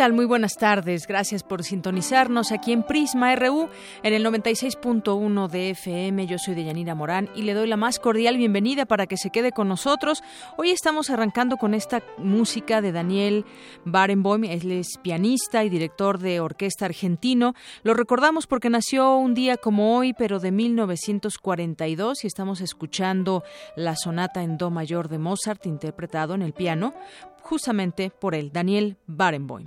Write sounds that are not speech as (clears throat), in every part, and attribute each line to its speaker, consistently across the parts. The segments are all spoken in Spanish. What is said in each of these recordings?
Speaker 1: Muy buenas tardes. Gracias por sintonizarnos aquí en Prisma RU en el 96.1 de FM. Yo soy Deyanira Morán y le doy la más cordial bienvenida para que se quede con nosotros. Hoy estamos arrancando con esta música de Daniel Barenboim. Él es pianista y director de orquesta argentino. Lo recordamos porque nació un día como hoy, pero de 1942 y estamos escuchando la sonata en Do mayor de Mozart interpretado en el piano justamente por él, Daniel Barenboim.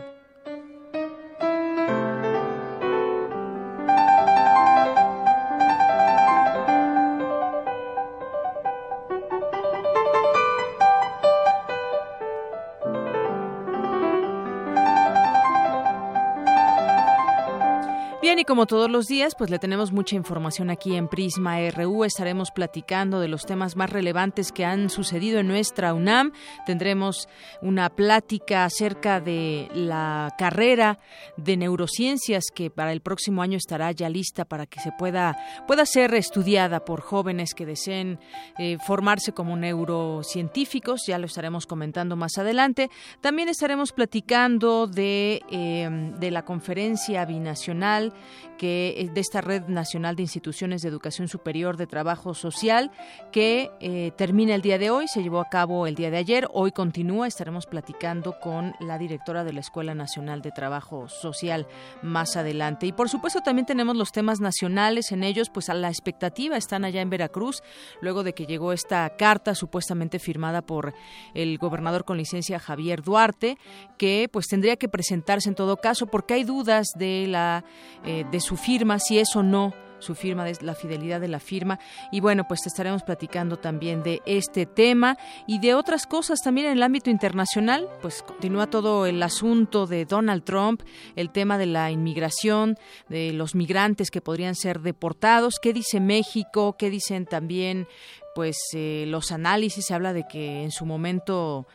Speaker 1: Como todos los días, pues le tenemos mucha información aquí en Prisma RU. Estaremos platicando de los temas más relevantes que han sucedido en nuestra UNAM. Tendremos una plática acerca de la carrera de neurociencias que para el próximo año estará ya lista para que se pueda, pueda ser estudiada por jóvenes que deseen eh, formarse como neurocientíficos. Ya lo estaremos comentando más adelante. También estaremos platicando de, eh, de la conferencia binacional que de esta Red Nacional de Instituciones de Educación Superior de Trabajo Social que eh, termina el día de hoy, se llevó a cabo el día de ayer, hoy continúa, estaremos platicando con la directora de la Escuela Nacional de Trabajo Social más adelante. Y por supuesto también tenemos los temas nacionales en ellos, pues a la expectativa están allá en Veracruz, luego de que llegó esta carta supuestamente firmada por el gobernador con licencia Javier Duarte, que pues tendría que presentarse en todo caso porque hay dudas de la eh, de, su firma, si es o no su firma, de la fidelidad de la firma. Y bueno, pues estaremos platicando también de este tema y de otras cosas también en el ámbito internacional. Pues continúa todo el asunto de Donald Trump, el tema de la inmigración, de los migrantes que podrían ser deportados. ¿Qué dice México? ¿Qué dicen también pues eh, los análisis se habla de que en su momento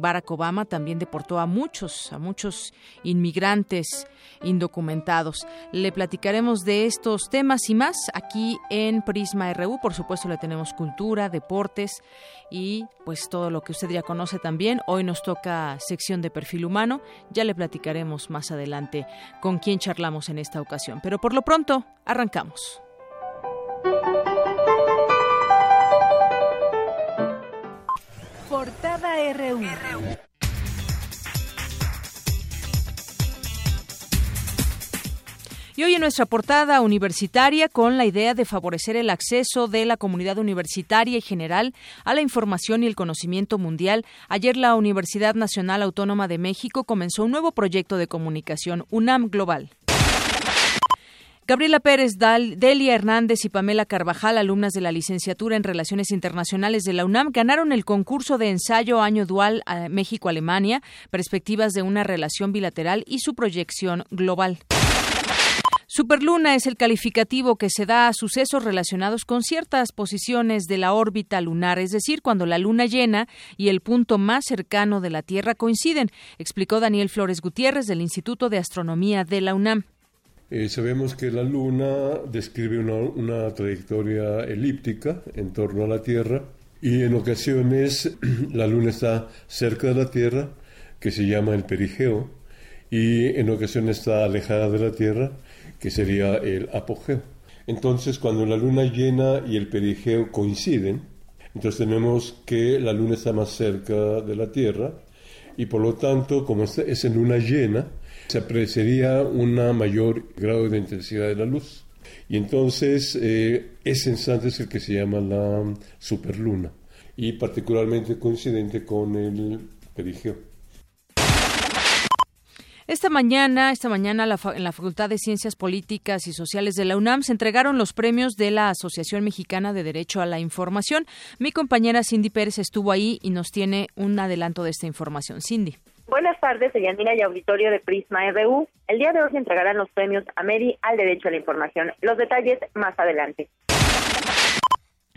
Speaker 1: Barack Obama también deportó a muchos, a muchos inmigrantes indocumentados. Le platicaremos de estos temas y más aquí en Prisma RU. Por supuesto, le tenemos cultura, deportes y pues todo lo que usted ya conoce también. Hoy nos toca sección de perfil humano. Ya le platicaremos más adelante con quién charlamos en esta ocasión. Pero por lo pronto, arrancamos.
Speaker 2: Portada RU.
Speaker 1: Y hoy en nuestra portada universitaria con la idea de favorecer el acceso de la comunidad universitaria y general a la información y el conocimiento mundial, ayer la Universidad Nacional Autónoma de México comenzó un nuevo proyecto de comunicación UNAM Global. Gabriela Pérez, Delia Hernández y Pamela Carvajal, alumnas de la licenciatura en Relaciones Internacionales de la UNAM, ganaron el concurso de ensayo año dual México-Alemania, perspectivas de una relación bilateral y su proyección global. Superluna es el calificativo que se da a sucesos relacionados con ciertas posiciones de la órbita lunar, es decir, cuando la luna llena y el punto más cercano de la Tierra coinciden, explicó Daniel Flores Gutiérrez del Instituto de Astronomía de la UNAM.
Speaker 3: Eh, sabemos que la Luna describe una, trayectoria elíptica en torno a la Tierra y en ocasiones (clears throat) la Luna está cerca de la Tierra, que se llama el perigeo, y en ocasiones está alejada de la Tierra, que sería el apogeo. Entonces, cuando la Luna llena y el perigeo coinciden, entonces tenemos que la Luna está más cerca de la Tierra y por lo tanto, como es en luna llena, se apreciaría un mayor grado de intensidad de la luz. Y entonces eh, ese es el que se llama la superluna y particularmente coincidente con el perigeo.
Speaker 1: Esta mañana, esta mañana en la Facultad de Ciencias Políticas y Sociales de la UNAM se entregaron los premios de la Asociación Mexicana de Derecho a la Información. Mi compañera Cindy Pérez estuvo ahí y nos tiene un adelanto de esta información. Cindy.
Speaker 2: Buenas tardes, Yanira y auditorio de Prisma RU. El día de hoy se entregarán los premios a Mary al Derecho a la Información. Los detalles más adelante.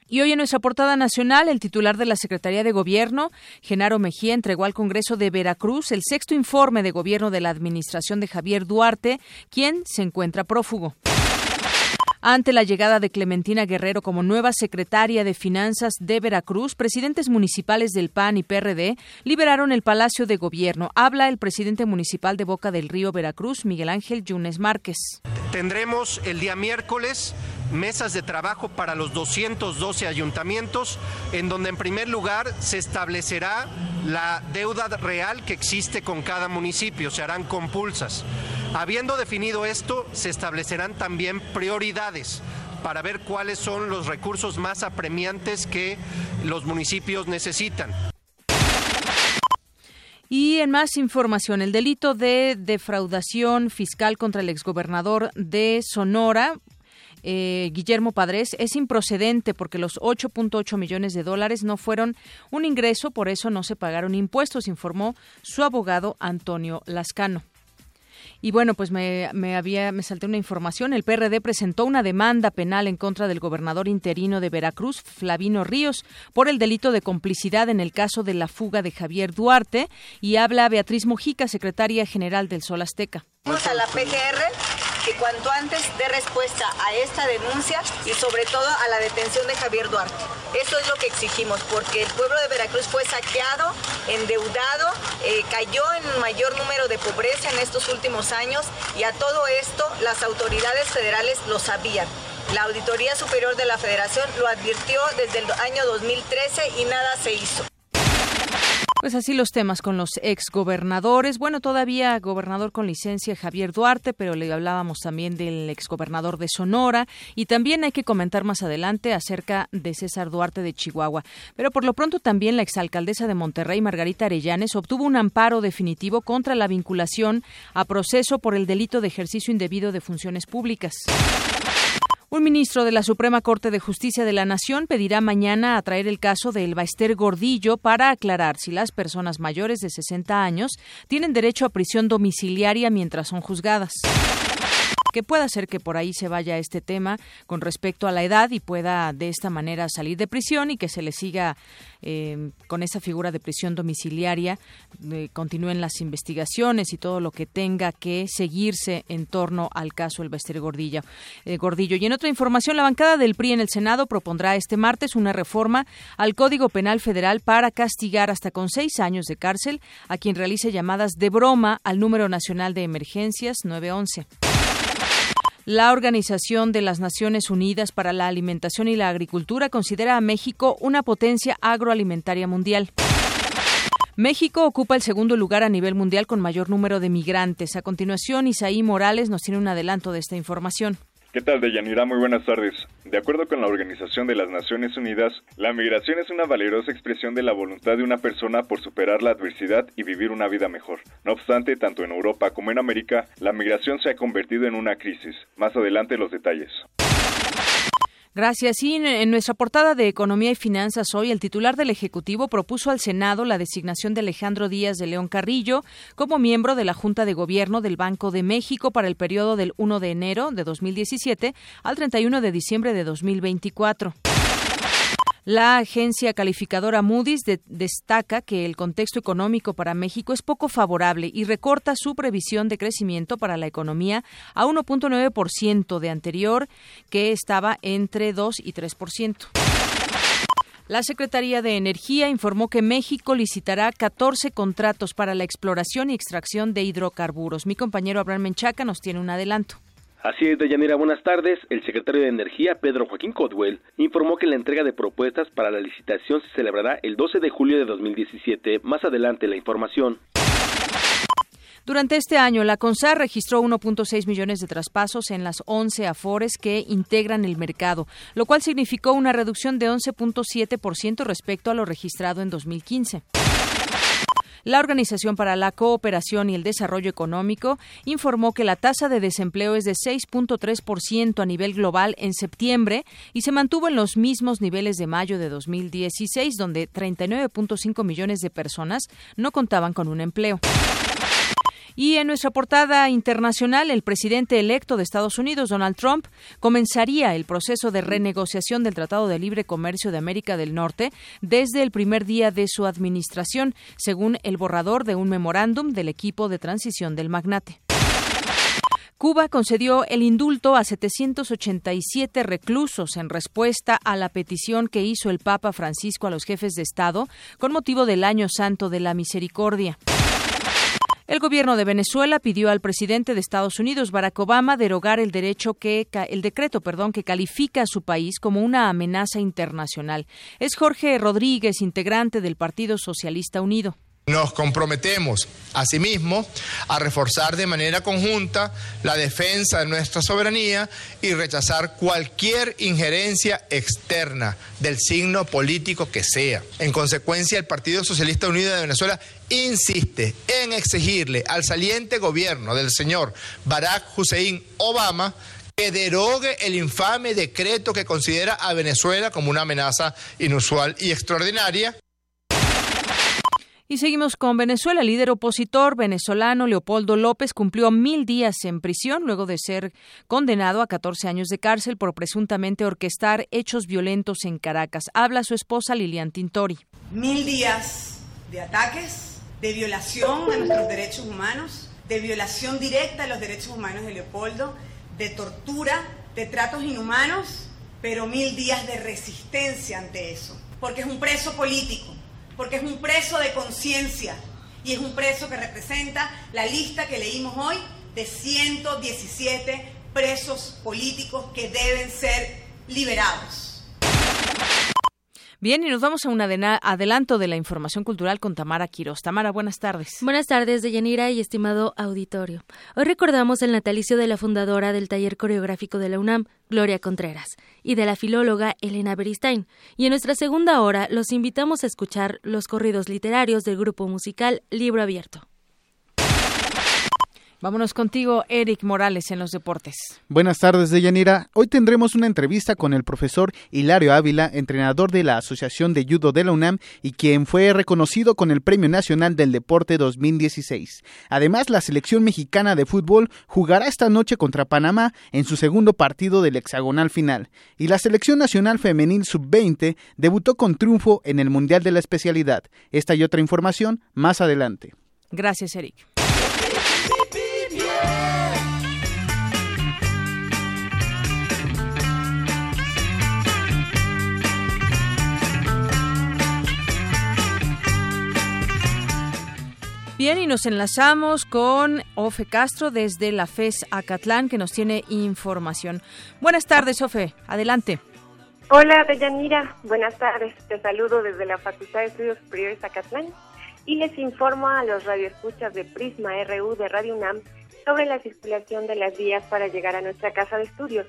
Speaker 1: Y hoy en nuestra portada nacional, el titular de la Secretaría de Gobierno, Genaro Mejía, entregó al Congreso de Veracruz el sexto informe de gobierno de la administración de Javier Duarte, quien se encuentra prófugo. Ante la llegada de Clementina Guerrero como nueva secretaria de Finanzas de Veracruz, presidentes municipales del PAN y PRD liberaron el Palacio de Gobierno. Habla el presidente municipal de Boca del Río, Veracruz, Miguel Ángel Yunes Márquez.
Speaker 4: Tendremos el día miércoles mesas de trabajo para los 212 ayuntamientos, en donde en primer lugar se establecerá la deuda real que existe con cada municipio, se harán compulsas. Habiendo definido esto, se establecerán también prioridades para ver cuáles son los recursos más apremiantes que los municipios necesitan.
Speaker 1: Y en más información, el delito de defraudación fiscal contra el exgobernador de Sonora, eh, Guillermo Padres, es improcedente porque los 8.8 millones de dólares no fueron un ingreso, por eso no se pagaron impuestos, informó su abogado Antonio Lascano. Y bueno, pues me, me, había, me salté una información. El PRD presentó una demanda penal en contra del gobernador interino de Veracruz, Flavino Ríos, por el delito de complicidad en el caso de la fuga de Javier Duarte. Y habla Beatriz Mojica, secretaria general del Sol Azteca.
Speaker 5: A la PGR cuanto antes dé respuesta a esta denuncia y sobre todo a la detención de Javier Duarte. Eso es lo que exigimos, porque el pueblo de Veracruz fue saqueado, endeudado, eh, cayó en mayor número de pobreza en estos últimos años y a todo esto las autoridades federales lo sabían. La Auditoría Superior de la Federación lo advirtió desde el año 2013 y nada se hizo.
Speaker 1: Pues así los temas con los exgobernadores. Bueno, todavía gobernador con licencia Javier Duarte, pero le hablábamos también del exgobernador de Sonora y también hay que comentar más adelante acerca de César Duarte de Chihuahua. Pero por lo pronto también la exalcaldesa de Monterrey, Margarita Arellanes, obtuvo un amparo definitivo contra la vinculación a proceso por el delito de ejercicio indebido de funciones públicas. Un ministro de la Suprema Corte de Justicia de la Nación pedirá mañana a traer el caso de Elbaester Gordillo para aclarar si las personas mayores de 60 años tienen derecho a prisión domiciliaria mientras son juzgadas que pueda ser que por ahí se vaya este tema con respecto a la edad y pueda de esta manera salir de prisión y que se le siga eh, con esa figura de prisión domiciliaria, continúen las investigaciones y todo lo que tenga que seguirse en torno al caso El Bester Gordillo. Eh, Gordillo. Y en otra información, la bancada del PRI en el Senado propondrá este martes una reforma al Código Penal Federal para castigar hasta con seis años de cárcel a quien realice llamadas de broma al número nacional de emergencias 911. La Organización de las Naciones Unidas para la Alimentación y la Agricultura considera a México una potencia agroalimentaria mundial. México ocupa el segundo lugar a nivel mundial con mayor número de migrantes. A continuación, Isaí Morales nos tiene un adelanto de esta información.
Speaker 6: ¿Qué tal, Deyanira? Muy buenas tardes. De acuerdo con la Organización de las Naciones Unidas, la migración es una valerosa expresión de la voluntad de una persona por superar la adversidad y vivir una vida mejor. No obstante, tanto en Europa como en América, la migración se ha convertido en una crisis. Más adelante los detalles.
Speaker 1: Gracias. Y en nuestra portada de Economía y Finanzas hoy, el titular del Ejecutivo propuso al Senado la designación de Alejandro Díaz de León Carrillo como miembro de la Junta de Gobierno del Banco de México para el periodo del 1 de enero de 2017 al 31 de diciembre de 2024. La agencia calificadora Moody's destaca que el contexto económico para México es poco favorable y recorta su previsión de crecimiento para la economía a 1.9% de anterior, que estaba entre 2 y 3%. La Secretaría de Energía informó que México licitará 14 contratos para la exploración y extracción de hidrocarburos. Mi compañero Abraham Menchaca nos tiene un adelanto.
Speaker 7: Así es, Deyanira, buenas tardes. El secretario de Energía, Pedro Joaquín Codwell, informó que la entrega de propuestas para la licitación se celebrará el 12 de julio de 2017. Más adelante la información.
Speaker 1: Durante este año, la CONSAR registró 1.6 millones de traspasos en las 11 afores que integran el mercado, lo cual significó una reducción de 11.7% respecto a lo registrado en 2015. La Organización para la Cooperación y el Desarrollo Económico informó que la tasa de desempleo es de 6.3% a nivel global en septiembre y se mantuvo en los mismos niveles de mayo de 2016, donde 39.5 millones de personas no contaban con un empleo. Y en nuestra portada internacional, el presidente electo de Estados Unidos, Donald Trump, comenzaría el proceso de renegociación del Tratado de Libre Comercio de América del Norte desde el primer día de su administración, según el borrador de un memorándum del equipo de transición del magnate. Cuba concedió el indulto a 787 reclusos en respuesta a la petición que hizo el Papa Francisco a los jefes de Estado con motivo del Año Santo de la Misericordia. El gobierno de Venezuela pidió al presidente de Estados Unidos, Barack Obama, derogar el derecho que el decreto, perdón, que califica a su país como una amenaza internacional. Es Jorge Rodríguez, integrante del Partido Socialista Unido.
Speaker 8: Nos comprometemos, asimismo, a reforzar de manera conjunta la defensa de nuestra soberanía y rechazar cualquier injerencia externa del signo político que sea. En consecuencia, el Partido Socialista Unido de Venezuela insiste en exigirle al saliente gobierno del señor Barack Hussein Obama que derogue el infame decreto que considera a Venezuela como una amenaza inusual y extraordinaria.
Speaker 1: Y seguimos con Venezuela. El líder opositor venezolano Leopoldo López cumplió mil días en prisión luego de ser condenado a 14 años de cárcel por presuntamente orquestar hechos violentos en Caracas. Habla su esposa Lilian Tintori.
Speaker 9: Mil días de ataques, de violación a nuestros derechos humanos, de violación directa a los derechos humanos de Leopoldo, de tortura, de tratos inhumanos, pero mil días de resistencia ante eso, porque es un preso político porque es un preso de conciencia y es un preso que representa la lista que leímos hoy de 117 presos políticos que deben ser liberados.
Speaker 1: Bien, y nos vamos a un adelanto de la información cultural con Tamara Quiroz. Tamara, buenas tardes.
Speaker 10: Buenas tardes, Deyanira y estimado auditorio. Hoy recordamos el natalicio de la fundadora del taller coreográfico de la UNAM, Gloria Contreras, y de la filóloga Elena Beristain. Y en nuestra segunda hora los invitamos a escuchar los corridos literarios del grupo musical Libro Abierto.
Speaker 1: Vámonos contigo, Eric Morales, en los deportes.
Speaker 11: Buenas tardes, Deyanira. Hoy tendremos una entrevista con el profesor Hilario Ávila, entrenador de la Asociación de Judo de la UNAM y quien fue reconocido con el Premio Nacional del Deporte 2016. Además, la selección mexicana de fútbol jugará esta noche contra Panamá en su segundo partido del hexagonal final. Y la selección nacional femenil sub-20 debutó con triunfo en el Mundial de la Especialidad. Esta y otra información más adelante.
Speaker 1: Gracias, Eric. Bien, y nos enlazamos con Ofe Castro desde la FES Acatlán, que nos tiene información. Buenas tardes, Ofe. Adelante.
Speaker 12: Hola, Deyanira. Buenas tardes. Te saludo desde la Facultad de Estudios Superiores Acatlán y les informo a los radioescuchas de Prisma RU de Radio UNAM sobre la circulación de las vías para llegar a nuestra casa de estudios.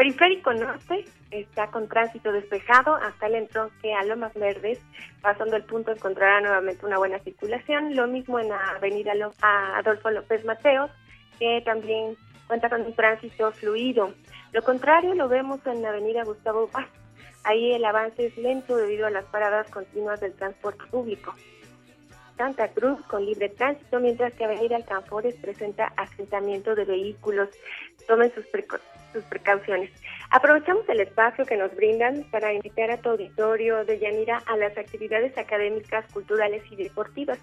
Speaker 12: Periférico Norte está con tránsito despejado hasta el entronque a Lomas Verdes. Pasando el punto encontrará nuevamente una buena circulación. Lo mismo en la avenida Adolfo López Mateos, que también cuenta con un tránsito fluido. Lo contrario lo vemos en la avenida Gustavo Paz. Ahí el avance es lento debido a las paradas continuas del transporte público. Santa Cruz con libre tránsito, mientras que Avenida Alcanfores presenta asentamiento de vehículos. Tomen sus, sus precauciones. Aprovechamos el espacio que nos brindan para invitar a tu auditorio de Yanira a las actividades académicas, culturales y deportivas.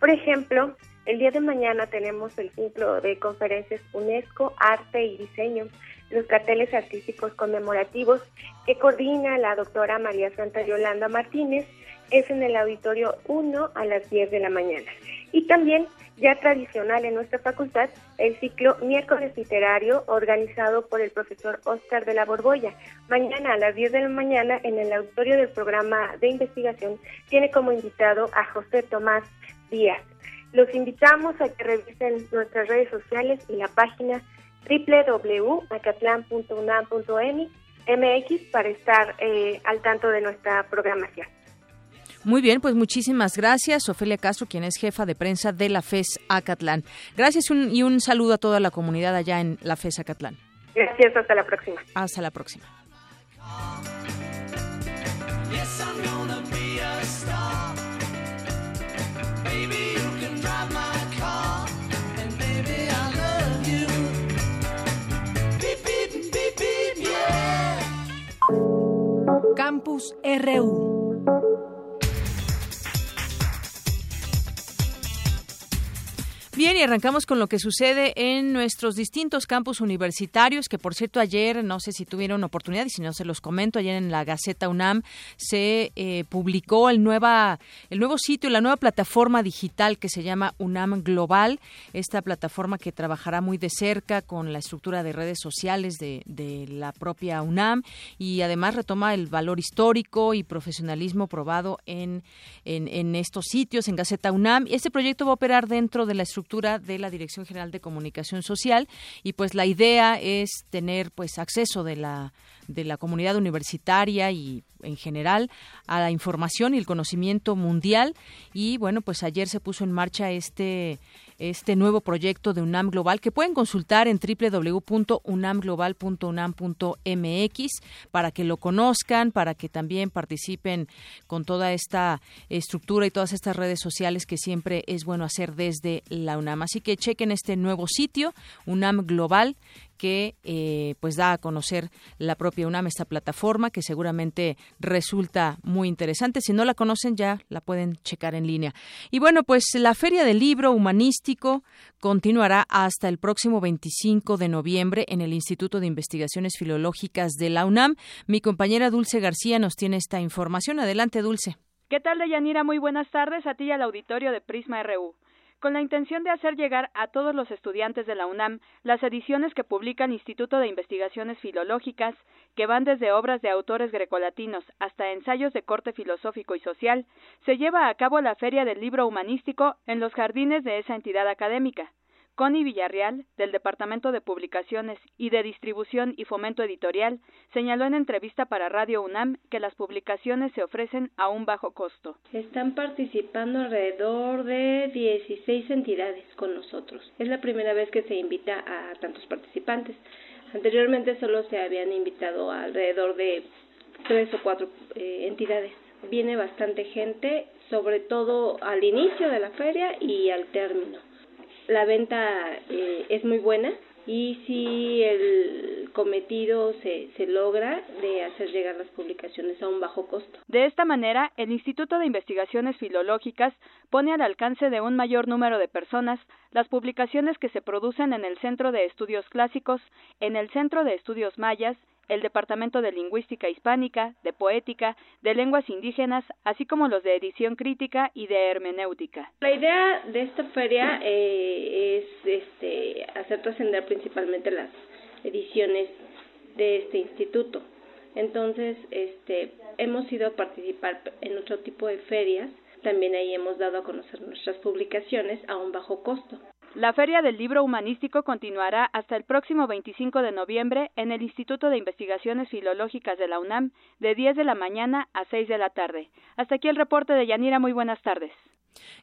Speaker 12: Por ejemplo, el día de mañana tenemos el ciclo de conferencias UNESCO, Arte y Diseño, los carteles artísticos conmemorativos que coordina la doctora María Santa Yolanda Martínez es en el auditorio 1 a las 10 de la mañana. Y también, ya tradicional en nuestra facultad, el ciclo Miércoles Literario organizado por el profesor Oscar de la Borbolla. Mañana a las 10 de la mañana en el auditorio del programa de investigación tiene como invitado a José Tomás Díaz. Los invitamos a que revisen nuestras redes sociales y la página www.acatlán.unam.mx para estar eh, al tanto de nuestra programación.
Speaker 1: Muy bien, pues muchísimas gracias, Ofelia Castro, quien es jefa de prensa de la FES Acatlán. Gracias y un saludo a toda la comunidad allá en la FES Acatlán.
Speaker 12: Gracias, hasta la próxima.
Speaker 1: Hasta la próxima.
Speaker 13: Campus RU.
Speaker 1: Bien, y arrancamos con lo que sucede en nuestros distintos campus universitarios, que por cierto ayer, no sé si tuvieron oportunidad y si no se los comento, ayer en la Gaceta UNAM se eh, publicó el, nueva, el nuevo sitio, la nueva plataforma digital que se llama UNAM Global, esta plataforma que trabajará muy de cerca con la estructura de redes sociales de, la propia UNAM y además retoma el valor histórico y profesionalismo probado en, en, estos sitios, en Gaceta UNAM. Este proyecto va a operar dentro de la estructura de la Dirección General de Comunicación Social y pues la idea es tener pues acceso de la de la comunidad universitaria y en general a la información y el conocimiento mundial. Y bueno pues ayer se puso en marcha este este nuevo proyecto de UNAM Global que pueden consultar en www.unamglobal.unam.mx para que lo conozcan, para que también participen con toda esta estructura y todas estas redes sociales que siempre es bueno hacer desde la UNAM. Así que chequen este nuevo sitio, UNAM Global, que eh, pues da a conocer la propia UNAM esta plataforma que seguramente resulta muy interesante. Si no la conocen ya la pueden checar en línea. Y bueno, pues la Feria del Libro Humanístico continuará hasta el próximo 25 de noviembre en el Instituto de Investigaciones Filológicas de la UNAM. Mi compañera Dulce García nos tiene esta información. Adelante, Dulce.
Speaker 14: ¿Qué tal, Deyanira? Muy buenas tardes a ti y al auditorio de Prisma RU con la intención de hacer llegar a todos los estudiantes de la UNAM las ediciones que publica el Instituto de Investigaciones Filológicas, que van desde obras de autores grecolatinos hasta ensayos de corte filosófico y social, se lleva a cabo la Feria del Libro Humanístico en los jardines de esa entidad académica. Connie Villarreal, del Departamento de Publicaciones y de Distribución y Fomento Editorial, señaló en entrevista para Radio UNAM que las publicaciones se ofrecen a un bajo costo.
Speaker 15: Están participando alrededor de 16 entidades con nosotros. Es la primera vez que se invita a tantos participantes. Anteriormente solo se habían invitado alrededor de tres o cuatro eh, entidades. Viene bastante gente, sobre todo al inicio de la feria y al término la venta eh, es muy buena y si el cometido se, se logra de hacer llegar las publicaciones a un bajo costo.
Speaker 14: De esta manera, el Instituto de Investigaciones Filológicas pone al alcance de un mayor número de personas las publicaciones que se producen en el Centro de Estudios Clásicos, en el Centro de Estudios Mayas, el Departamento de Lingüística Hispánica, de Poética, de Lenguas Indígenas, así como los de Edición Crítica y de Hermenéutica.
Speaker 15: La idea de esta feria eh, es este, hacer trascender principalmente las ediciones de este instituto. Entonces, este, hemos ido a participar en otro tipo de ferias. También ahí hemos dado a conocer nuestras publicaciones a un bajo costo.
Speaker 14: La Feria del Libro Humanístico continuará hasta el próximo 25 de noviembre en el Instituto de Investigaciones Filológicas de la UNAM de 10 de la mañana a 6 de la tarde. Hasta aquí el reporte de Yanira. Muy buenas tardes.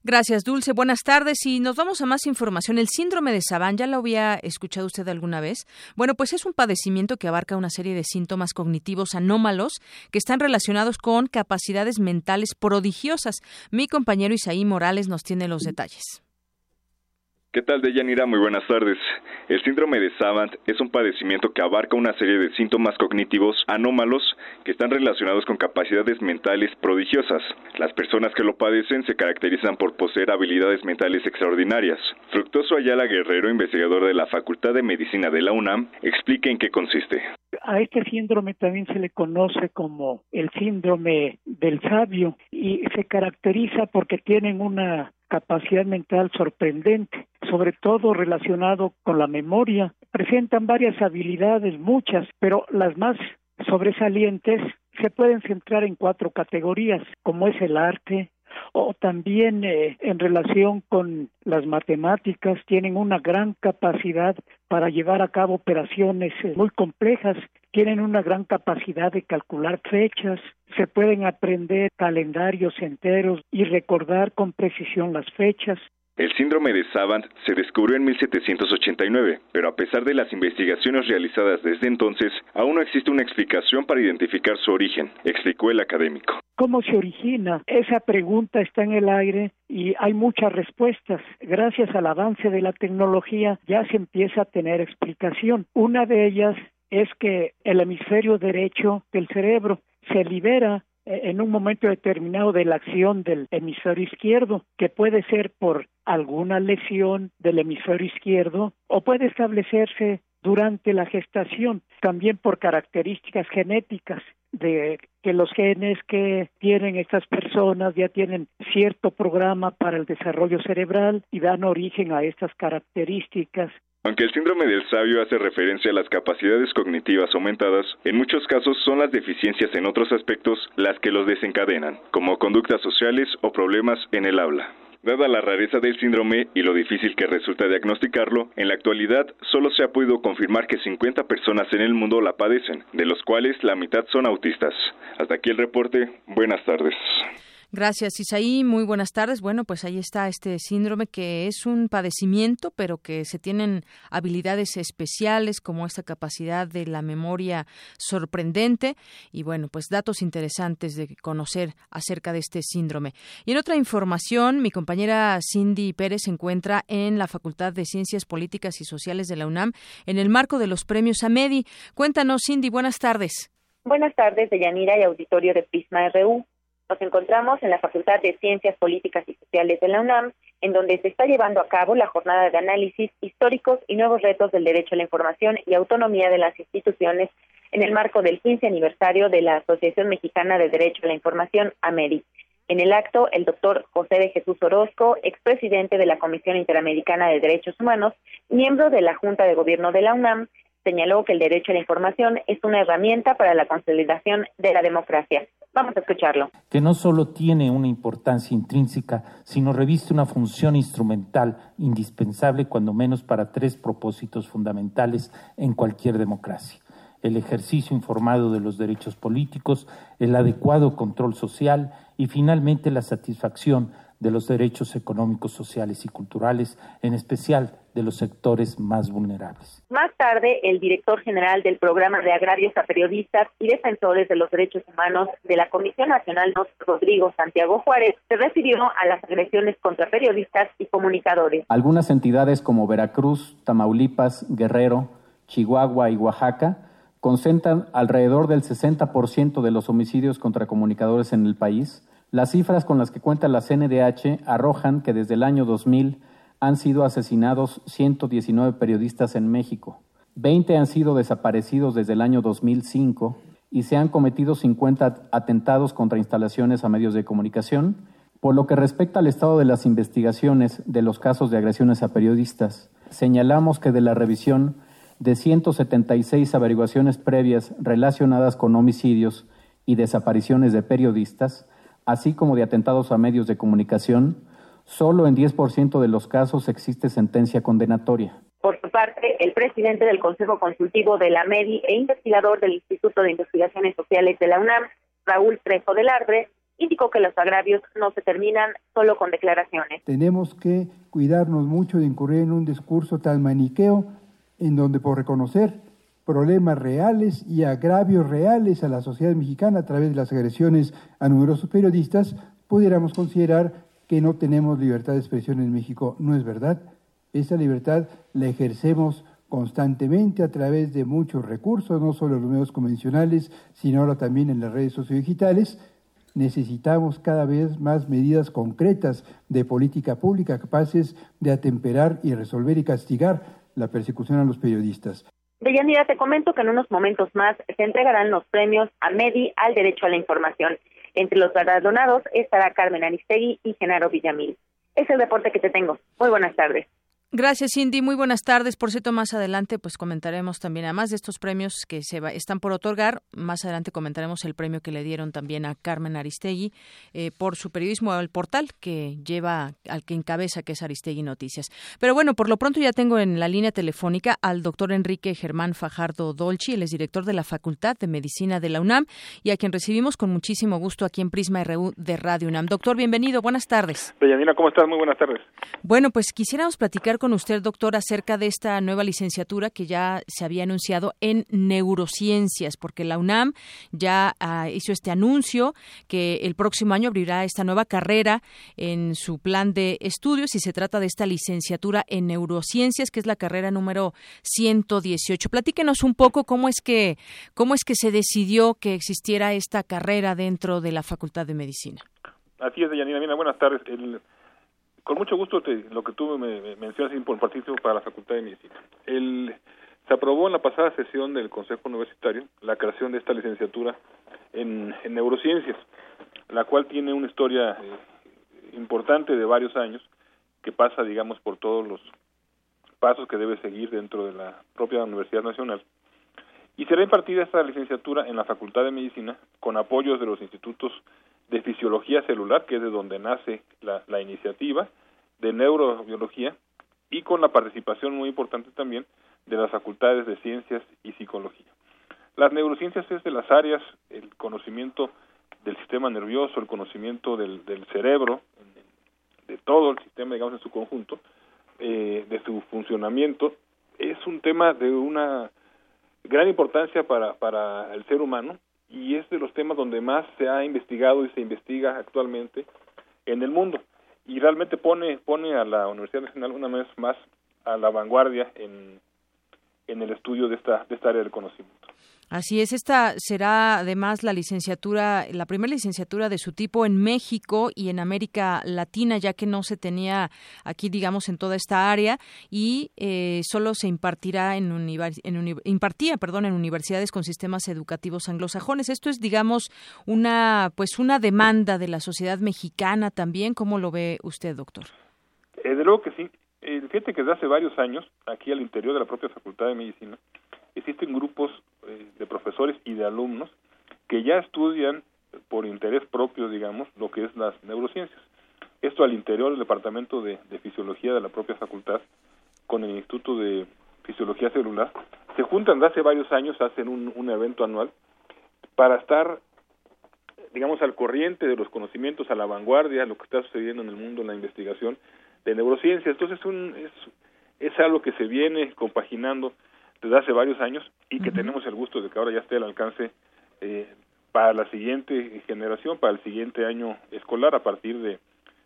Speaker 1: Gracias, Dulce. Buenas tardes. Y nos vamos a más información. El síndrome de Savant, ¿ya lo había escuchado usted alguna vez? Bueno, pues es un padecimiento que abarca una serie de síntomas cognitivos anómalos que están relacionados con capacidades mentales prodigiosas. Mi compañero Isaí Morales nos tiene los detalles.
Speaker 16: ¿Qué tal, Deyanira? Muy buenas tardes. El síndrome de Savant es un padecimiento que abarca una serie de síntomas cognitivos anómalos que están relacionados con capacidades mentales prodigiosas. Las personas que lo padecen se caracterizan por poseer habilidades mentales extraordinarias. Fructoso Ayala Guerrero, investigador de la Facultad de Medicina de la UNAM, explica en qué consiste.
Speaker 17: A este síndrome también se le conoce como el síndrome del sabio y se caracteriza porque tienen una capacidad mental sorprendente, sobre todo relacionado con la memoria. Presentan varias habilidades, muchas, pero las más sobresalientes se pueden centrar en cuatro categorías, como es el arte, o también eh, en relación con las matemáticas tienen una gran capacidad para llevar a cabo operaciones eh, muy complejas, tienen una gran capacidad de calcular fechas, se pueden aprender calendarios enteros y recordar con precisión las fechas.
Speaker 6: El síndrome de Savant se descubrió en 1789, pero a pesar de las investigaciones realizadas desde entonces, aún no existe una explicación para identificar su origen, explicó el académico.
Speaker 17: ¿Cómo se origina? Esa pregunta está en el aire y hay muchas respuestas. Gracias al avance de la tecnología ya se empieza a tener explicación. Una de ellas es que el hemisferio derecho del cerebro se libera eh, en un momento determinado de la acción del hemisferio izquierdo, que puede ser por alguna lesión del hemisferio izquierdo o puede establecerse durante la gestación, también por características genéticas de que los genes que tienen estas personas ya tienen cierto programa para el desarrollo cerebral y dan origen a estas características
Speaker 6: aunque el síndrome del sabio hace referencia a las capacidades cognitivas aumentadas, en muchos casos son las deficiencias en otros aspectos las que los desencadenan, como conductas sociales o problemas en el habla. Dada la rareza del síndrome y lo difícil que resulta diagnosticarlo, en la actualidad solo se ha podido confirmar que 50 personas en el mundo la padecen, de los cuales la mitad son autistas. Hasta aquí el reporte. Buenas tardes.
Speaker 1: Gracias, Isaí. Muy buenas tardes. Bueno, pues ahí está este síndrome que es un padecimiento, pero que se tienen habilidades especiales como esta capacidad de la memoria sorprendente y bueno, pues datos interesantes de conocer acerca de este síndrome. Y en otra información, mi compañera Cindy Pérez se encuentra en la Facultad de Ciencias Políticas y Sociales de la UNAM en el marco de los premios AMEDI. Cuéntanos, Cindy, buenas tardes.
Speaker 2: Buenas tardes, Deyanira y auditorio de Prisma RU. Nos encontramos en la Facultad de Ciencias Políticas y Sociales de la UNAM, en donde se está llevando a cabo la jornada de análisis históricos y nuevos retos del derecho a la información y autonomía de las instituciones en el marco del 15 aniversario de la Asociación Mexicana de Derecho a la Información, AMERI. En el acto, el doctor José de Jesús Orozco, expresidente de la Comisión Interamericana de Derechos Humanos, miembro de la Junta de Gobierno de la UNAM, señaló que el derecho a la información es una herramienta para la consolidación de la democracia. Vamos a escucharlo.
Speaker 18: Que no solo tiene una importancia intrínseca, sino reviste una función instrumental indispensable, cuando menos para tres propósitos fundamentales en cualquier democracia el ejercicio informado de los derechos políticos, el adecuado control social y finalmente la satisfacción de los derechos económicos, sociales y culturales, en especial de los sectores más vulnerables.
Speaker 2: Más tarde, el director general del Programa de Agravios a Periodistas y Defensores de los Derechos Humanos de la Comisión Nacional Rodrigo Santiago Juárez, se refirió a las agresiones contra periodistas y comunicadores.
Speaker 19: Algunas entidades como Veracruz, Tamaulipas, Guerrero, Chihuahua y Oaxaca concentran alrededor del 60% de los homicidios contra comunicadores en el país. Las cifras con las que cuenta la CNDH arrojan que desde el año 2000 han sido asesinados 119 periodistas en México. 20 han sido desaparecidos desde el año 2005 y se han cometido 50 atentados contra instalaciones a medios de comunicación. Por lo que respecta al estado de las investigaciones de los casos de agresiones a periodistas, señalamos que de la revisión de 176 averiguaciones previas relacionadas con homicidios y desapariciones de periodistas, así como de atentados a medios de comunicación, Solo en 10% de los casos existe sentencia condenatoria.
Speaker 2: Por su parte, el presidente del Consejo Consultivo de la MEDI e investigador del Instituto de Investigaciones Sociales de la UNAM, Raúl Trejo del Arbre, indicó que los agravios no se terminan solo con declaraciones.
Speaker 20: Tenemos que cuidarnos mucho de incurrir en un discurso tan maniqueo en donde por reconocer problemas reales y agravios reales a la sociedad mexicana a través de las agresiones a numerosos periodistas, pudiéramos considerar que no tenemos libertad de expresión en México. No es verdad. Esa libertad la ejercemos constantemente a través de muchos recursos, no solo los medios convencionales, sino ahora también en las redes sociodigitales. Necesitamos cada vez más medidas concretas de política pública capaces de atemperar y resolver y castigar la persecución a los periodistas.
Speaker 2: Deyanira, te comento que en unos momentos más se entregarán los premios a MEDI al derecho a la información. Entre los galardonados estará Carmen Aristegui y Genaro Villamil. Es el deporte que te tengo. Muy buenas tardes.
Speaker 1: Gracias, Cindy. Muy buenas tardes. Por cierto, más adelante pues comentaremos también, además de estos premios que se están por otorgar, más adelante comentaremos el premio que le dieron también a Carmen Aristegui eh, por su periodismo al portal que lleva al que encabeza, que es Aristegui Noticias. Pero bueno, por lo pronto ya tengo en la línea telefónica al doctor Enrique Germán Fajardo Dolci, él es director de la Facultad de Medicina de la UNAM y a quien recibimos con muchísimo gusto aquí en Prisma RU de Radio UNAM. Doctor, bienvenido. Buenas tardes.
Speaker 21: Deyanira, ¿cómo estás? Muy buenas tardes.
Speaker 1: Bueno, pues quisiéramos platicar con usted, doctor, acerca de esta nueva licenciatura que ya se había anunciado en neurociencias, porque la UNAM ya ah, hizo este anuncio que el próximo año abrirá esta nueva carrera en su plan de estudios y se trata de esta licenciatura en neurociencias, que es la carrera número 118. Platíquenos un poco cómo es que cómo es que se decidió que existiera esta carrera dentro de la Facultad de Medicina.
Speaker 21: Así es, Deyanira. Mira, buenas tardes. Con mucho gusto lo que tú me, mencionas es importantísimo para la Facultad de Medicina. El, se aprobó en la pasada sesión del Consejo Universitario la creación de esta licenciatura en, neurociencias, la cual tiene una historia eh, importante de varios años que pasa, digamos, por todos los pasos que debe seguir dentro de la propia Universidad Nacional. Y será impartida esta licenciatura en la Facultad de Medicina con apoyos de los institutos de fisiología celular, que es de donde nace la, iniciativa, de neurobiología y con la participación muy importante también de las facultades de ciencias y psicología. Las neurociencias es de las áreas, el conocimiento del sistema nervioso, el conocimiento del, cerebro, de todo el sistema, digamos, en su conjunto, eh, de su funcionamiento, es un tema de una gran importancia para, para el ser humano y es de los temas donde más se ha investigado y se investiga actualmente en el mundo y realmente pone pone a la Universidad Nacional una vez más a la vanguardia en, en el estudio de esta de esta área del conocimiento.
Speaker 1: Así es, esta será además la licenciatura, la primera licenciatura de su tipo en México y en América Latina, ya que no se tenía aquí, digamos, en toda esta área y eh, solo se impartirá en, en impartía, en universidades con sistemas educativos anglosajones. Esto es, digamos, una, pues, una demanda de la sociedad mexicana también. ¿Cómo lo ve usted, doctor?
Speaker 21: Eh, de luego que sí. Eh, fíjate que desde hace varios años, aquí al interior de la propia Facultad de Medicina, existen grupos eh, de profesores y de alumnos que ya estudian por interés propio, digamos, lo que es las neurociencias. Esto al interior del Departamento de, Fisiología de la propia facultad, con el Instituto de Fisiología Celular, se juntan de hace varios años, hacen un, un evento anual para estar, digamos, al corriente de los conocimientos, a la vanguardia, lo que está sucediendo en el mundo en la investigación de neurociencias. Entonces, un, es, es algo que se viene compaginando desde hace varios años y que tenemos el gusto de que ahora ya esté al alcance eh, para la siguiente generación, para el siguiente año escolar, a partir de,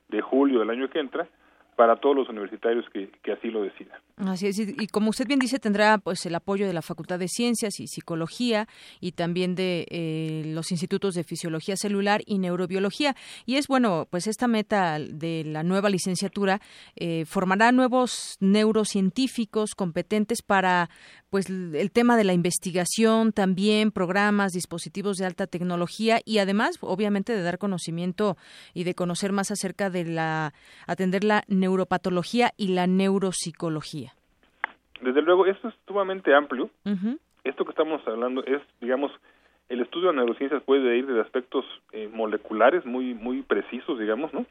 Speaker 21: de julio del año que entra, para todos los universitarios que, así lo decidan.
Speaker 1: Así es, y como usted bien dice, tendrá pues el apoyo de la Facultad de Ciencias y Psicología y también de eh, los institutos de Fisiología Celular y Neurobiología. Y es bueno, pues esta meta de la nueva licenciatura eh, formará nuevos neurocientíficos competentes para pues el tema de la investigación, también programas, dispositivos de alta tecnología y además, obviamente, de dar conocimiento y de conocer más acerca de la atender la neuropatología y la neuropsicología.
Speaker 21: Desde luego, esto es sumamente amplio. Esto que estamos hablando es, digamos, el estudio de neurociencias puede ir desde aspectos eh, moleculares muy muy precisos, digamos, ¿no?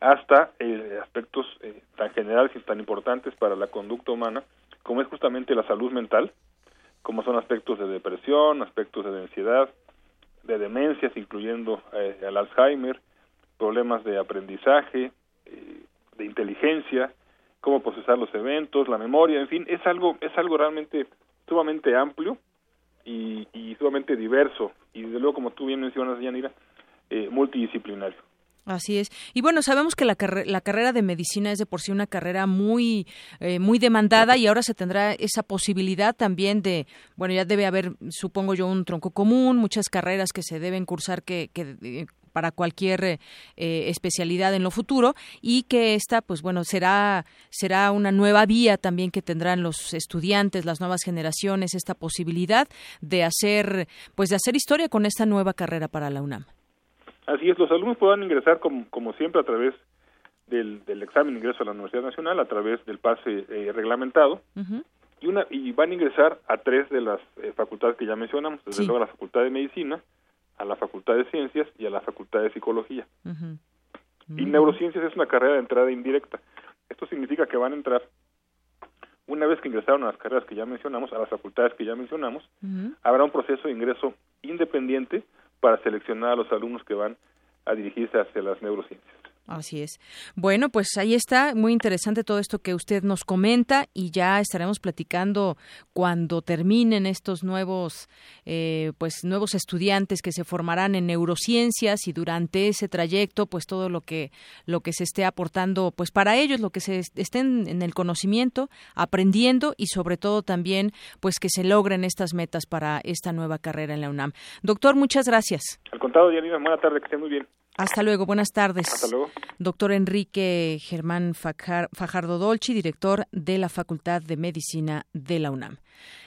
Speaker 21: Hasta eh, aspectos eh, tan generales y tan importantes para la conducta humana como es justamente la salud mental, como son aspectos de depresión, aspectos de ansiedad, de demencias, incluyendo eh, el Alzheimer, problemas de aprendizaje, eh, de inteligencia, cómo procesar los eventos, la memoria, en fin, es algo, es algo realmente sumamente amplio y, sumamente diverso y desde luego, como tú bien mencionas, Yanira, eh, multidisciplinario.
Speaker 1: Así es. Y bueno, sabemos que la, la, carrera de medicina es de por sí una carrera muy, eh, muy demandada y ahora se tendrá esa posibilidad también de, bueno, ya debe haber, supongo yo, un tronco común, muchas carreras que se deben cursar que, que eh, para cualquier eh, especialidad en lo futuro y que esta pues bueno será será una nueva vía también que tendrán los estudiantes las nuevas generaciones esta posibilidad de hacer pues de hacer historia con esta nueva carrera para la UNAM
Speaker 21: Así es, los alumnos podrán ingresar como, como siempre a través del, examen de ingreso a la Universidad Nacional a través del pase eh, reglamentado. Y una y van a ingresar a tres de las eh, facultades que ya mencionamos, desde luego a la Facultad de Medicina, a la Facultad de Ciencias y a la Facultad de Psicología. Y neurociencias es una carrera de entrada indirecta. Esto significa que van a entrar una vez que ingresaron a las carreras que ya mencionamos, a las facultades que ya mencionamos, habrá un proceso de ingreso independiente para seleccionar a los alumnos que van a dirigirse hacia las neurociencias.
Speaker 1: Así es. Bueno, pues ahí está, muy interesante todo esto que usted nos comenta y ya estaremos platicando cuando terminen estos nuevos, eh, pues nuevos estudiantes que se formarán en neurociencias y durante ese trayecto, pues todo lo que lo que se esté aportando, pues para ellos, lo que se estén en el conocimiento, aprendiendo y sobre todo también, pues que se logren estas metas para esta nueva carrera en la UNAM. Doctor, muchas gracias.
Speaker 21: Al contado, Dianina, buena tarde, que esté muy bien.
Speaker 1: Hasta luego, buenas tardes.
Speaker 21: Hasta luego.
Speaker 1: Doctor Enrique Germán Fajardo Dolci, director de la Facultad de Medicina de la UNAM.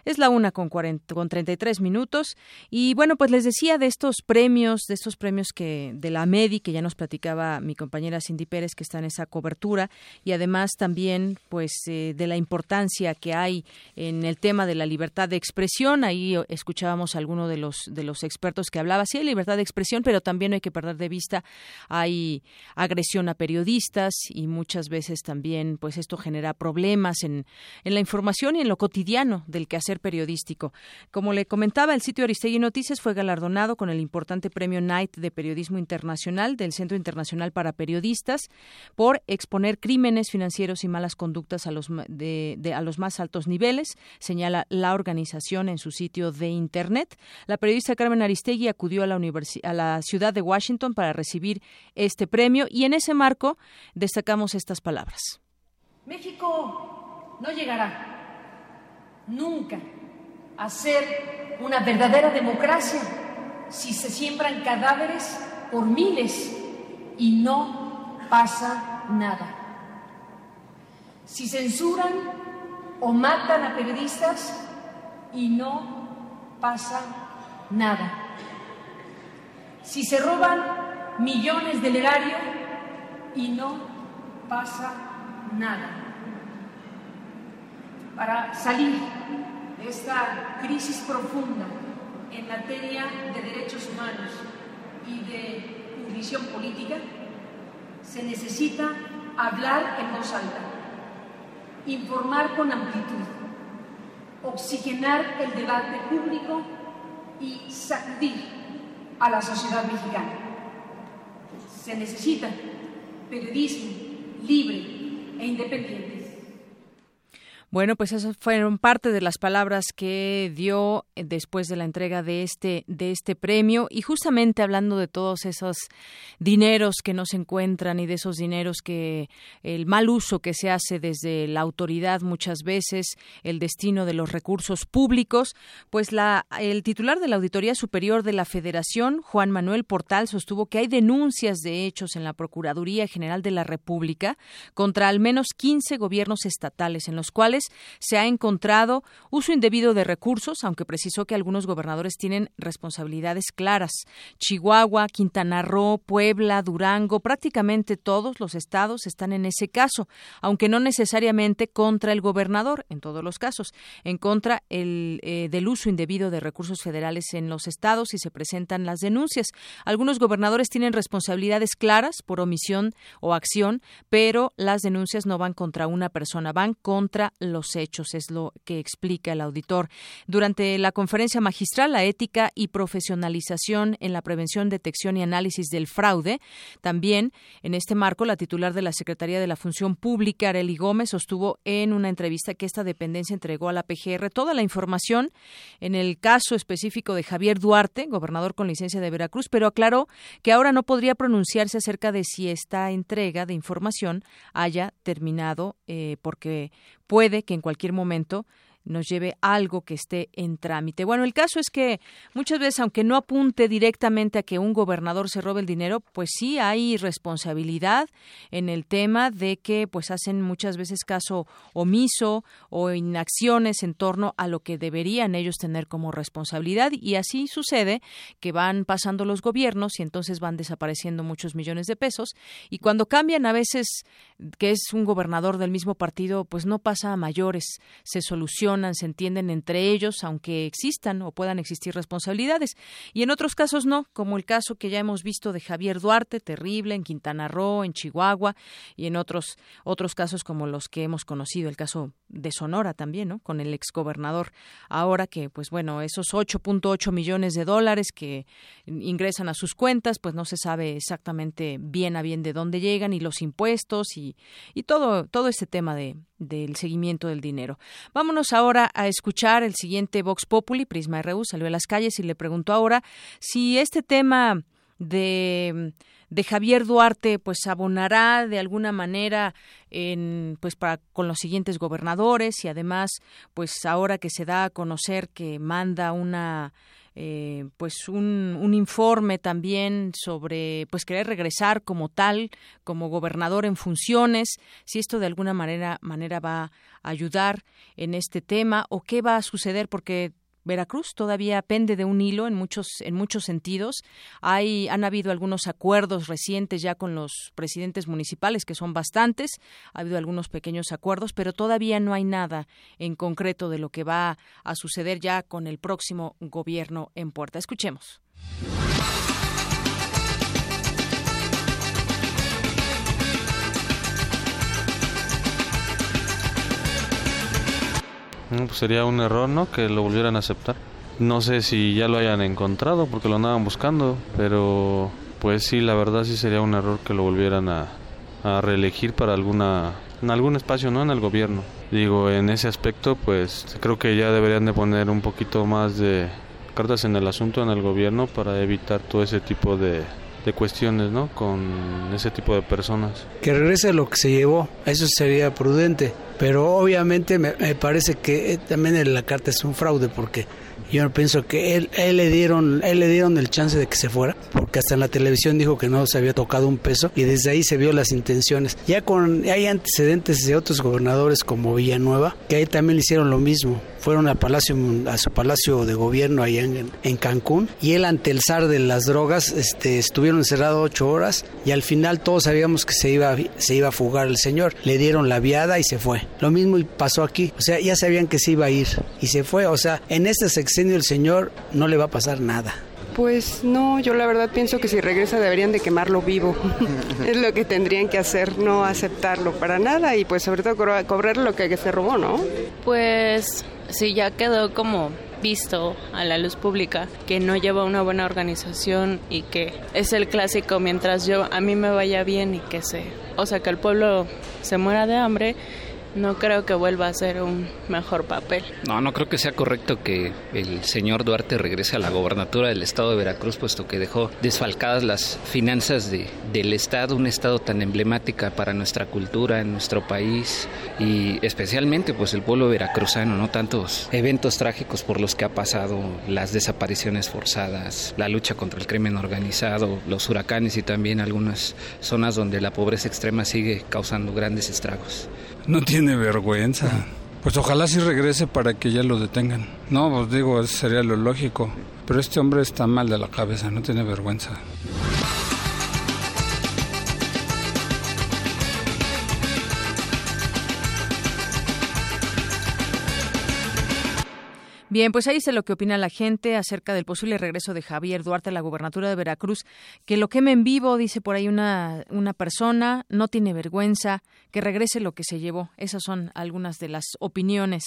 Speaker 1: Es la una con, con 33 minutos. Y bueno, pues les decía de estos premios, de estos premios que de la MEDI, que ya nos platicaba mi compañera Cindy Pérez, que está en esa cobertura, y además también, pues, eh, de la importancia que hay en el tema de la libertad de expresión. Ahí escuchábamos a alguno de los, de los expertos que hablaba, sí, hay libertad de expresión, pero también no hay que perder de vista, hay agresión a periodistas y muchas veces también, pues, esto genera problemas en, en la información y en lo cotidiano del quehacer periodístico. Como le comentaba, el sitio Aristegui Noticias fue galardonado con el importante premio Knight de Periodismo Internacional del Centro Internacional para Periodistas por exponer crímenes financieros y malas conductas a los, más altos niveles, señala la organización en su sitio de Internet. La periodista Carmen Aristegui acudió a la, a la ciudad de Washington para recibir este premio y en ese marco destacamos estas palabras.
Speaker 13: México no llegará nunca a ser una verdadera democracia si se siembran cadáveres por miles y no pasa nada. Si censuran o matan a periodistas y no pasa nada. Si se roban millones del erario y no pasa nada para salir de esta crisis profunda en materia de derechos humanos y de jurisdicción política, se necesita hablar en voz alta, informar con amplitud, oxigenar el debate público y sacudir a la sociedad mexicana. Se necesita periodismo libre e independiente
Speaker 1: bueno, pues esas fueron parte de las palabras que dio eh, después de la entrega de este de este premio. Y justamente hablando de todos esos dineros que no se encuentran y de esos dineros que el mal uso que se hace desde la autoridad muchas veces, el destino de los recursos públicos, pues la el titular de la Auditoría Superior de la Federación, Juan Manuel Portal, sostuvo que hay denuncias de hechos en la Procuraduría General de la República contra al menos 15 gobiernos estatales en los cuales se ha encontrado uso indebido de recursos, aunque precisó que algunos gobernadores tienen responsabilidades claras. Chihuahua, Quintana Roo, Puebla, Durango, prácticamente todos los estados están en ese caso, aunque no necesariamente contra el gobernador, en todos los casos, en contra eh, del uso indebido de recursos federales en los estados y se presentan las denuncias. Algunos gobernadores tienen responsabilidades claras por omisión o acción, pero las denuncias no van contra una persona, van contra los hechos, es lo que explica el auditor. Durante la conferencia magistral, la ética y profesionalización en la prevención, detección y análisis del fraude, también en este marco, la titular de la Secretaría de la Función Pública, Areli Gómez, sostuvo en una entrevista que esta dependencia entregó a la PGR toda la información en el caso específico de Javier Duarte, gobernador con licencia de Veracruz, pero aclaró que ahora no podría pronunciarse acerca de si esta entrega de información haya terminado eh, porque puede que en cualquier momento nos lleve algo que esté en trámite. Bueno, el caso es que muchas veces, aunque no apunte directamente a que un gobernador se robe el dinero, pues sí hay responsabilidad en el tema de que pues hacen muchas veces caso omiso o inacciones en torno a lo que deberían ellos tener como responsabilidad. Y así sucede que van pasando los gobiernos y entonces van desapareciendo muchos millones de pesos. Y cuando cambian a veces que es un gobernador del mismo partido, pues no pasa a mayores, se soluciona se entienden entre ellos, aunque existan o puedan existir responsabilidades. Y en otros casos no, como el caso que ya hemos visto de Javier Duarte, terrible, en Quintana Roo, en Chihuahua, y en otros, otros casos como los que hemos conocido, el caso de Sonora también, ¿no? Con el exgobernador. Ahora que, pues bueno, esos 8.8 millones de dólares que ingresan a sus cuentas, pues no se sabe exactamente bien a bien de dónde llegan y los impuestos y, y todo, todo este tema de, del seguimiento del dinero. Vámonos ahora a escuchar el siguiente Vox Populi. Prisma RU salió a las calles y le preguntó ahora si este tema de de Javier Duarte pues abonará de alguna manera en pues para con los siguientes gobernadores y además pues ahora que se da a conocer que manda una eh, pues un, un, informe también sobre pues querer regresar como tal como gobernador en funciones si esto de alguna manera manera va a ayudar en este tema o qué va a suceder porque Veracruz todavía pende de un hilo en muchos en muchos sentidos. Hay han habido algunos acuerdos recientes ya con los presidentes municipales que son bastantes. Ha habido algunos pequeños acuerdos, pero todavía no hay nada en concreto de lo que va a suceder ya con el próximo gobierno en puerta. Escuchemos.
Speaker 22: Pues sería un error, ¿no? Que lo volvieran a aceptar. No sé si ya lo hayan encontrado porque lo andaban buscando, pero pues sí, la verdad sí sería un error que lo volvieran a, a reelegir para alguna en algún espacio, ¿no? En el gobierno. Digo, en ese aspecto, pues creo que ya deberían de poner un poquito más de cartas en el asunto en el gobierno para evitar todo ese tipo de, de cuestiones, ¿no? Con ese tipo de personas.
Speaker 23: Que regrese lo que se llevó, eso sería prudente, pero obviamente me, parece que también en la carta es un fraude porque yo pienso que él, él le dieron él le dieron el chance de que se fuera porque hasta en la televisión dijo que no se había tocado un peso y desde ahí se vio las intenciones ya con hay antecedentes de otros gobernadores como Villanueva que ahí también le hicieron lo mismo fueron a palacio a su palacio de gobierno allá en, en, Cancún y él ante el zar de las drogas este estuvieron encerrados ocho horas y al final todos sabíamos que se iba se iba a fugar el señor. Le dieron la viada y se fue. Lo mismo pasó aquí. O sea ya sabían que se iba a ir y se fue. O sea en este sexenio el señor no le va a pasar nada
Speaker 24: pues no, yo la verdad pienso que si regresa deberían de quemarlo vivo. (laughs) es lo que tendrían que hacer, no aceptarlo para nada y pues sobre todo cobrar lo que se robó, ¿no?
Speaker 25: Pues sí, ya quedó como visto a la luz pública que no lleva una buena organización y que es el clásico mientras yo a mí me vaya bien y que se, o sea, que el pueblo se muera de hambre no creo que vuelva a ser un mejor papel.
Speaker 26: No, no creo que sea correcto que el señor Duarte regrese a la gobernatura del estado de Veracruz, puesto que dejó desfalcadas las finanzas de, del estado, un estado tan emblemática para nuestra cultura, en nuestro país y especialmente pues el pueblo veracruzano, no tantos eventos trágicos por los que ha pasado, las desapariciones forzadas, la lucha contra el crimen organizado, los huracanes y también algunas zonas donde la pobreza extrema sigue causando grandes estragos.
Speaker 27: No tiene vergüenza. Pues ojalá sí regrese para que ya lo detengan. No, pues digo, eso sería lo lógico. Pero este hombre está mal de la cabeza, no tiene vergüenza.
Speaker 1: Bien, pues ahí sé lo que opina la gente acerca del posible regreso de Javier Duarte a la gubernatura de Veracruz, que lo queme en vivo, dice por ahí una, una persona, no tiene vergüenza, que regrese lo que se llevó. Esas son algunas de las opiniones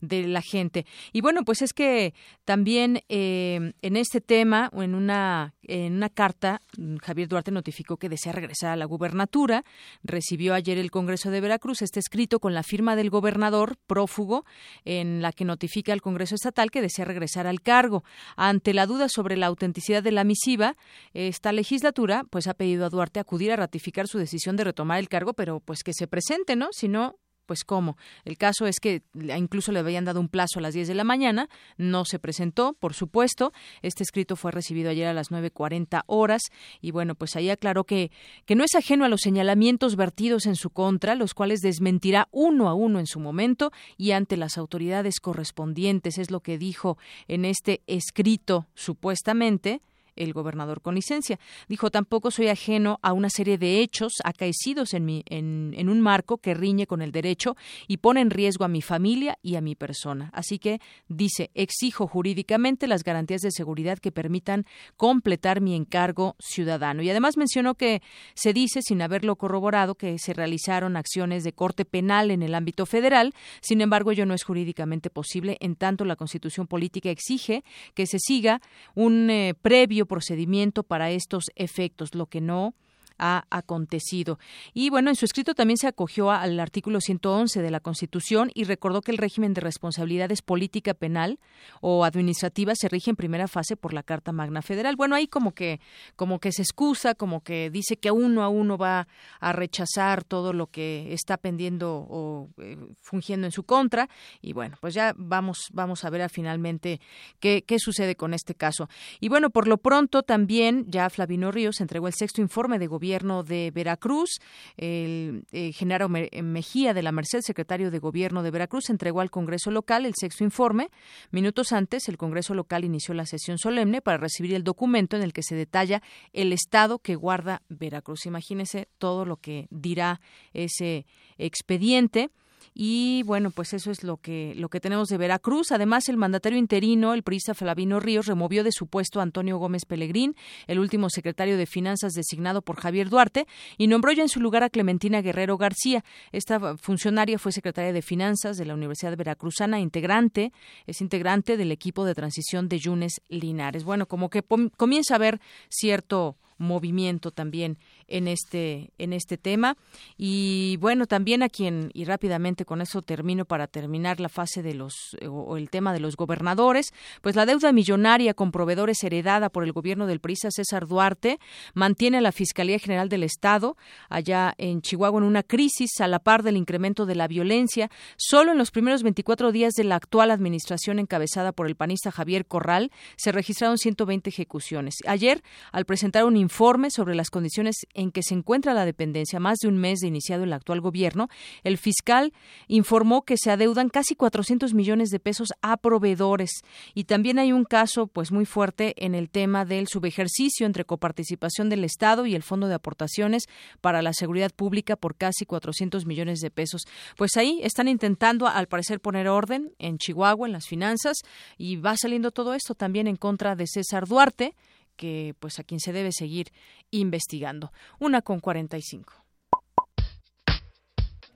Speaker 1: de la gente. Y bueno, pues es que también eh, en este tema, en una, en una carta, Javier Duarte notificó que desea regresar a la gubernatura. Recibió ayer el Congreso de Veracruz este escrito con la firma del gobernador prófugo, en la que notifica al Congreso Estatal tal que desea regresar al cargo. Ante la duda sobre la autenticidad de la misiva, esta legislatura pues ha pedido a Duarte acudir a ratificar su decisión de retomar el cargo, pero pues que se presente, ¿no? Si no, pues cómo. El caso es que incluso le habían dado un plazo a las 10 de la mañana, no se presentó, por supuesto. Este escrito fue recibido ayer a las 9.40 horas y bueno, pues ahí aclaró que, que no es ajeno a los señalamientos vertidos en su contra, los cuales desmentirá uno a uno en su momento y ante las autoridades correspondientes, es lo que dijo en este escrito supuestamente el gobernador con licencia. Dijo, tampoco soy ajeno a una serie de hechos acaecidos en, mi, en, en, un marco que riñe con el derecho y pone en riesgo a mi familia y a mi persona. Así que, dice, exijo jurídicamente las garantías de seguridad que permitan completar mi encargo ciudadano. Y además mencionó que se dice, sin haberlo corroborado, que se realizaron acciones de corte penal en el ámbito federal. Sin embargo, ello no es jurídicamente posible, en tanto la Constitución Política exige que se siga un eh, previo procedimiento para estos efectos, lo que no ha acontecido. Y bueno, en su escrito también se acogió al artículo 111 de la Constitución y recordó que el régimen de responsabilidades política penal o administrativa se rige en primera fase por la Carta Magna Federal. Bueno, ahí como que como que se excusa, como que dice que uno a uno va a rechazar todo lo que está pendiendo o eh, fungiendo en su contra y bueno, pues ya vamos vamos a ver finalmente qué, qué sucede con este caso. Y bueno, por lo pronto también ya Flavino Ríos entregó el sexto informe de gobierno gobierno de Veracruz. El eh, Genaro Mejía de la Merced, secretario de Gobierno de Veracruz, entregó al Congreso local el sexto informe. Minutos antes, el Congreso local inició la sesión solemne para recibir el documento en el que se detalla el estado que guarda Veracruz. Imagínese todo lo que dirá ese expediente. Y bueno, pues eso es lo que, lo que tenemos de Veracruz. Además, el mandatario interino, el priista Flavino Ríos, removió de su puesto a Antonio Gómez Pelegrín, el último secretario de Finanzas designado por Javier Duarte, y nombró ya en su lugar a Clementina Guerrero García. Esta funcionaria fue secretaria de Finanzas de la Universidad Veracruzana, integrante, es integrante del equipo de transición de Yunes Linares. Bueno, como que comienza a haber cierto movimiento también en este en este tema. Y bueno también a quien y rápidamente con eso termino para terminar la fase de los o, el tema de los gobernadores pues la deuda millonaria con proveedores heredada por el gobierno del PRISA César Duarte mantiene la Fiscalía General del Estado allá en Chihuahua en una crisis a la par del incremento de la violencia. Solo en los primeros 24 días de la actual administración encabezada por el panista Javier Corral se registraron 120 ejecuciones. Ayer al presentar un informe sobre las condiciones en que se encuentra la dependencia, más de un mes de iniciado el actual gobierno, el fiscal informó que se adeudan casi 400 millones de pesos a proveedores y también hay un caso pues muy fuerte en el tema del subejercicio entre coparticipación del Estado y el Fondo de Aportaciones para la Seguridad Pública por casi 400 millones de pesos. Pues ahí están intentando al parecer poner orden en Chihuahua en las finanzas y va saliendo todo esto también en contra de César Duarte que pues a quien se debe seguir investigando. Una con 45.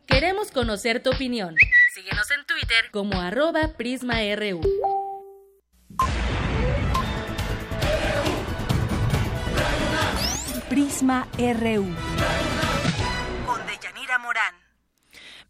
Speaker 10: Queremos conocer tu opinión. Síguenos en Twitter como arroba PrismaRU.
Speaker 28: Prisma RU.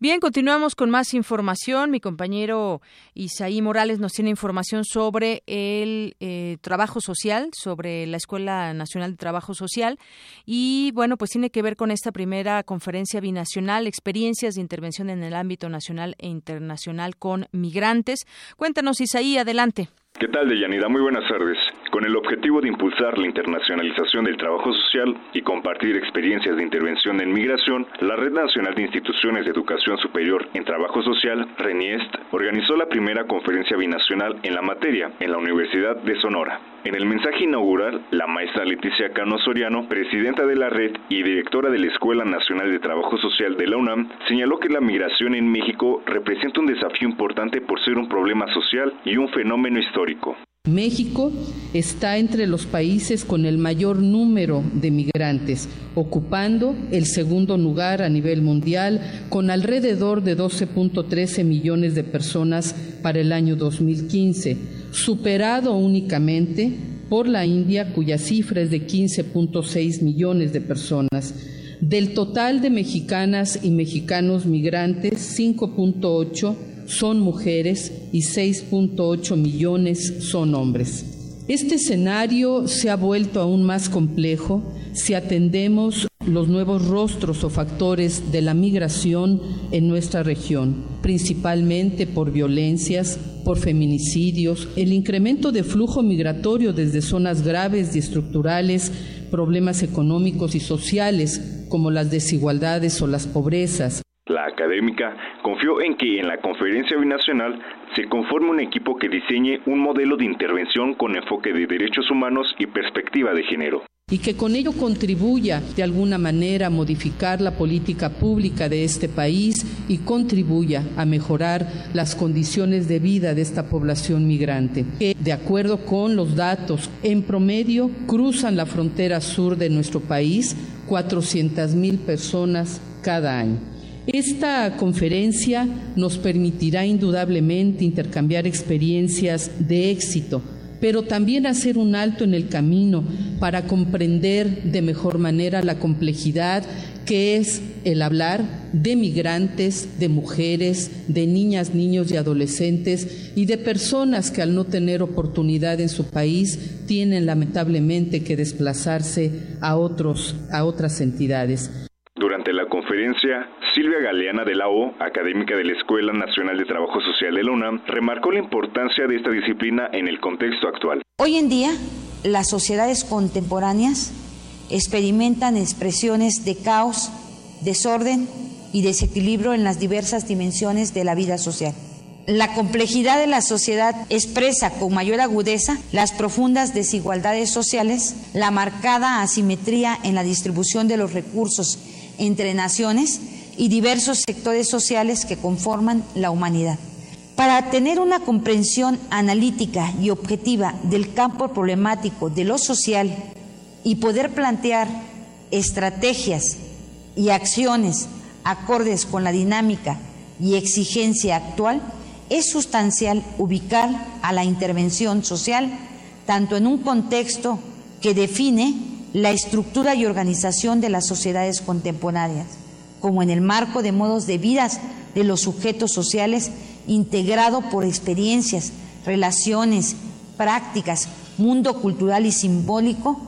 Speaker 1: Bien, continuamos con más información. Mi compañero Isaí Morales nos tiene información sobre el eh, trabajo social, sobre la Escuela Nacional de Trabajo Social. Y bueno, pues tiene que ver con esta primera conferencia binacional, experiencias de intervención en el ámbito nacional e internacional con migrantes. Cuéntanos, Isaí, adelante.
Speaker 16: ¿Qué tal, Deyanira? Muy buenas tardes. Con el objetivo de impulsar la internacionalización del trabajo social y compartir experiencias de intervención en migración, la Red Nacional de Instituciones de Educación Superior en Trabajo Social, RENIEST, organizó la primera conferencia binacional en la materia en la Universidad de Sonora. En el mensaje inaugural, la maestra Leticia Cano Soriano, presidenta de la red y directora de la Escuela Nacional de Trabajo Social de la UNAM, señaló que la migración en México representa un desafío importante por ser un problema social y un fenómeno histórico.
Speaker 29: México está entre los países con el mayor número de migrantes, ocupando el segundo lugar a nivel mundial con alrededor de 12.13 millones de personas para el año 2015, superado únicamente por la India cuya cifra es de 15.6 millones de personas. Del total de mexicanas y mexicanos migrantes, 5.8 son mujeres y 6.8 millones son hombres. Este escenario se ha vuelto aún más complejo si atendemos los nuevos rostros o factores de la migración en nuestra región, principalmente por violencias, por feminicidios, el incremento de flujo migratorio desde zonas graves y estructurales, problemas económicos y sociales como las desigualdades o las pobrezas.
Speaker 16: La académica confió en que en la conferencia binacional se conforme un equipo que diseñe un modelo de intervención con enfoque de derechos humanos y perspectiva de género
Speaker 29: y que con ello contribuya de alguna manera a modificar la política pública de este país y contribuya a mejorar las condiciones de vida de esta población migrante, que de acuerdo con los datos, en promedio cruzan la frontera sur de nuestro país 400 mil personas cada año. Esta conferencia nos permitirá indudablemente intercambiar experiencias de éxito pero también hacer un alto en el camino para comprender de mejor manera la complejidad que es el hablar de migrantes, de mujeres, de niñas, niños y adolescentes y de personas que al no tener oportunidad en su país tienen lamentablemente que desplazarse a otros a otras entidades.
Speaker 16: Durante la conferencia, Silvia Galeana de la O, académica de la Escuela Nacional de Trabajo Social de la UNAM, remarcó la importancia de esta disciplina en el contexto actual.
Speaker 30: Hoy en día, las sociedades contemporáneas experimentan expresiones de caos, desorden y desequilibrio en las diversas dimensiones de la vida social. La complejidad de la sociedad expresa con mayor agudeza las profundas desigualdades sociales, la marcada asimetría en la distribución de los recursos entre naciones y diversos sectores sociales que conforman la humanidad. Para tener una comprensión analítica y objetiva del campo problemático de lo social y poder plantear estrategias y acciones acordes con la dinámica y exigencia actual, es sustancial ubicar a la intervención social tanto en un contexto que define la estructura y organización de las sociedades contemporáneas, como en el marco de modos de vida de los sujetos sociales integrado por experiencias, relaciones, prácticas, mundo cultural y simbólico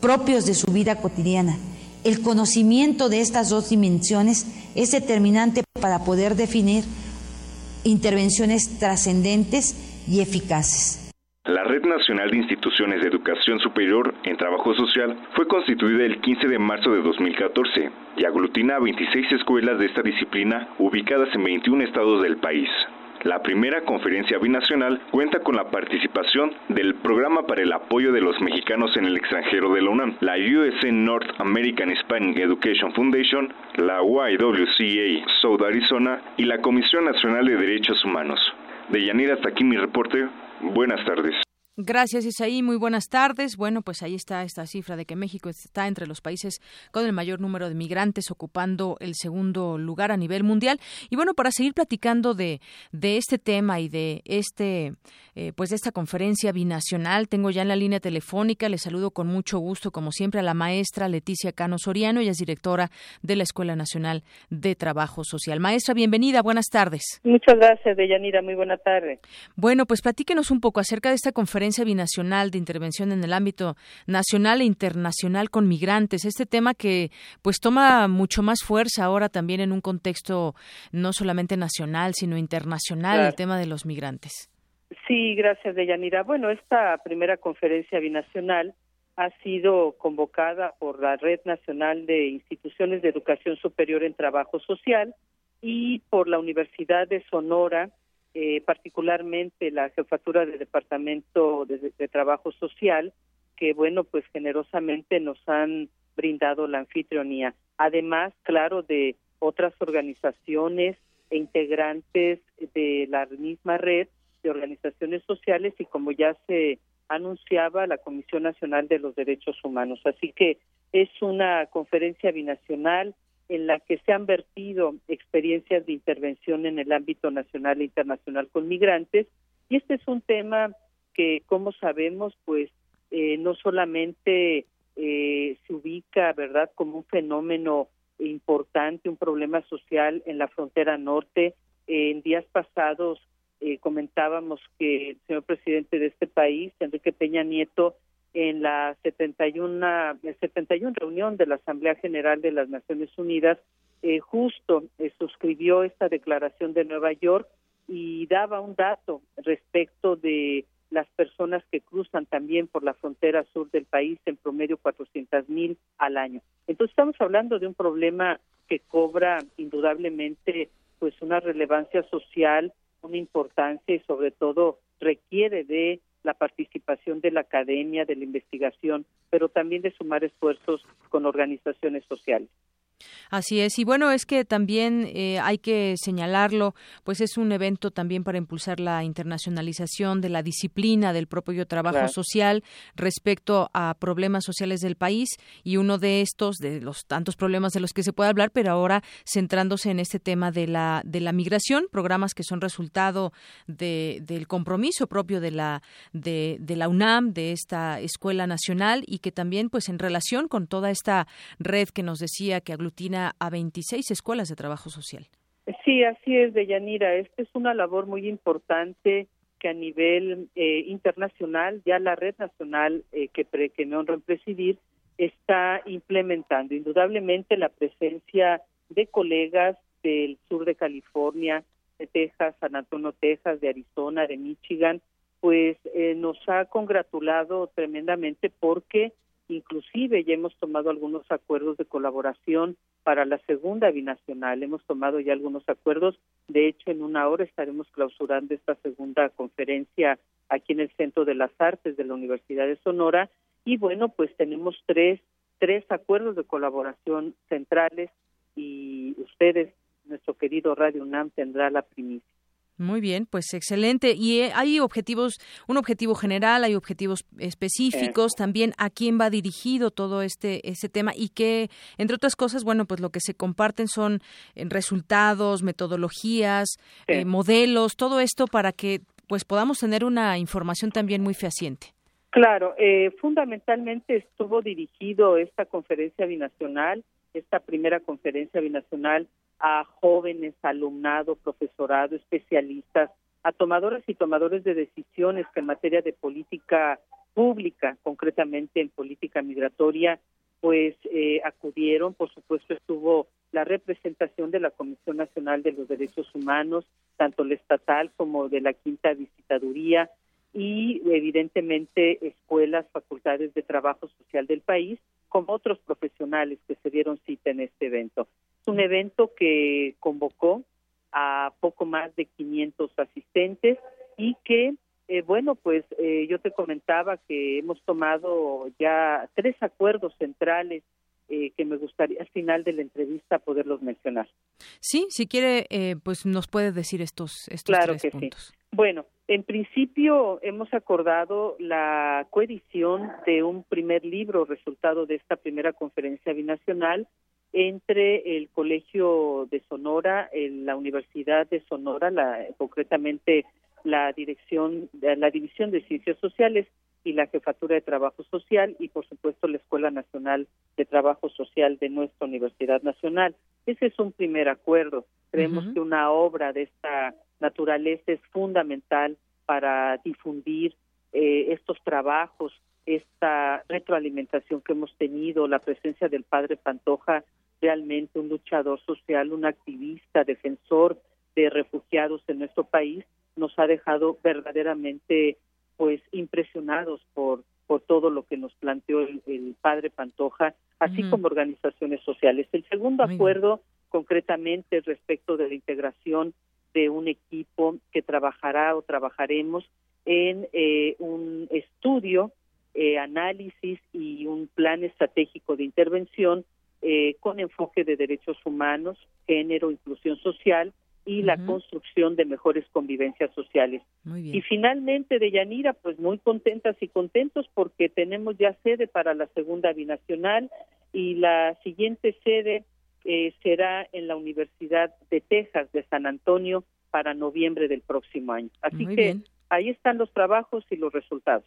Speaker 30: propios de su vida cotidiana. El conocimiento de estas dos dimensiones es determinante para poder definir intervenciones trascendentes y eficaces.
Speaker 16: La Red Nacional de Instituciones de Educación Superior en Trabajo Social fue constituida el 15 de marzo de 2014 y aglutina a 26 escuelas de esta disciplina ubicadas en 21 estados del país. La primera conferencia binacional cuenta con la participación del Programa para el Apoyo de los Mexicanos en el Extranjero de la UNAM, la USA North American Hispanic Education Foundation, la YWCA South Arizona y la Comisión Nacional de Derechos Humanos. De Yanira hasta aquí mi reporte. Buenas tardes.
Speaker 1: Gracias, Isaí. Muy buenas tardes. Bueno, pues ahí está esta cifra de que México está entre los países con el mayor número de migrantes, ocupando el segundo lugar a nivel mundial. Y bueno, para seguir platicando de, de este tema y de este, eh, pues de esta conferencia binacional, tengo ya en la línea telefónica, le saludo con mucho gusto, como siempre, a la maestra Leticia Cano Soriano, ella es directora de la Escuela Nacional de Trabajo Social. Maestra, bienvenida, buenas tardes.
Speaker 31: Muchas gracias, Deyanira, muy buena tarde.
Speaker 1: Bueno, pues platíquenos un poco acerca de esta conferencia binacional de intervención en el ámbito nacional e internacional con migrantes. Este tema que pues toma mucho más fuerza ahora también en un contexto no solamente nacional, sino internacional, el tema de los migrantes.
Speaker 31: Sí, gracias, Deyanira. Bueno, esta primera conferencia binacional ha sido convocada por la Red Nacional de Instituciones de Educación Superior en Trabajo Social y por la Universidad de Sonora eh, particularmente la jefatura del Departamento de, Trabajo Social, que, bueno, pues generosamente nos han brindado la anfitrionía. Además, claro, de otras organizaciones e integrantes de la misma red de organizaciones sociales y como ya se anunciaba la Comisión Nacional de los Derechos Humanos. Así que es una conferencia binacional en la que se han vertido experiencias de intervención en el ámbito nacional e internacional con migrantes. Y este es un tema que, como sabemos, pues eh, no solamente eh, se ubica, ¿verdad?, como un fenómeno importante, un problema social en la frontera norte. en días pasados eh, comentábamos que el señor presidente de este país, Enrique Peña Nieto, en la 71, 71 reunión de la Asamblea General de las Naciones Unidas, eh, justo eh, suscribió esta declaración de Nueva York y daba un dato respecto de las personas que cruzan también por la frontera sur del país, en promedio 400 mil al año. Entonces estamos hablando de un problema que cobra indudablemente pues una relevancia social, una importancia y sobre todo requiere de la participación de la academia, de la investigación, pero también de sumar esfuerzos con organizaciones sociales.
Speaker 1: Así es, y bueno, es que también eh, hay que señalarlo, pues es un evento también para impulsar la internacionalización de la disciplina del propio trabajo social respecto a problemas sociales del país y uno de estos, de los tantos problemas de los que se puede hablar, pero ahora centrándose en este tema de la, de la migración, programas que son resultado de, del compromiso propio de la, de, de la UNAM, de esta Escuela Nacional y que también pues en relación con toda esta red que nos decía que aglutina a 26 escuelas de trabajo social.
Speaker 31: Sí, así es, Deyanira. Esta es una labor muy importante que a nivel eh, internacional, ya la red nacional eh, que, que me honro en presidir, está implementando. Indudablemente la presencia de colegas del sur de California, de Texas, San Antonio, Texas, de Arizona, de Michigan, pues eh, nos ha congratulado tremendamente porque Inclusive ya hemos tomado algunos acuerdos de colaboración para la segunda binacional. Hemos tomado ya algunos acuerdos. De hecho, en una hora estaremos clausurando esta segunda conferencia aquí en el Centro de las Artes de la Universidad de Sonora. Y bueno, pues tenemos tres, tres acuerdos de colaboración centrales y ustedes, nuestro querido Radio UNAM, tendrá la primicia.
Speaker 1: Muy bien, pues excelente. Y eh, hay objetivos, un objetivo general, hay objetivos específicos, también a quién va dirigido todo este ese tema y que, entre otras cosas, bueno, pues lo que se comparten son eh, resultados, metodologías, eh, modelos, todo esto para que pues podamos tener una información también muy fehaciente.
Speaker 31: Claro, fundamentalmente estuvo dirigido esta conferencia binacional, esta primera conferencia binacional a jóvenes, alumnado, profesorado, especialistas, a tomadoras y tomadores de decisiones que en materia de política pública, concretamente en política migratoria, pues eh, acudieron, por supuesto estuvo la representación de la Comisión Nacional de los Derechos Humanos, tanto la estatal como de la Quinta Visitaduría, y evidentemente escuelas, facultades de trabajo social del país, como otros profesionales que se dieron cita en este evento. Es un evento que convocó a poco más de 500 asistentes y que, eh, bueno, pues eh, yo te comentaba que hemos tomado ya tres acuerdos centrales eh, que me gustaría al final de la entrevista poderlos mencionar.
Speaker 1: Sí, si quiere, pues nos puede decir estos, estos
Speaker 31: claro
Speaker 1: tres
Speaker 31: que
Speaker 1: puntos.
Speaker 31: Sí. Bueno, en principio hemos acordado la coedición de un primer libro resultado de esta primera conferencia binacional entre el Colegio de Sonora, la Universidad de Sonora, la, concretamente la dirección, la División de Ciencias Sociales y la Jefatura de Trabajo Social y por supuesto la Escuela Nacional de Trabajo Social de nuestra Universidad Nacional. Ese es un primer acuerdo. Creemos que una obra de esta naturaleza es fundamental para difundir eh, estos trabajos, esta retroalimentación que hemos tenido, la presencia del padre Pantoja realmente un luchador social, un activista, defensor de refugiados en nuestro país, nos ha dejado verdaderamente pues impresionados por por todo lo que nos planteó el, padre Pantoja, así como organizaciones sociales. El segundo acuerdo, concretamente respecto de la integración de un equipo que trabajará o trabajaremos en eh, un estudio, eh, análisis y un plan estratégico de intervención eh, con enfoque de derechos humanos, género, inclusión social y la construcción de mejores convivencias sociales. Y finalmente, de Yanira, pues muy contentas y contentos porque tenemos ya sede para la segunda binacional y la siguiente sede eh, será en la Universidad de Texas de San Antonio para noviembre del próximo año. Así que ahí están los trabajos y los resultados.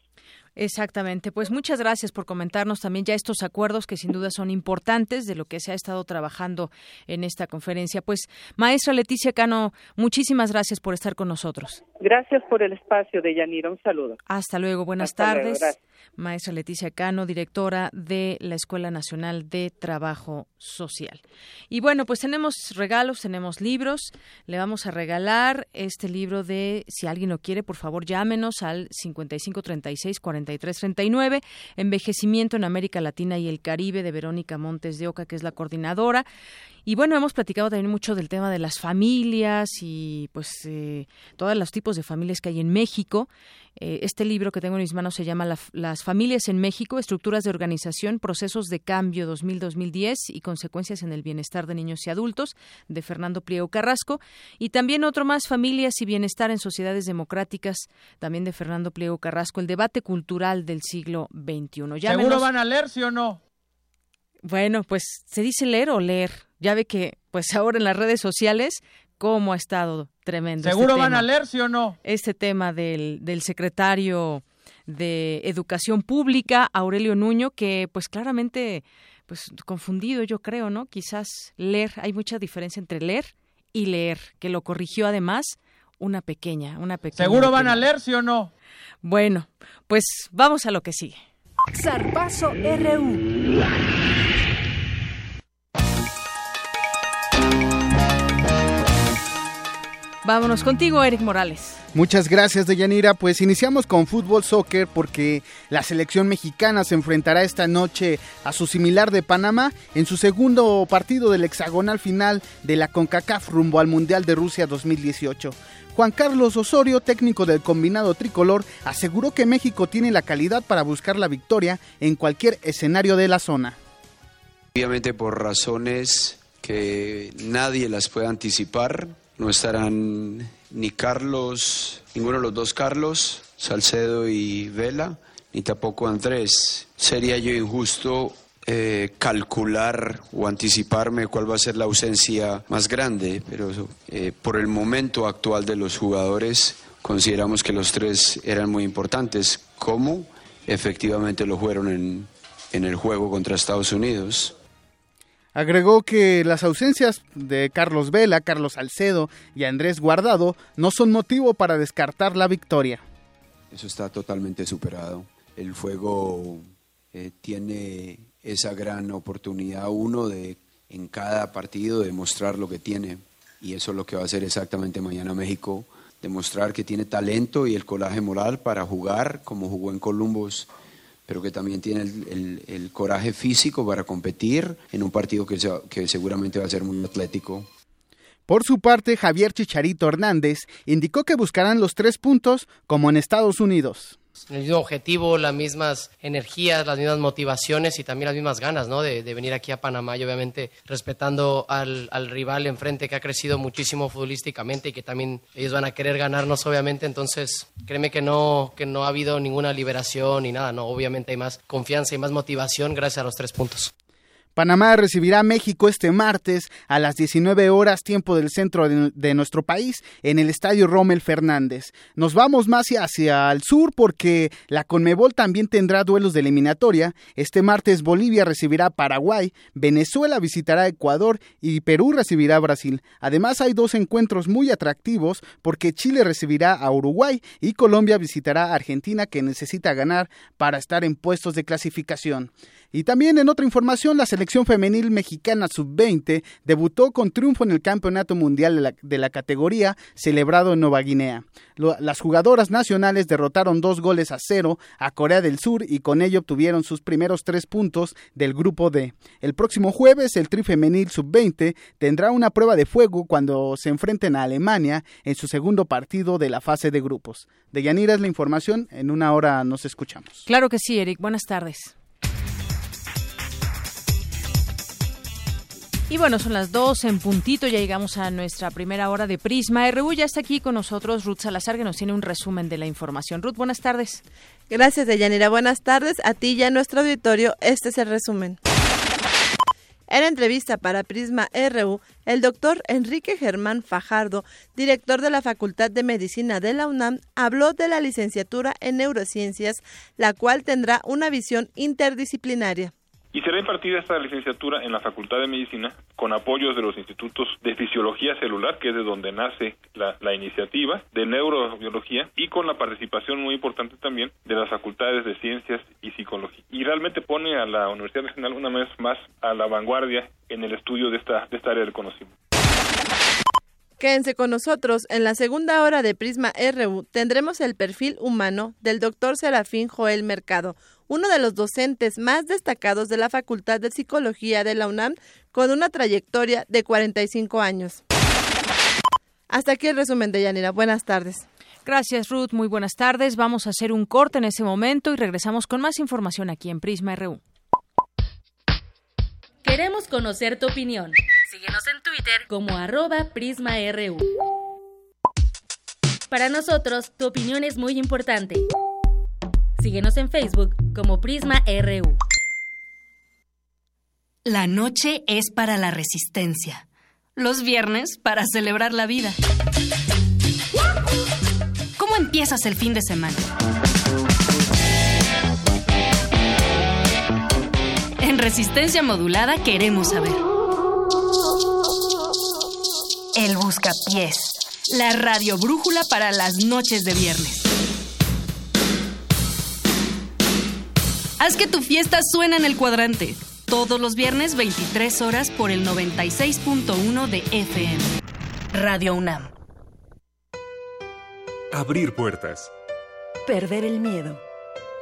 Speaker 1: Exactamente. Pues muchas gracias por comentarnos también ya estos acuerdos que sin duda son importantes de lo que se ha estado trabajando en esta conferencia. Pues maestra Leticia Cano, muchísimas gracias por estar con nosotros.
Speaker 31: Gracias por el espacio de Yanira. Un saludo.
Speaker 1: Hasta luego. Buenas tardes. maestra Leticia Cano, directora de la Escuela Nacional de Trabajo Social. Y bueno, pues tenemos regalos, tenemos libros. Le vamos a regalar este libro de, si alguien lo quiere, por favor llámenos al 5536 4339, Envejecimiento en América Latina y el Caribe de Verónica Montes de Oca, que es la coordinadora. Y bueno, hemos platicado también mucho del tema de las familias y pues eh, todos los tipos de familias que hay en México. Eh, este libro que tengo en mis manos se llama Las familias en México, estructuras de organización, procesos de cambio 2000-2010 y consecuencias en el bienestar de niños y adultos, de Fernando Pliego Carrasco. Y también otro más, Familias y Bienestar en Sociedades Democráticas, también de Fernando Pliego Carrasco, el debate cultural del siglo XXI.
Speaker 32: ¿Seguro van a leer, sí o no?
Speaker 1: Bueno, pues se dice leer o leer. Ya ve que, pues (laughs) ahora en las redes sociales, cómo ha estado tremendo.
Speaker 32: ¿Seguro este van a leer, sí o no?
Speaker 1: Este tema del, del secretario de Educación Pública, Aurelio Nuño, que pues claramente, pues confundido yo creo, ¿no? Quizás leer, hay mucha diferencia entre leer y leer, que lo corrigió además una pequeña, una pequeña.
Speaker 32: ¿Seguro van a leer, sí o no?
Speaker 1: Bueno, pues vamos a lo que sigue.
Speaker 13: Zarpazo RU.
Speaker 1: Vámonos contigo, Eric Morales.
Speaker 11: Muchas gracias, Deyanira. Pues iniciamos con fútbol soccer porque la selección mexicana se enfrentará esta noche a su similar de Panamá en su segundo partido del hexagonal final de la CONCACAF rumbo al Mundial de Rusia 2018. Juan Carlos Osorio, técnico del combinado tricolor, aseguró que México tiene la calidad para buscar la victoria en cualquier escenario de la zona.
Speaker 33: Obviamente por razones que nadie las puede anticipar, no estarán ni Carlos, ninguno de los dos Carlos, Salcedo y Vela, ni tampoco Andrés. Sería yo injusto eh, calcular o anticiparme cuál va a ser la ausencia más grande, pero eh, por el momento actual de los jugadores consideramos que los tres eran muy importantes, como efectivamente lo fueron en, en el juego contra Estados Unidos.
Speaker 11: Agregó que las ausencias de Carlos Vela, Carlos Salcedo y Andrés Guardado no son motivo para descartar la victoria.
Speaker 33: Eso está totalmente superado. El fuego eh, tiene esa gran oportunidad uno de en cada partido demostrar lo que tiene y eso es lo que va a hacer exactamente mañana México, demostrar que tiene talento y el coraje moral para jugar como jugó en Columbus pero que también tiene el, coraje físico para competir en un partido que, que seguramente va a ser muy atlético.
Speaker 11: Por su parte, Javier Chicharito Hernández indicó que buscarán los tres puntos como en Estados Unidos
Speaker 34: el mismo objetivo, las mismas energías, las mismas motivaciones y también las mismas ganas ¿no? de, venir aquí a Panamá y obviamente respetando al, al, rival enfrente que ha crecido muchísimo futbolísticamente y que también ellos van a querer ganarnos obviamente, entonces créeme que no, que no ha habido ninguna liberación ni nada, no, obviamente hay más confianza y más motivación gracias a los tres puntos.
Speaker 11: Panamá recibirá a México este martes a las 19 horas tiempo del centro de, nuestro país en el Estadio Rommel Fernández. Nos vamos más hacia el sur porque la Conmebol también tendrá duelos de eliminatoria. Este martes Bolivia recibirá a Paraguay, Venezuela visitará a Ecuador y Perú recibirá a Brasil. Además hay dos encuentros muy atractivos porque Chile recibirá a Uruguay y Colombia visitará a Argentina que necesita ganar para estar en puestos de clasificación. Y también en otra información, la selección femenil mexicana sub-20 debutó con triunfo en el Campeonato Mundial de la, categoría celebrado en Nueva Guinea. las jugadoras nacionales derrotaron dos goles a cero a Corea del Sur y con ello obtuvieron sus primeros tres puntos del grupo D. El próximo jueves, el tri femenil sub-20 tendrá una prueba de fuego cuando se enfrenten a Alemania en su segundo partido de la fase de grupos. De Yanira es la información, en una hora nos escuchamos.
Speaker 1: Claro que sí, Eric. Buenas tardes. Y bueno, son las dos en puntito, ya llegamos a nuestra primera hora de Prisma RU. Ya está aquí con nosotros Ruth Salazar, que nos tiene un resumen de la información. Ruth, buenas tardes.
Speaker 35: Gracias, Deyanira. Buenas tardes. A ti y a nuestro auditorio, este es el resumen. En entrevista para Prisma RU, el doctor Enrique Germán Fajardo, director de la Facultad de Medicina de la UNAM, habló de la licenciatura en neurociencias, la cual tendrá una visión interdisciplinaria.
Speaker 21: Y será impartida esta licenciatura en la Facultad de Medicina con apoyos de los institutos de fisiología celular, que es de donde nace la, iniciativa, de neurobiología y con la participación muy importante también de las facultades de ciencias y psicología. Y realmente pone a la Universidad Nacional una vez más a la vanguardia en el estudio de esta, de esta área del conocimiento.
Speaker 35: Quédense con nosotros. En la segunda hora de Prisma RU tendremos el perfil humano del doctor Serafín Joel Mercado, uno de los docentes más destacados de la Facultad de Psicología de la UNAM, con una trayectoria de 45 años. Hasta aquí el resumen de Yanira. Buenas tardes.
Speaker 1: Gracias, Ruth. Muy buenas tardes. Vamos a hacer un corte en ese momento y regresamos con más información aquí en Prisma RU.
Speaker 10: Queremos conocer tu opinión. Síguenos en Twitter como arroba PrismaRU. Para nosotros, tu opinión es muy importante. Síguenos en Facebook como Prisma RU.
Speaker 13: La noche es para la resistencia. Los viernes para celebrar la vida. ¿Cómo empiezas el fin de semana? En resistencia modulada queremos saber. El Buscapiés. La radio brújula para las noches de viernes. Haz que tu fiesta suene en el cuadrante. Todos los viernes 23 horas por el 96.1 de FM. Radio UNAM.
Speaker 36: Abrir puertas.
Speaker 37: Perder el miedo.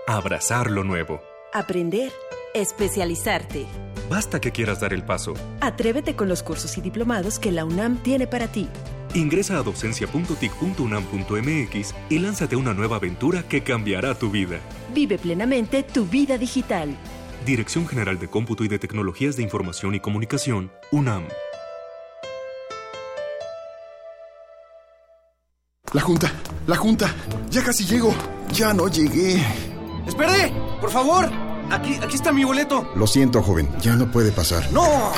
Speaker 36: Abrazar lo nuevo.
Speaker 37: Aprender. Especializarte.
Speaker 36: Basta que quieras dar el paso.
Speaker 37: Atrévete con los cursos y diplomados que la UNAM tiene para ti.
Speaker 36: Ingresa a docencia.tic.unam.mx y lánzate a una nueva aventura que cambiará tu vida.
Speaker 37: Vive plenamente tu vida digital.
Speaker 36: Dirección General de Cómputo y de Tecnologías de Información y Comunicación, UNAM.
Speaker 38: La Junta, la Junta, ya casi llego. Ya no llegué.
Speaker 39: ¡Espere! ¡Por favor! Aquí, aquí está mi boleto.
Speaker 38: Lo siento, joven, ya no puede pasar.
Speaker 39: ¡No!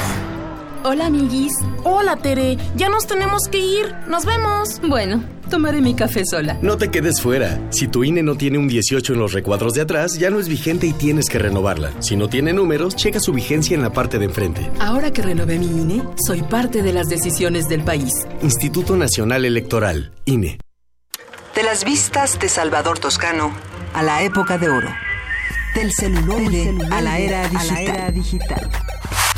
Speaker 40: Hola, amiguis. Hola, Tere. Ya nos tenemos que ir. Nos vemos.
Speaker 37: Bueno, tomaré mi café sola.
Speaker 41: No te quedes fuera. Si tu INE no tiene un 18 en los recuadros de atrás, ya no es vigente y tienes que renovarla. Si no tiene números, checa su vigencia en la parte de enfrente.
Speaker 37: Ahora que renové mi INE, soy parte de las decisiones del país.
Speaker 41: Instituto Nacional Electoral, INE.
Speaker 30: De las vistas de Salvador Toscano a la época de oro. Del celular a la era digital. A la era digital.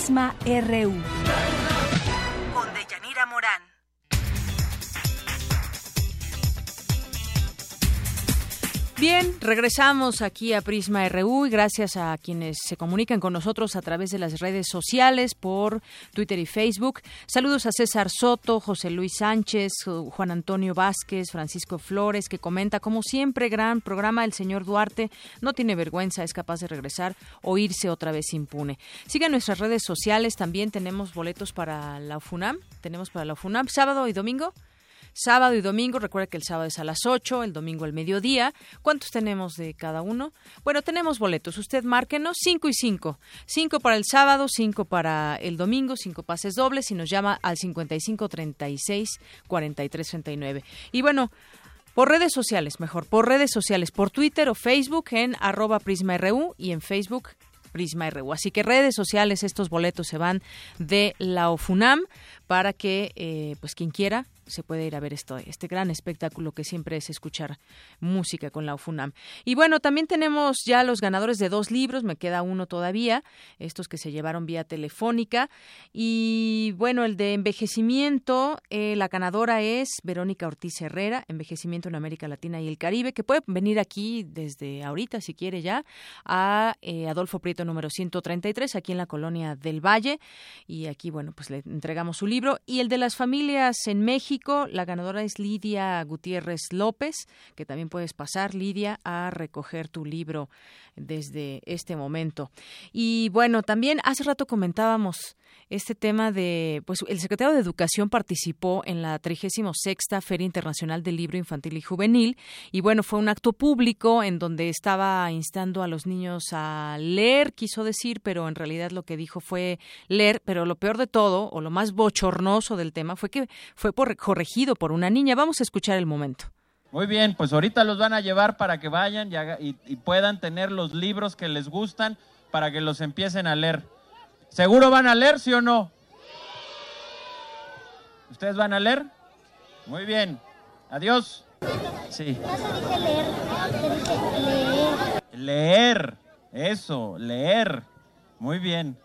Speaker 42: Prisma RU.
Speaker 1: Bien, regresamos aquí a Prisma RU y gracias a quienes se comunican con nosotros a través de las redes sociales por Twitter y Facebook. Saludos a César Soto, José Luis Sánchez, Juan Antonio Vázquez, Francisco Flores, que comenta, como siempre, gran programa. El señor Duarte no tiene vergüenza, es capaz de regresar o irse otra vez impune. Sigan nuestras redes sociales, también tenemos boletos para la UFUNAM, tenemos para la UFUNAM sábado y domingo sábado y domingo. Recuerda que el sábado es a las 8, el domingo al mediodía. ¿Cuántos tenemos de cada uno? Bueno, tenemos boletos. Usted márquenos 5 y 5. 5 para el sábado, 5 para el domingo, 5 pases dobles y nos llama al 55 36 43 39. Y bueno, por redes sociales, mejor, por redes sociales, por Twitter o Facebook en arroba PrismaRU y en Facebook Prisma RU. Así que redes sociales, estos boletos se van de la OFUNAM para que, eh, pues quien quiera, se puede ir a ver esto, este gran espectáculo que siempre es escuchar música con la UFUNAM. Y bueno, también tenemos ya los ganadores de dos libros, me queda uno todavía, estos que se llevaron vía telefónica. Y bueno, el de envejecimiento, eh, la ganadora es Verónica Ortiz Herrera, envejecimiento en América Latina y el Caribe, que puede venir aquí desde ahorita, si quiere ya, a eh, Adolfo Prieto número 133, aquí en la colonia del Valle. Y aquí, bueno, pues le entregamos su libro. Y el de las familias en México, la ganadora es Lidia Gutiérrez López, que también puedes pasar, Lidia, a recoger tu libro desde este momento. Y bueno, también hace rato comentábamos este tema de, pues el secretario de Educación participó en la 36 Feria Internacional del Libro Infantil y Juvenil y bueno, fue un acto público en donde estaba instando a los niños a leer, quiso decir, pero en realidad lo que dijo fue leer, pero lo peor de todo o lo más bochornoso del tema fue que fue por, corregido por una niña. Vamos a escuchar el momento.
Speaker 43: Muy bien, pues ahorita los van a llevar para que vayan y, puedan tener los libros que les gustan para que los empiecen a leer. ¿Seguro van a leer, sí o no? ¿Ustedes van a leer? Muy bien. Adiós. Sí. Leer. Eso, leer. Muy bien.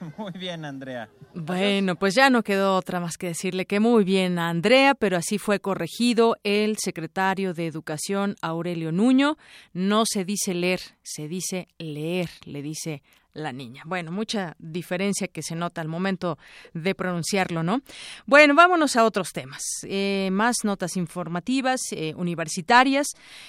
Speaker 43: (laughs) Muy bien, Andrea.
Speaker 1: Bueno, pues ya no quedó otra más que decirle que muy bien a Andrea, pero así fue corregido el secretario de Educación, Aurelio Nuño. No se dice leer, se dice leer, le dice la niña. Bueno, mucha diferencia que se nota al momento de pronunciarlo, ¿no? Bueno, vámonos a otros temas. Eh, más notas informativas eh, universitarias.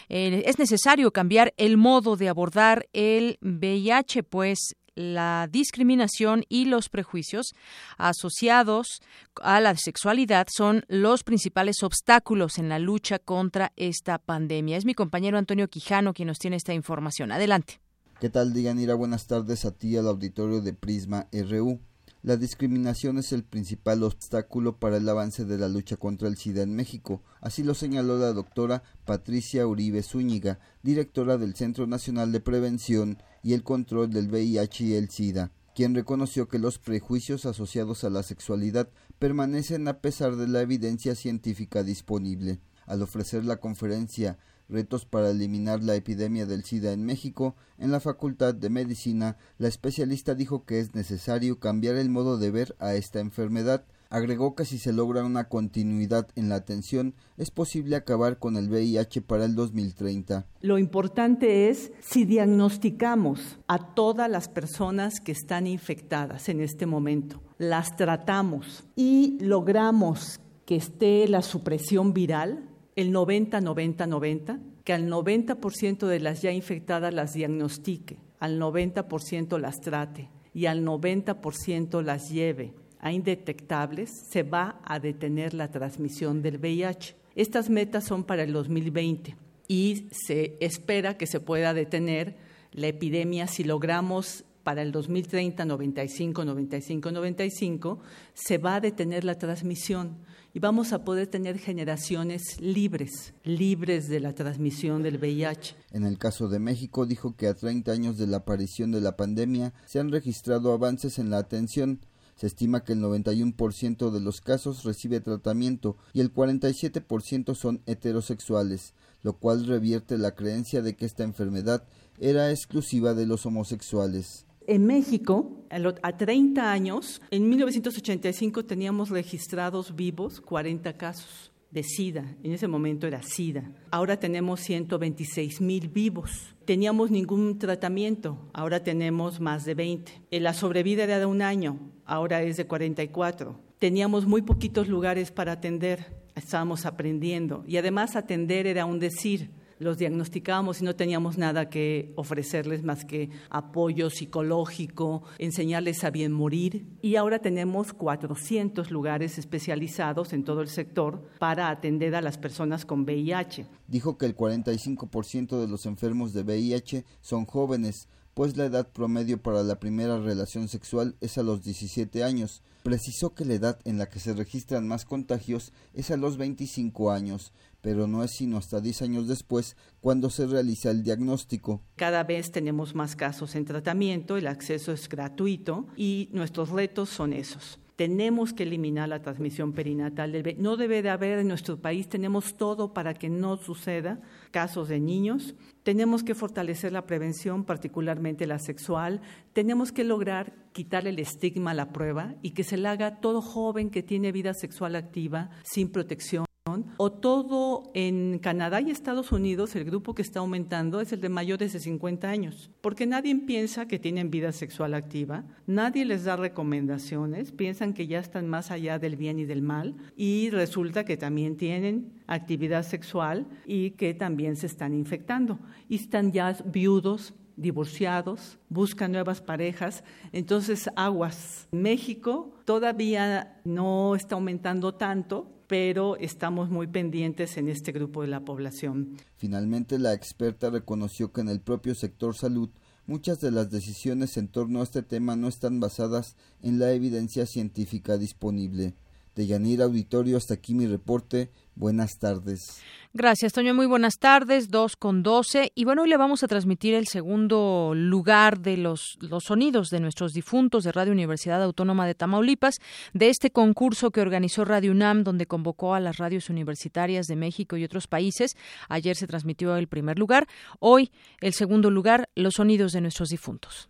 Speaker 1: Eh, es necesario cambiar el modo de abordar el VIH, pues la discriminación y los prejuicios asociados a la sexualidad son los principales obstáculos en la lucha contra esta pandemia. Es mi compañero Antonio Quijano quien nos tiene esta información. Adelante.
Speaker 44: ¿Qué tal, Diganira? Buenas tardes a ti al auditorio de Prisma RU. La discriminación es el principal obstáculo para el avance de la lucha contra el SIDA en México, así lo señaló la doctora Patricia Uribe Zúñiga, directora del Centro Nacional de Prevención y el Control del VIH y el SIDA, quien reconoció que los prejuicios asociados a la sexualidad permanecen a pesar de la evidencia científica disponible. Al ofrecer la conferencia Retos para eliminar la epidemia del SIDA en México, en la Facultad de Medicina, la especialista dijo que es necesario cambiar el modo de ver a esta enfermedad. Agregó que si se logra una continuidad en la atención, es posible acabar con el VIH para el 2030.
Speaker 45: Lo importante es si diagnosticamos a todas las personas que están infectadas en este momento, las tratamos y logramos que esté la supresión viral, el 90-90-90, que al 90% de las ya infectadas las diagnostique, al 90% las trate y al 90% las lleve a indetectables, se va a detener la transmisión del VIH. Estas metas son para el 2020 y se espera que se pueda detener la epidemia si logramos para el 2030 95, 95, 95, se va a detener la transmisión y vamos a poder tener generaciones libres, libres de la transmisión del VIH.
Speaker 44: En el caso de México dijo que a 30 años de la aparición de la pandemia se han registrado avances en la atención. Se estima que el 91% de los casos recibe tratamiento y el 47% son heterosexuales, lo cual revierte la creencia de que esta enfermedad era exclusiva de los homosexuales.
Speaker 45: En México, a 30 años, en 1985 teníamos registrados vivos 40 casos. de SIDA. En ese momento era SIDA. Ahora tenemos 126 mil vivos. Teníamos ningún tratamiento, ahora tenemos más de 20. La sobrevida era de un año, ahora es de 44. Teníamos muy poquitos lugares para atender, estábamos aprendiendo y además atender era un decir los diagnosticábamos y no teníamos nada que ofrecerles más que apoyo psicológico, enseñarles a bien morir. Y ahora tenemos 400 lugares especializados en todo el sector para atender a las personas con VIH.
Speaker 44: Dijo que el 45% de los enfermos de VIH son jóvenes, pues la edad promedio para la primera relación sexual es a los 17 años. Precisó que la edad en la que se registran más contagios es a los 25 años, pero no es sino hasta 10 años después cuando se realiza el diagnóstico.
Speaker 45: Cada vez tenemos más casos en tratamiento, el acceso es gratuito y nuestros retos son esos. Tenemos que eliminar la transmisión perinatal No debe de haber en nuestro país, tenemos todo para que no suceda casos de niños. Tenemos que fortalecer la prevención, particularmente la sexual. Tenemos que lograr quitar el estigma a la prueba y que se la haga todo joven que tiene vida sexual activa sin protección o todo en Canadá y Estados Unidos, el grupo que está aumentando es el de mayores de 50 años, porque nadie piensa que tienen vida sexual activa, nadie les da recomendaciones, piensan que ya están más allá del bien y del mal y resulta que también tienen actividad sexual y que también se están infectando y están ya viudos, divorciados, buscan nuevas parejas. Entonces, aguas. México todavía no está aumentando tanto, pero estamos muy pendientes en este grupo de la población.
Speaker 44: Finalmente, la experta reconoció que en el propio sector salud muchas de las decisiones en torno a este tema no están basadas en la evidencia científica disponible. De Yanir Auditorio, hasta aquí mi reporte. Buenas tardes.
Speaker 1: Gracias, Toño. Muy buenas tardes. Dos con doce. Y bueno, hoy le vamos a transmitir el segundo lugar de los, los sonidos de nuestros difuntos de Radio Universidad Autónoma de Tamaulipas, de este concurso que organizó Radio UNAM, donde convocó a las radios universitarias de México y otros países. Ayer se transmitió el primer lugar. Hoy, el segundo lugar, los sonidos de nuestros difuntos.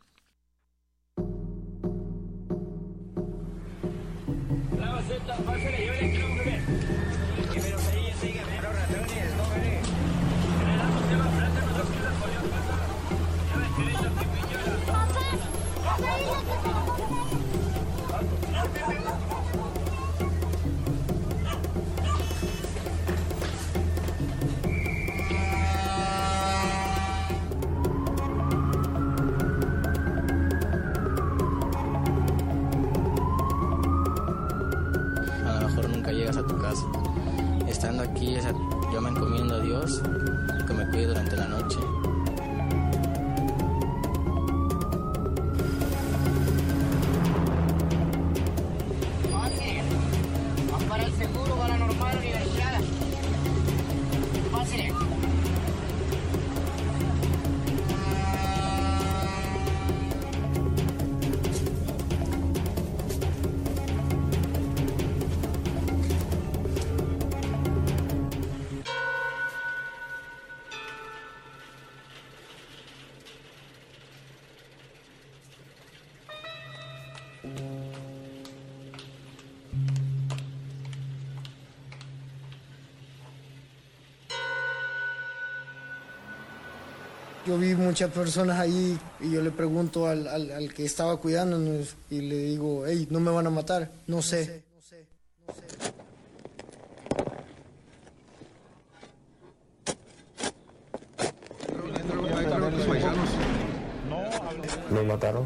Speaker 46: Yo
Speaker 47: vi muchas personas ahí y yo le pregunto al, al, al que estaba cuidándonos y le digo, hey, ¿no me van a matar? No sé.
Speaker 48: ¿Los mataron?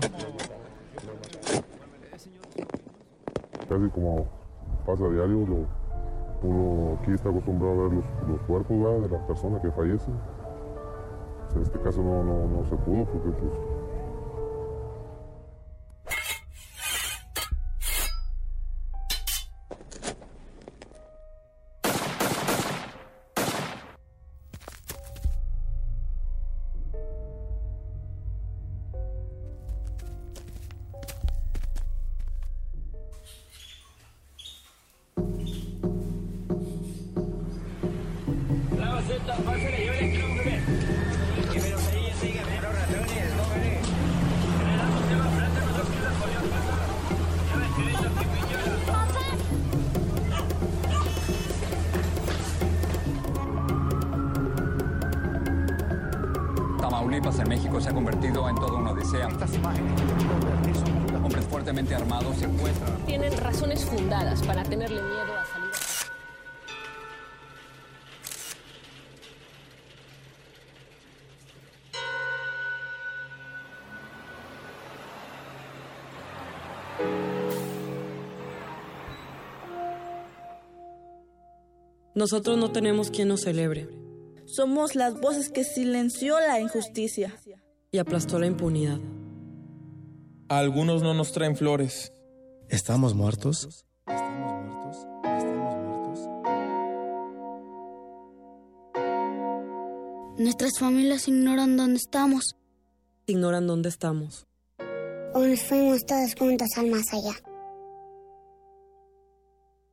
Speaker 48: Casi como pasa a diario, lo- uno aquí está acostumbrado a ver los, los cuerpos ¿verdad? de las personas que fallecen. En este caso no, no, no se pudo porque pues,
Speaker 49: Nosotros no tenemos quien nos celebre.
Speaker 50: Somos las voces que silenció la injusticia.
Speaker 49: Y aplastó la impunidad.
Speaker 51: A algunos no nos traen flores.
Speaker 52: ¿Estamos muertos? ¿Estamos muertos? ¿Estamos muertos?
Speaker 53: Nuestras familias ignoran dónde estamos.
Speaker 49: Ignoran dónde estamos.
Speaker 53: O nos fuimos todos juntos al más allá.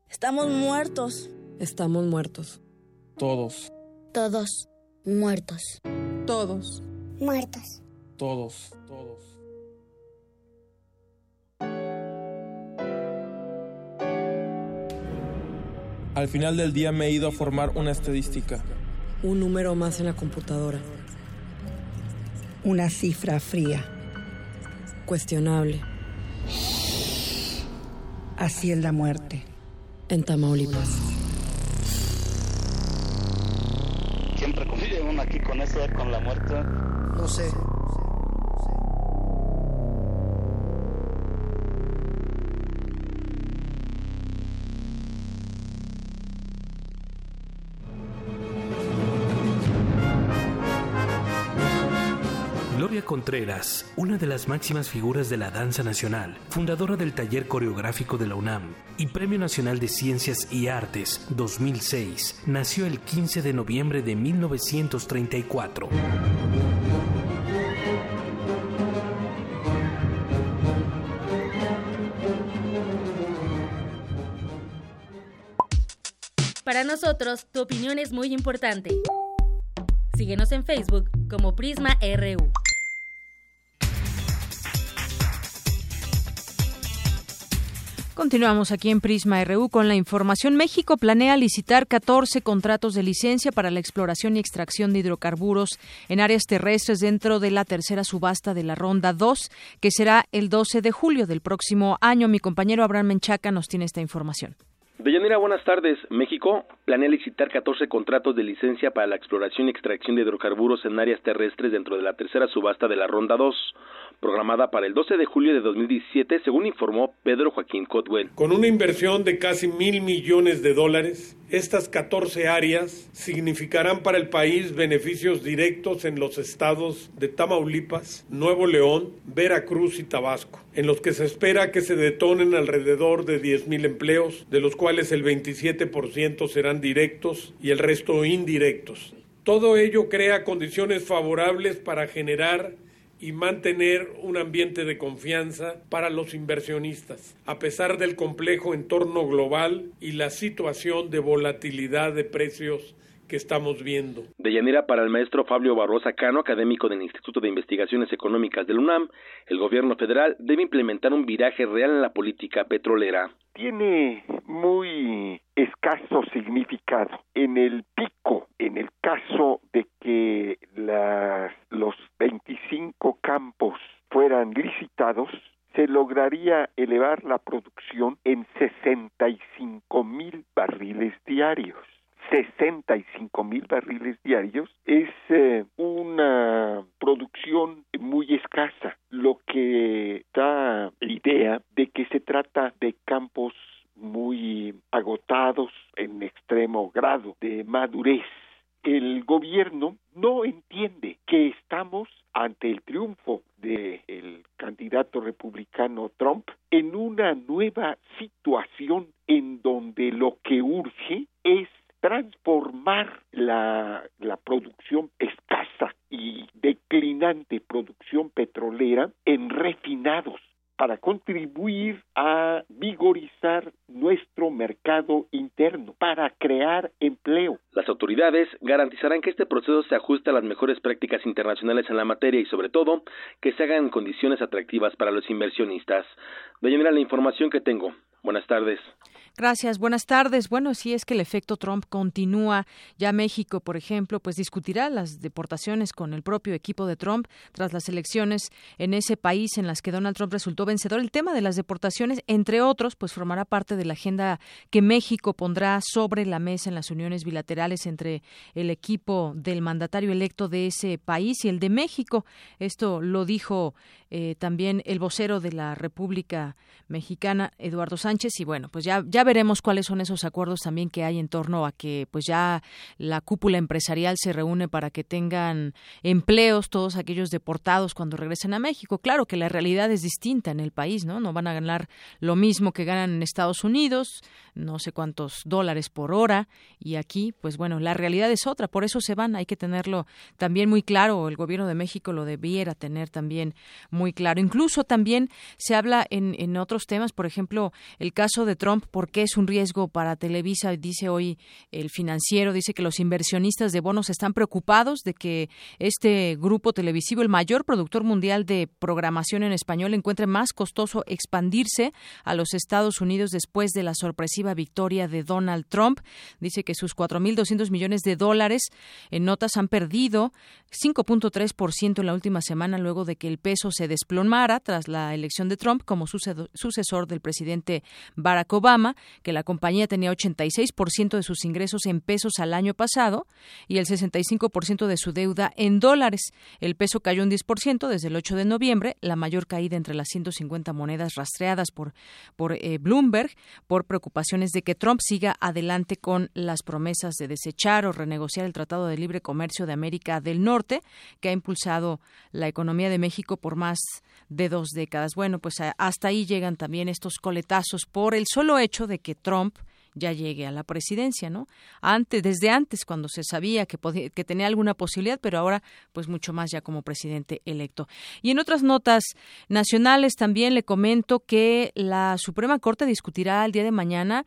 Speaker 50: Estamos muertos.
Speaker 49: Estamos muertos.
Speaker 51: Todos.
Speaker 53: Todos muertos.
Speaker 49: Todos.
Speaker 53: Muertos.
Speaker 51: Todos. Todos. Al final del día me he ido a formar una estadística.
Speaker 49: Un número más en la computadora.
Speaker 54: Una cifra fría.
Speaker 49: Cuestionable.
Speaker 54: Así es la muerte.
Speaker 49: En Tamaulipas.
Speaker 55: Siempre convive uno aquí con eso, con la muerte.
Speaker 47: No sé.
Speaker 56: Contreras, una de las máximas figuras de la danza nacional, fundadora del Taller Coreográfico de la UNAM y Premio Nacional de Ciencias y Artes 2006, nació el 15 de noviembre de 1934.
Speaker 10: Para nosotros, tu opinión es muy importante. Síguenos en Facebook como Prisma RU.
Speaker 1: Continuamos aquí en Prisma RU con la información. México planea licitar 14 contratos de licencia para la exploración y extracción de hidrocarburos en áreas terrestres dentro de la tercera subasta de la Ronda 2, que será el 12 de julio del próximo año. Mi compañero Abraham Menchaca nos tiene esta información.
Speaker 57: Deyanira, buenas tardes. México planea licitar 14 contratos de licencia para la exploración y extracción de hidrocarburos en áreas terrestres dentro de la tercera subasta de la Ronda 2, programada para el 12 de julio de 2017, según informó Pedro Joaquín Cotwell.
Speaker 58: Con una inversión de casi mil millones de dólares, estas 14 áreas significarán para el país beneficios directos en los estados de Tamaulipas, Nuevo León, Veracruz y Tabasco, en los que se espera que se detonen alrededor de 10.000 empleos, de los cuales el 27% serán directos y el resto indirectos. Todo ello crea condiciones favorables para generar y mantener un ambiente de confianza para los inversionistas, a pesar del complejo entorno global y la situación de volatilidad de precios que estamos viendo.
Speaker 57: De llanera para el maestro Fabio Barrosa Cano, académico del Instituto de Investigaciones Económicas del UNAM, el gobierno federal debe implementar un viraje real en la política petrolera.
Speaker 59: Tiene muy escaso significado. En el pico, en el caso de que las, los 25 campos fueran licitados, se lograría elevar la producción en 65 mil barriles diarios. 65 mil barriles diarios es eh, una producción muy escasa, lo que da idea de que se trata de campos muy agotados en extremo grado de madurez. El gobierno no entiende que estamos ante el triunfo del candidato republicano Trump en una nueva situación en donde lo que urge es transformar la, la, producción escasa y declinante producción petrolera en refinados para contribuir a vigorizar nuestro mercado interno, para crear empleo.
Speaker 57: Las autoridades garantizarán que este proceso se ajuste a las mejores prácticas internacionales en la materia y sobre todo que se hagan condiciones atractivas para los inversionistas. De la información que tengo. Buenas tardes.
Speaker 1: Gracias, buenas tardes. Bueno, si es que el efecto Trump continúa, ya México, por ejemplo, pues discutirá las deportaciones con el propio equipo de Trump tras las elecciones en ese país en las que Donald Trump resultó vencedor. El tema de las deportaciones, entre otros, pues formará parte de la agenda que México pondrá sobre la mesa en las uniones bilaterales entre el equipo del mandatario electo de ese país y el de México. Esto lo dijo eh, también el vocero de la República Mexicana, Eduardo Sánchez, y bueno, pues ya, ya veremos cuáles son esos acuerdos también que hay en torno a que pues ya la cúpula empresarial se reúne para que tengan empleos todos aquellos deportados cuando regresen a México. Claro que la realidad es distinta en el país, ¿no? No van a ganar lo mismo que ganan en Estados Unidos, no sé cuántos dólares por hora, y aquí, pues bueno, la realidad es otra, por eso se van, hay que tenerlo también muy claro, el gobierno de México lo debiera tener también muy claro. Incluso también se habla en, en otros temas, por ejemplo, el caso de Trump, ¿por qué es un riesgo para Televisa? Dice hoy el financiero, dice que los inversionistas de bonos están preocupados de que este grupo televisivo, el mayor productor mundial de programación en español, encuentre más costoso expandirse a los Estados Unidos después de la sorpresiva victoria de Donald Trump. Dice que sus 4.200 millones de dólares en notas han perdido 5.3% en la última semana luego de que el peso se desplomara tras la elección de Trump como sucesor del presidente Barack Obama, que la compañía tenía 86% de sus ingresos en pesos al año pasado y el 65% de su deuda en dólares. El peso cayó un 10% desde el 8 de noviembre, la mayor caída entre las 150 monedas rastreadas por, por eh, Bloomberg por preocupaciones de que Trump siga adelante con las promesas de desechar o renegociar el Tratado de Libre Comercio de América del Norte, que ha impulsado la economía de México por más de dos décadas. Bueno, pues hasta ahí llegan también estos coletazos por el solo hecho de que Trump ya llegue a la presidencia, ¿no? Antes, desde antes, cuando se sabía que, podía, que tenía alguna posibilidad, pero ahora, pues mucho más ya como presidente electo. Y en otras notas nacionales también le comento que la Suprema Corte discutirá el día de mañana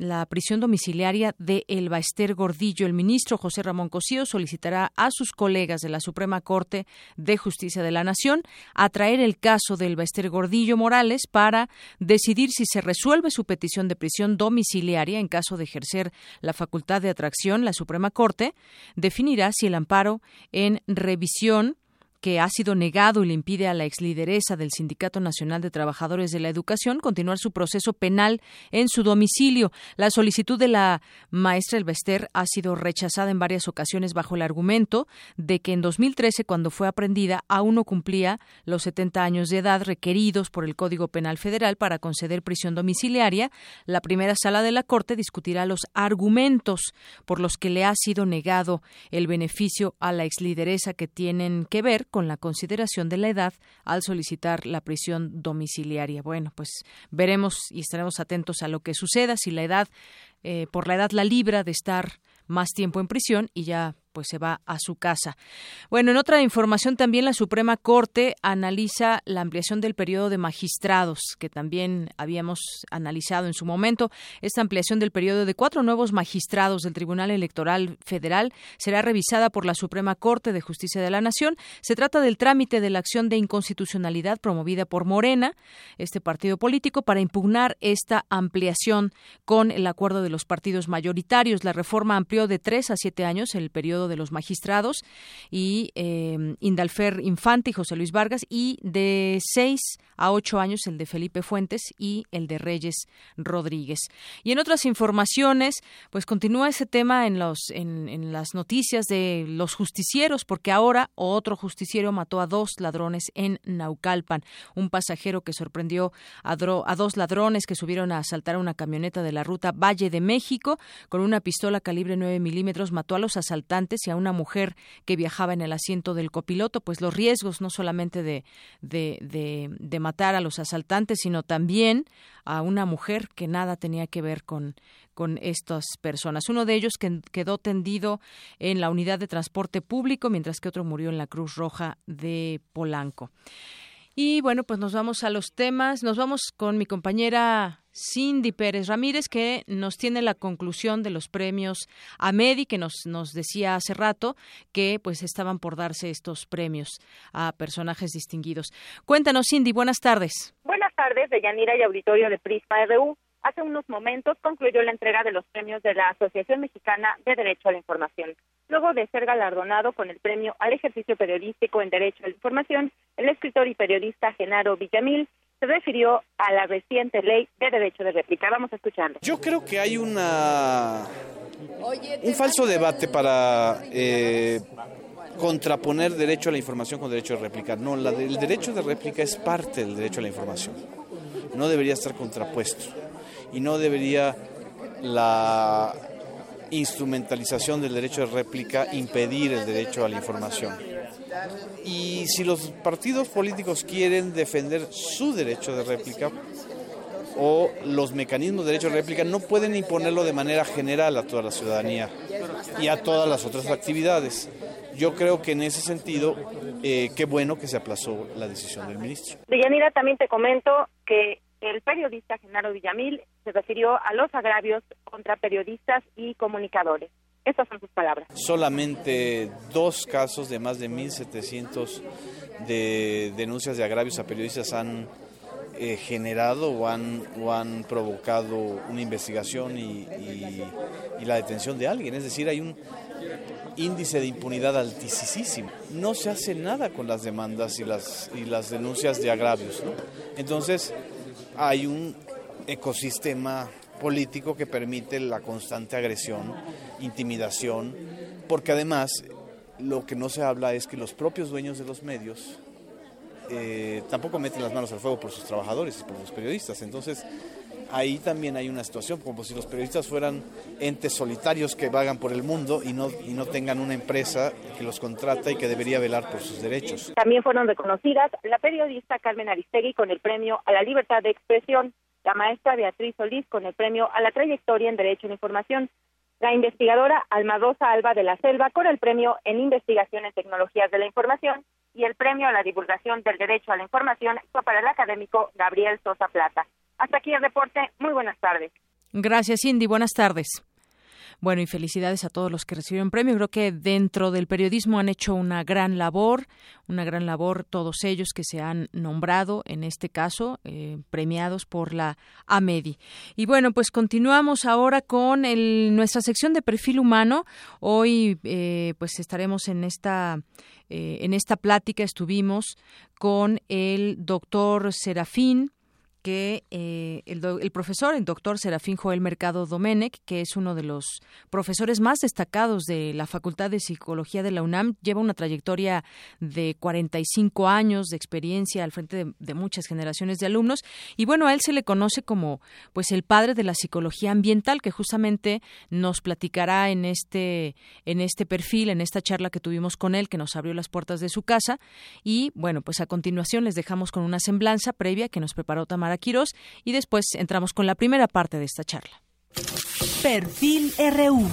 Speaker 1: la prisión domiciliaria de Elba Ester Gordillo. El ministro José Ramón Cosío solicitará a sus colegas de la Suprema Corte de Justicia de la Nación atraer el caso de Elba Ester Gordillo Morales para decidir si se resuelve su petición de prisión domiciliaria en caso de ejercer la facultad de atracción. La Suprema Corte definirá si el amparo en revisión que ha sido negado y le impide a la exlideresa del Sindicato Nacional de Trabajadores de la Educación continuar su proceso penal en su domicilio. La solicitud de la maestra Elbester ha sido rechazada en varias ocasiones bajo el argumento de que en 2013, cuando fue aprendida, aún no cumplía los 70 años de edad requeridos por el Código Penal Federal para conceder prisión domiciliaria. La primera sala de la Corte discutirá los argumentos por los que le ha sido negado el beneficio a la exlideresa que tienen que ver con la consideración de la edad al solicitar la prisión domiciliaria. Bueno, pues veremos y estaremos atentos a lo que suceda si la edad, eh, por la edad la libra de estar más tiempo en prisión y ya pues se va a su casa. Bueno, en otra información también la Suprema Corte analiza la ampliación del periodo de magistrados, que también habíamos analizado en su momento. Esta ampliación del periodo de cuatro nuevos magistrados del Tribunal Electoral Federal será revisada por la Suprema Corte de Justicia de la Nación. Se trata del trámite de la acción de inconstitucionalidad promovida por Morena, este partido político, para impugnar esta ampliación con el acuerdo de los partidos mayoritarios. La reforma amplió de tres a siete años el periodo de los magistrados y eh, Indalfer Infante y José Luis Vargas y de seis a ocho años el de Felipe Fuentes y el de Reyes Rodríguez. Y en otras informaciones, pues continúa ese tema en los en, las noticias de los justicieros, porque ahora otro justiciero mató a dos ladrones en Naucalpan, un pasajero que sorprendió a, a dos ladrones que subieron a asaltar una camioneta de la ruta Valle de México con una pistola calibre 9 milímetros, mató a los asaltantes y a una mujer que viajaba en el asiento del copiloto, pues los riesgos no solamente de, de, de, matar a los asaltantes, sino también a una mujer que nada tenía que ver con, con estas personas. Uno de ellos que quedó tendido en la unidad de transporte público, mientras que otro murió en la Cruz Roja de Polanco. Y bueno, pues nos vamos a los temas. Nos vamos con mi compañera Cindy Pérez Ramírez, que nos tiene la conclusión de los premios AMEDI, que nos, nos decía hace rato que pues estaban por darse estos premios a personajes distinguidos. Cuéntanos, Cindy, buenas tardes.
Speaker 60: Buenas tardes, de Yanira y Auditorio de Prisma RU.
Speaker 2: Hace unos momentos concluyó la entrega de los premios de la Asociación Mexicana de Derecho a la Información. Luego de ser galardonado con el premio al ejercicio periodístico en Derecho a la Información, el escritor y periodista Genaro Villamil se refirió a la reciente ley de derecho de réplica. Vamos a escucharlo.
Speaker 61: Yo creo que hay una un falso debate para eh, contraponer derecho a la información con derecho de réplica. No, la el derecho de réplica es parte del derecho a la información. No debería estar contrapuesto y no debería la instrumentalización del derecho de réplica impedir el derecho a la información. Y si los partidos políticos quieren defender su derecho de réplica o los mecanismos de derecho de réplica, no pueden imponerlo de manera general a toda la ciudadanía y a todas las otras actividades. Yo creo que en ese sentido, eh, qué bueno que se aplazó la decisión del ministro.
Speaker 2: Villanira, también te comento que el periodista Genaro Villamil se refirió a los agravios contra periodistas y comunicadores. Estas son sus palabras.
Speaker 61: Solamente dos casos de más de 1.700 de denuncias de agravios a periodistas han eh, generado o han, provocado una investigación y, la detención de alguien. Es decir, hay un índice de impunidad altísimo. No se hace nada con las demandas y las, y las denuncias de agravios. Entonces, hay un ecosistema político que permite la constante agresión, intimidación, porque además lo que no se habla es que los propios dueños de los medios eh, tampoco meten las manos al fuego por sus trabajadores y por los periodistas. Entonces, ahí también hay una situación como si los periodistas fueran entes solitarios que vagan por el mundo y no, y no tengan una empresa que los contrata y que debería velar por sus derechos.
Speaker 2: También fueron reconocidas la periodista Carmen Aristegui con el premio a la libertad de expresión, la maestra Beatriz Solís con el premio a la trayectoria en Derecho a la Información, la investigadora Almadosa Alba de la Selva con el premio en Investigación en Tecnologías de la Información y el premio a la divulgación del derecho a la información fue para el académico Gabriel Sosa Plata. Hasta aquí el reporte. Muy buenas tardes.
Speaker 1: Gracias, Cindy. Buenas tardes. Bueno, y felicidades a todos los que recibieron premio. Creo que dentro del periodismo han hecho una gran labor, una gran labor todos ellos que se han nombrado, en este caso, eh, premiados por la AMEDI. Y bueno, pues continuamos ahora con el, nuestra sección de perfil humano. Hoy, eh, pues estaremos en esta eh, en esta plática estuvimos con el doctor Serafín que eh, el, el, profesor, el doctor Serafín Joel Mercado Domenech, que es uno de los profesores más destacados de la Facultad de Psicología de la UNAM, lleva una trayectoria de 45 años de experiencia al frente de, de, muchas generaciones de alumnos. Y bueno, a él se le conoce como pues el padre de la psicología ambiental que justamente nos platicará en este en este perfil, en esta charla que tuvimos con él que nos abrió las puertas de su casa. Y bueno, pues a continuación les dejamos con una semblanza previa que nos preparó Tamara Quirós y después entramos con la primera parte de esta charla.
Speaker 13: Perfil RU.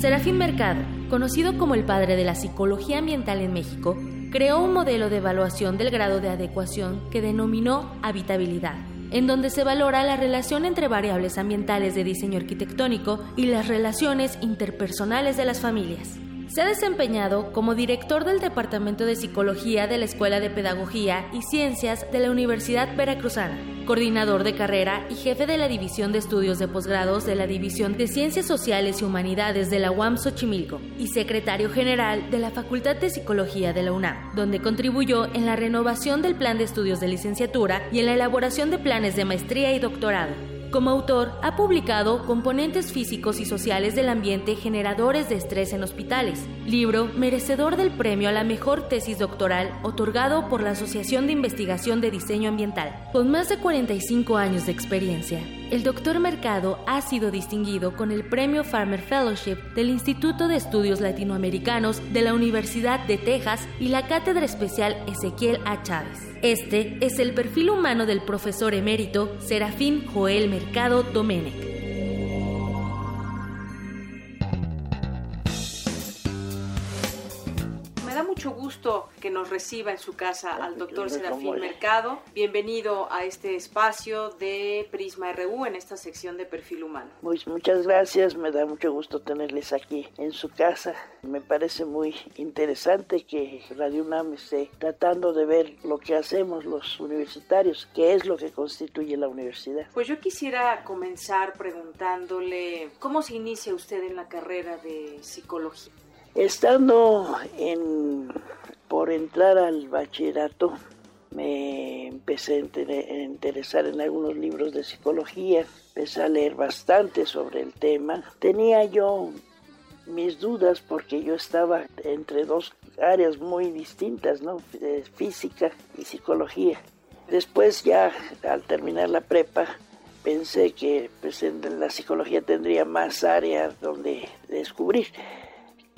Speaker 10: Serafín Mercado, conocido como el padre de la psicología ambiental en México, creó un modelo de evaluación del grado de adecuación que denominó habitabilidad en donde se valora la relación entre variables ambientales de diseño arquitectónico y las relaciones interpersonales de las familias. Se ha desempeñado como director del Departamento de Psicología de la Escuela de Pedagogía y Ciencias de la Universidad Veracruzana, coordinador de carrera y jefe de la División de Estudios de Posgrados de la División de Ciencias Sociales y Humanidades de la UAM Xochimilco y secretario general de la Facultad de Psicología de la UNAM, donde contribuyó en la renovación del plan de estudios de licenciatura y en la elaboración de planes de maestría y doctorado. Como autor, ha publicado Componentes físicos y sociales del ambiente generadores de estrés en hospitales, libro merecedor del premio a la mejor tesis doctoral otorgado por la Asociación de Investigación de Diseño Ambiental. Con más de 45 años de experiencia, el doctor Mercado ha sido distinguido con el Premio Farmer Fellowship del Instituto de Estudios Latinoamericanos de la Universidad de Texas y la Cátedra Especial Ezequiel A. Chávez. Este es el perfil humano del profesor emérito Serafín Joel Mercado Domenech.
Speaker 62: Mucho gusto
Speaker 1: que nos reciba en su casa al doctor Serafín Mercado. Bienvenido a este espacio de Prisma RU en esta sección de Perfil Humano.
Speaker 63: muchas gracias, me da mucho gusto tenerles aquí en su casa. Me parece muy interesante que Radio UNAM esté tratando de ver lo que hacemos los universitarios, qué es lo que constituye la universidad.
Speaker 1: Pues yo quisiera comenzar preguntándole cómo se inicia usted en la carrera de psicología.
Speaker 63: Estando en, por entrar al bachillerato, me empecé a interesar en algunos libros de psicología, empecé a leer bastante sobre el tema. Tenía yo mis dudas porque yo estaba entre dos áreas muy distintas, ¿no? Física y psicología. Después ya al terminar la prepa pensé que pues, en la psicología tendría más áreas donde descubrir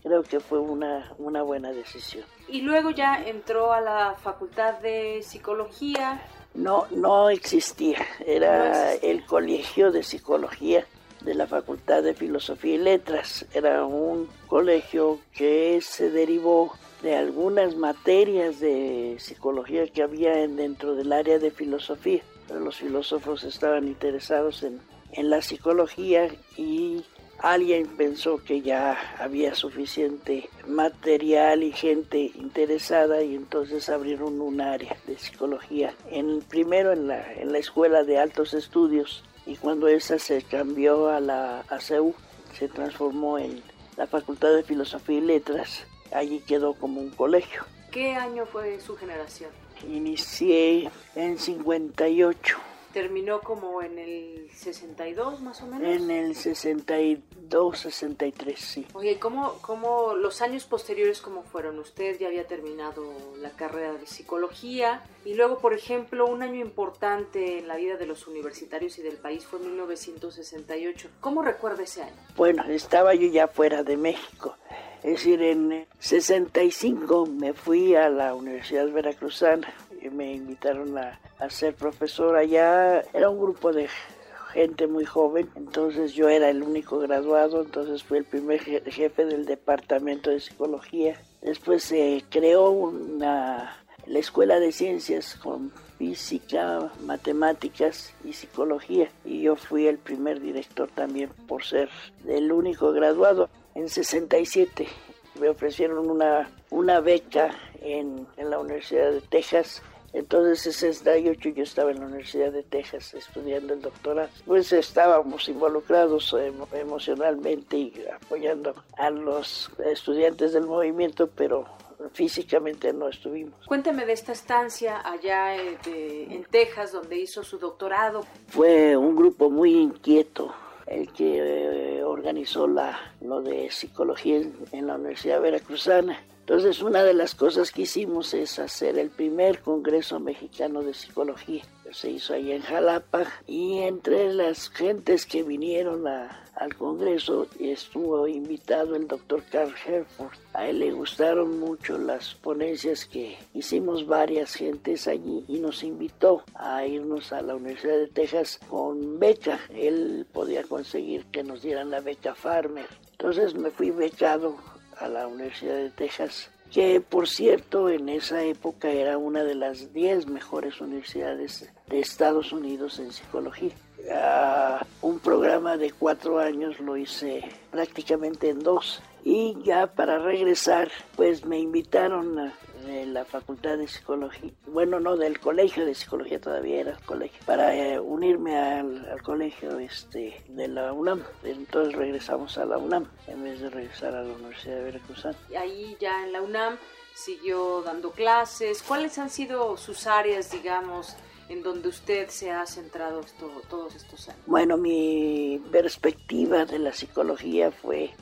Speaker 63: creo que fue una, una buena decisión.
Speaker 1: Y luego ya entró a la Facultad de Psicología.
Speaker 63: No, no existía, era el Colegio de Psicología de la Facultad de Filosofía y Letras. Era un colegio que se derivó de algunas materias de psicología que había dentro del área de filosofía. Los filósofos estaban interesados en, en la psicología y alguien pensó que ya había suficiente material y gente interesada y entonces abrieron un área de psicología. En primero en la, en la escuela de altos estudios y cuando esa se cambió a la ACU se transformó en la Facultad de Filosofía y Letras. Allí quedó como un colegio.
Speaker 1: ¿Qué año fue su generación?
Speaker 63: Inicié en 58
Speaker 1: terminó como en el 62 más o menos.
Speaker 63: En el 62, 63, sí.
Speaker 1: Oye, ¿cómo, cómo los años posteriores cómo fueron? Usted ya había terminado la carrera de psicología y luego, por ejemplo, un año importante en la vida de los universitarios y del país fue 1968. ¿Cómo recuerda ese año?
Speaker 63: Bueno, estaba yo ya fuera de México. Es decir, en 65 me fui a la Universidad Veracruzana me invitaron a, a ser profesor allá. Era un grupo de gente muy joven, entonces yo era el único graduado, entonces fui el primer jefe del departamento de psicología. Después se creó una, la escuela de ciencias con física, matemáticas y psicología y yo fui el primer director también por ser el único graduado. En 67 me ofrecieron una, una beca en, en la Universidad de Texas entonces, en 68 yo estaba en la Universidad de Texas estudiando el doctorado. Pues estábamos involucrados emocionalmente y apoyando a los estudiantes del movimiento, pero físicamente no estuvimos.
Speaker 1: Cuénteme de esta estancia allá eh, en Texas donde hizo su doctorado.
Speaker 63: Fue un grupo muy inquieto el que eh, organizó la, lo de psicología en la Universidad Veracruzana entonces, una de las cosas que hicimos es hacer el primer Congreso Mexicano de Psicología. Se hizo ahí en Jalapa y entre las gentes que vinieron al Congreso estuvo invitado el doctor Carl Herford. A él le gustaron mucho las ponencias que hicimos varias gentes allí y nos invitó a irnos a la Universidad de Texas con beca. Él podía conseguir que nos dieran la beca Farmer. Entonces me fui becado a la Universidad de Texas, que por cierto en esa época era una de las 10 mejores universidades de Estados Unidos en psicología. un programa de cuatro años lo hice prácticamente en dos y ya para regresar pues me invitaron a, de la Facultad de Psicología, bueno, no, del Colegio de Psicología todavía era el colegio, para eh, unirme al, colegio este, de la UNAM. Entonces regresamos a la UNAM en vez de regresar a la Universidad de Veracruz.
Speaker 1: Y ahí ya en la UNAM siguió dando clases. ¿Cuáles han sido sus áreas, digamos, en donde usted se ha centrado todos estos años?
Speaker 63: Bueno, mi perspectiva de la psicología fue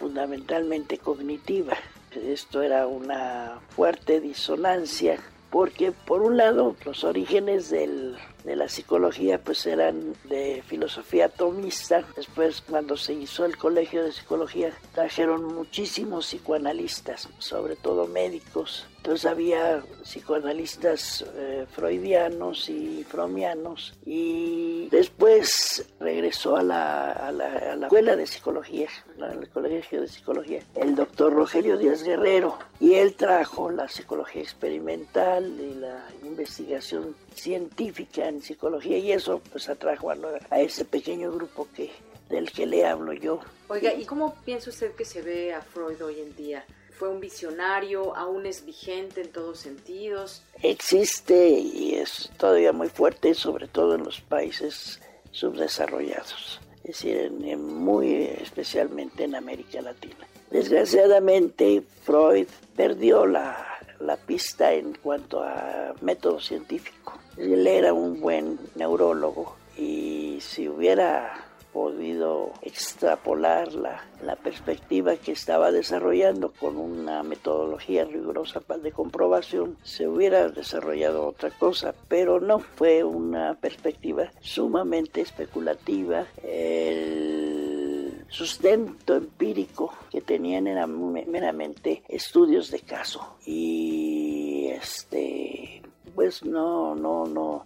Speaker 63: fundamentalmente cognitiva. Esto era una fuerte disonancia porque por un lado los orígenes de la psicología pues eran de filosofía atomista, después cuando se hizo el colegio de psicología trajeron muchísimos psicoanalistas, sobre todo médicos, Entonces había psicoanalistas eh, freudianos y fromianos y después regresó a la, a la, escuela de psicología, al colegio de psicología, el doctor Rogelio Díaz Guerrero y él trajo la psicología experimental y la investigación científica en psicología y eso pues atrajo a, a ese pequeño grupo que del que le hablo yo.
Speaker 1: Oiga, ¿y cómo piensa usted que se ve a Freud hoy en día? ¿Fue un visionario? ¿Aún es vigente en todos sentidos?
Speaker 63: Existe y es todavía muy fuerte, sobre todo en los países subdesarrollados, es decir, muy especialmente en América Latina. Desgraciadamente, Freud perdió la, la pista en cuanto a método científico. Él era un buen neurólogo y si hubiera podido extrapolar la, la, perspectiva que estaba desarrollando con una metodología rigurosa de comprobación, se hubiera desarrollado otra cosa, pero no, fue una perspectiva sumamente especulativa. El sustento empírico que tenían era meramente estudios de caso y este pues no no no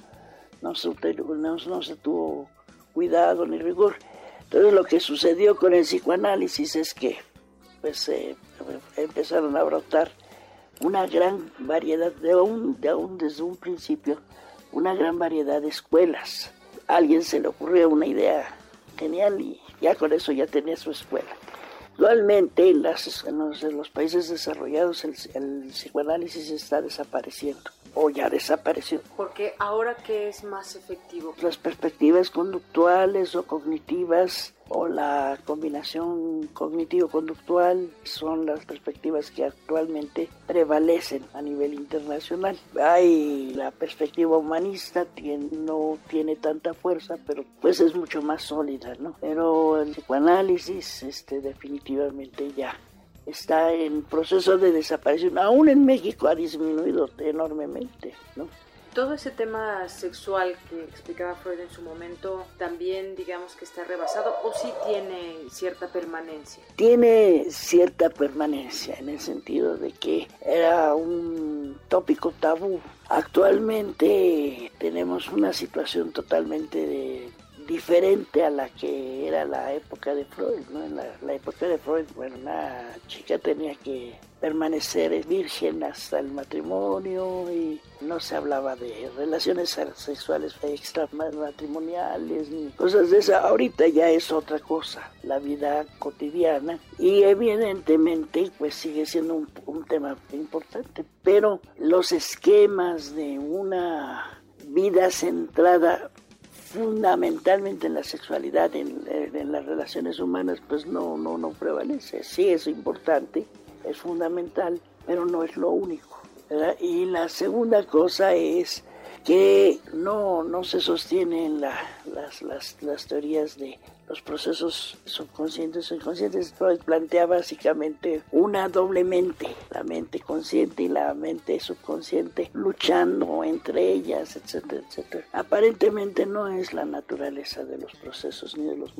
Speaker 63: no se, no, no se tuvo cuidado ni rigor. Entonces lo que sucedió con el psicoanálisis es que pues empezaron a brotar una gran variedad, de aún, de desde un principio, una gran variedad de escuelas. Alguien se le ocurrió una idea genial y ya con eso ya tenía su escuela. Actualmente en, las, en, los, países desarrollados el psicoanálisis está desapareciendo o ya desapareció.
Speaker 1: Porque ahora qué es más efectivo?
Speaker 63: Las perspectivas conductuales o cognitivas o la combinación cognitivo-conductual son las perspectivas que actualmente prevalecen a nivel internacional. Hay la perspectiva humanista, tiene, no tiene tanta fuerza, pero pues es mucho más sólida, ¿no? Pero el psicoanálisis este, definitivamente ya está en proceso de desaparición. Aún en México ha disminuido enormemente, ¿no?
Speaker 1: Todo ese tema sexual que explicaba Freud en su momento, también digamos que está rebasado o sí tiene cierta permanencia.
Speaker 63: Tiene cierta permanencia en el sentido de que era un tópico tabú. Actualmente tenemos una situación totalmente de diferente a la que era la época de Freud, ¿no? En la, época de Freud, bueno, una chica tenía que permanecer virgen hasta el matrimonio y no se hablaba de relaciones sexuales extramatrimoniales ni cosas de esa. Ahorita ya es otra cosa, la vida cotidiana y evidentemente pues sigue siendo un, un tema importante, pero los esquemas de una vida centrada fundamentalmente en la sexualidad, en, las relaciones humanas, pues no, no, no prevalece. Sí es importante, es fundamental, pero no es lo único. Y la segunda cosa es que no, no se sostienen la, las, las, las teorías de los procesos subconscientes o inconscientes. Plantea básicamente una doble mente, la mente consciente y la mente subconsciente, luchando entre ellas, etcétera, etcétera. Aparentemente no es la naturaleza de los procesos ni de los,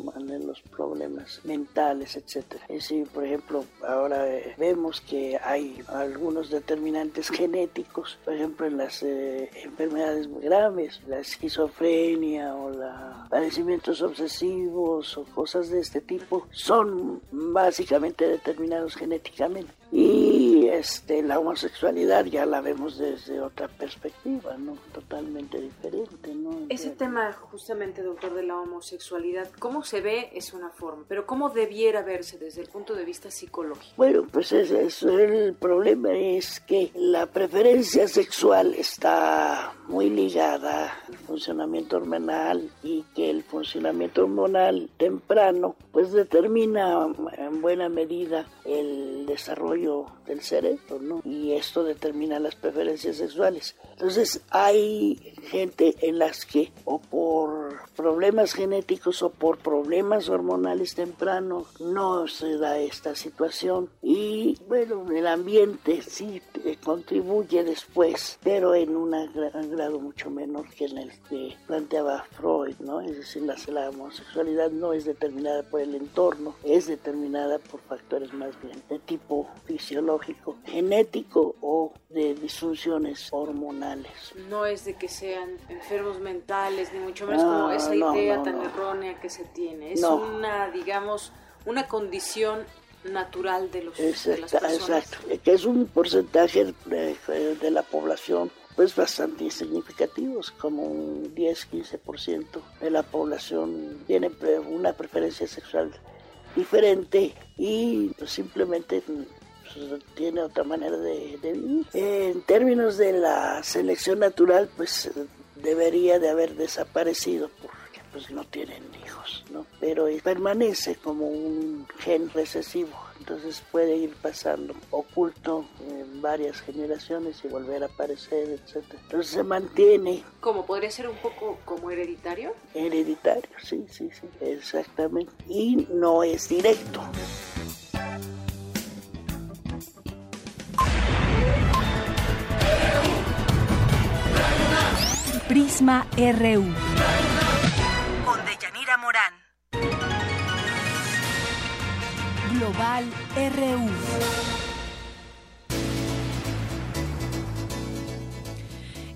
Speaker 63: problemas mentales, etcétera. Es decir, por ejemplo, ahora eh, vemos que hay algunos determinantes genéticos, por ejemplo, en las eh, enfermedades graves, la esquizofrenia o los padecimientos obsesivos, o cosas de este tipo son básicamente determinados genéticamente. Y este, la homosexualidad ya la vemos desde otra perspectiva, ¿no? Totalmente diferente, ¿no?
Speaker 1: Ese tema justamente, doctor, de la homosexualidad, ¿cómo se ve? Es una forma, pero ¿cómo debiera verse desde el punto de vista psicológico?
Speaker 63: Bueno, pues eso, el problema es que la preferencia sexual está muy ligada funcionamiento hormonal y que el funcionamiento hormonal temprano pues determina en buena medida el desarrollo del cerebro, ¿no? Y esto determina las preferencias sexuales. Entonces hay gente en las que o por problemas genéticos o por problemas hormonales tempranos no se da esta situación y bueno, el ambiente sí contribuye después, pero en un grado mucho menor que en el que planteaba Freud, ¿no? Es decir, la, la homosexualidad no es determinada por el entorno, es determinada por factores más bien de tipo fisiológico genético o de disfunciones hormonales.
Speaker 1: No es de que sean enfermos mentales, ni mucho menos como esa idea tan errónea que se tiene. Es una, digamos, una condición natural de, los, de las personas.
Speaker 63: Exacto, que es un porcentaje de, de la población pues bastante significativos, como un 10-15% de la población tiene una preferencia sexual diferente y pues, simplemente pues, tiene otra manera de, vivir. En términos de la selección natural, pues debería de haber desaparecido porque pues no tienen hijos, ¿no? Pero permanece como un gen recesivo entonces puede ir pasando oculto en varias generaciones y volver a aparecer, etc. Entonces se mantiene.
Speaker 1: ¿Cómo podría ser un poco como hereditario?
Speaker 63: Hereditario, sí, sí, sí, exactamente. Y no es directo.
Speaker 64: Prisma RU.
Speaker 65: Con Deyanira Morán.
Speaker 64: Global RU.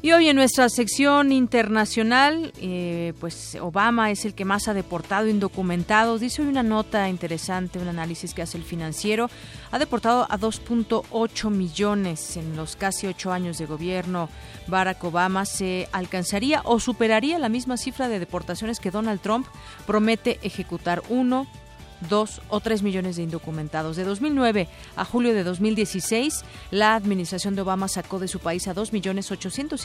Speaker 1: Y hoy en nuestra sección internacional, eh, pues Obama es el que más ha deportado indocumentados. Dice hoy una nota interesante, un análisis que hace el financiero. Ha deportado a 2.8 millones en los casi ocho años de gobierno. Barack Obama se alcanzaría o superaría la misma cifra de deportaciones que Donald Trump promete ejecutar. Uno dos o tres millones de indocumentados. De 2009 a julio de 2016, la administración de Obama sacó de su país a dos millones ochocientos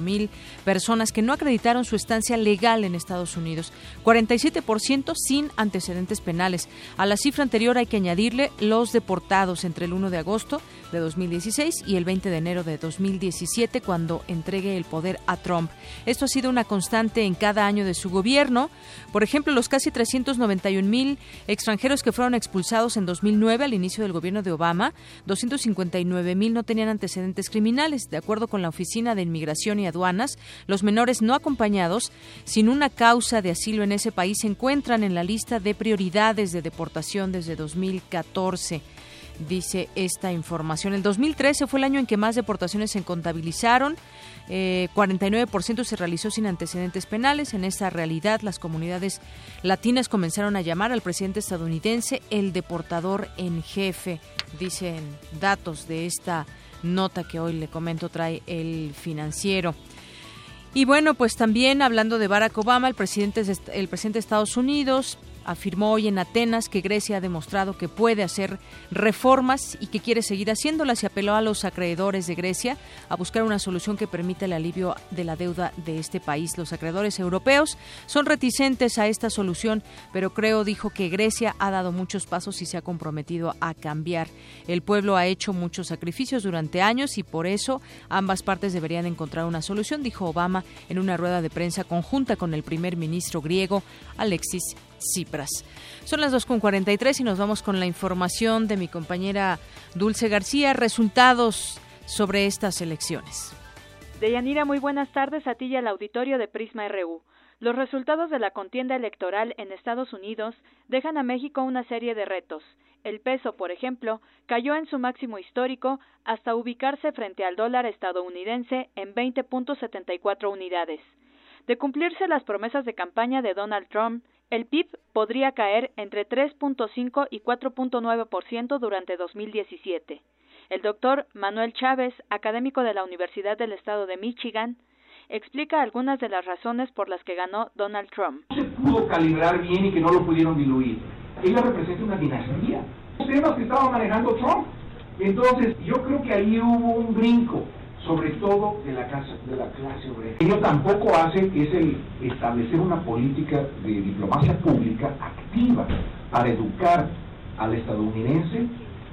Speaker 1: mil personas que no acreditaron su estancia legal en Estados Unidos, 47% sin antecedentes penales. A la cifra anterior hay que añadirle los deportados entre el 1 de agosto de 2016 y el 20 de enero de 2017 cuando entregue el poder a Trump. Esto ha sido una constante en cada año de su gobierno. Por ejemplo, los casi 391 mil extranjeros que fueron expulsados en 2009 al inicio del gobierno de Obama, 259 mil no tenían antecedentes criminales. De acuerdo con la Oficina de Inmigración y Aduanas, los menores no acompañados sin una causa de asilo en ese país se encuentran en la lista de prioridades de deportación desde 2014 dice esta información. El 2013 fue el año en que más deportaciones se contabilizaron. 49% eh, se realizó sin antecedentes penales. En esta realidad, las comunidades latinas comenzaron a llamar al presidente estadounidense el deportador en jefe, dicen datos de esta nota que hoy le comento trae el financiero. Y bueno, pues también hablando de Barack Obama, el presidente, el presidente de Estados Unidos afirmó hoy en Atenas que Grecia ha demostrado que puede hacer reformas y que quiere seguir haciéndolas y apeló a los acreedores de Grecia a buscar una solución que permita el alivio de la deuda de este país. Los acreedores europeos son reticentes a esta solución, pero creo, dijo, que Grecia ha dado muchos pasos y se ha comprometido a cambiar. El pueblo ha hecho muchos sacrificios durante años y por eso ambas partes deberían encontrar una solución, dijo Obama en una rueda de prensa conjunta con el primer ministro griego Alexis Cipras. Son las 2.43 y nos vamos con la información de mi compañera Dulce García. Resultados sobre estas elecciones.
Speaker 14: Deyanira, muy buenas tardes a ti y al auditorio de Prisma RU. Los resultados de la contienda electoral en Estados Unidos dejan a México una serie de retos. El peso, por ejemplo, cayó en su máximo histórico hasta ubicarse frente al dólar estadounidense en 20.74 unidades. De cumplirse las promesas de campaña de Donald Trump, el PIB podría caer entre 3.5 y 4.9% durante 2017. El doctor Manuel Chávez, académico de la Universidad del Estado de Michigan, explica algunas de las razones por las que ganó Donald Trump.
Speaker 66: No se pudo calibrar bien y que no lo pudieron diluir. Ella representa una dinastía. Los temas que estaba manejando Trump. Entonces, yo creo que ahí hubo un brinco sobre todo de la clase, de la clase obrera. Ello tampoco hace es el establecer una política de diplomacia pública activa para educar al estadounidense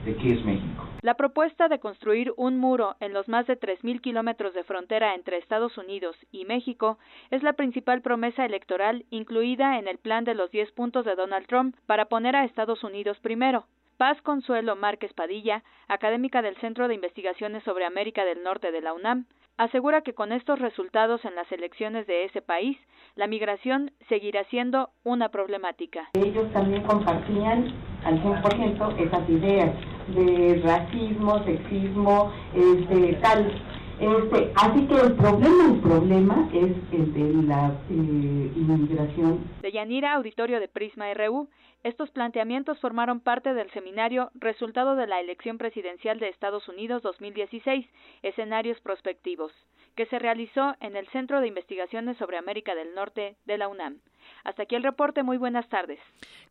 Speaker 66: de qué es México.
Speaker 14: La propuesta de construir un muro en los más de 3.000 kilómetros de frontera entre Estados Unidos y México es la principal promesa electoral incluida en el plan de los 10 puntos de Donald Trump para poner a Estados Unidos primero. Paz Consuelo Márquez Padilla, académica del Centro de Investigaciones sobre América del Norte de la UNAM, asegura que con estos resultados en las elecciones de ese país, la migración seguirá siendo una problemática.
Speaker 67: Ellos también compartían al 100% esas ideas
Speaker 68: de racismo, sexismo, este, tal. Este, así que el problema, el problema es el de la eh, inmigración.
Speaker 14: De Yanira, auditorio de Prisma RU, estos planteamientos formaron parte del seminario Resultado de la elección presidencial de Estados Unidos 2016, escenarios prospectivos, que se realizó en el Centro de Investigaciones sobre América del Norte de la UNAM. Hasta aquí el reporte. Muy buenas tardes.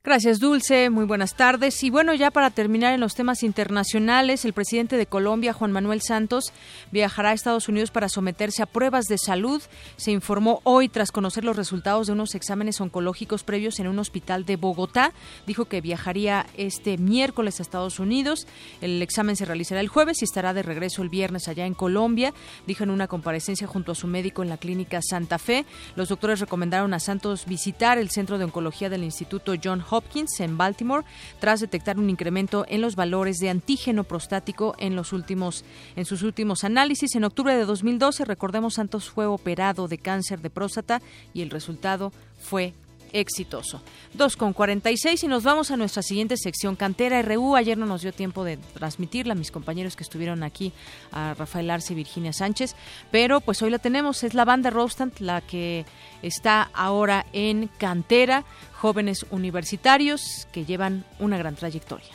Speaker 1: Gracias, Dulce. Muy buenas tardes. Y bueno, ya para terminar en los temas internacionales, el presidente de Colombia, Juan Manuel Santos, viajará a Estados Unidos para someterse a pruebas de salud. Se informó hoy tras conocer los resultados de unos exámenes oncológicos previos en un hospital de Bogotá. Dijo que viajaría este miércoles a Estados Unidos. El examen se realizará el jueves y estará de regreso el viernes allá en Colombia. Dijo en una comparecencia junto a su médico en la clínica Santa Fe. Los doctores recomendaron a Santos visitar el Centro de Oncología del Instituto John Hopkins en Baltimore tras detectar un incremento en los valores de antígeno prostático en los últimos en sus últimos análisis. En octubre de 2012, recordemos, Santos fue operado de cáncer de próstata y el resultado fue exitoso. 2 con 46 y nos vamos a nuestra siguiente sección, Cantera RU. Ayer no nos dio tiempo de transmitirla, mis compañeros que estuvieron aquí, a Rafael Arce y Virginia Sánchez, pero pues hoy la tenemos, es la banda Rostand la que está ahora en Cantera, jóvenes universitarios que llevan una gran trayectoria.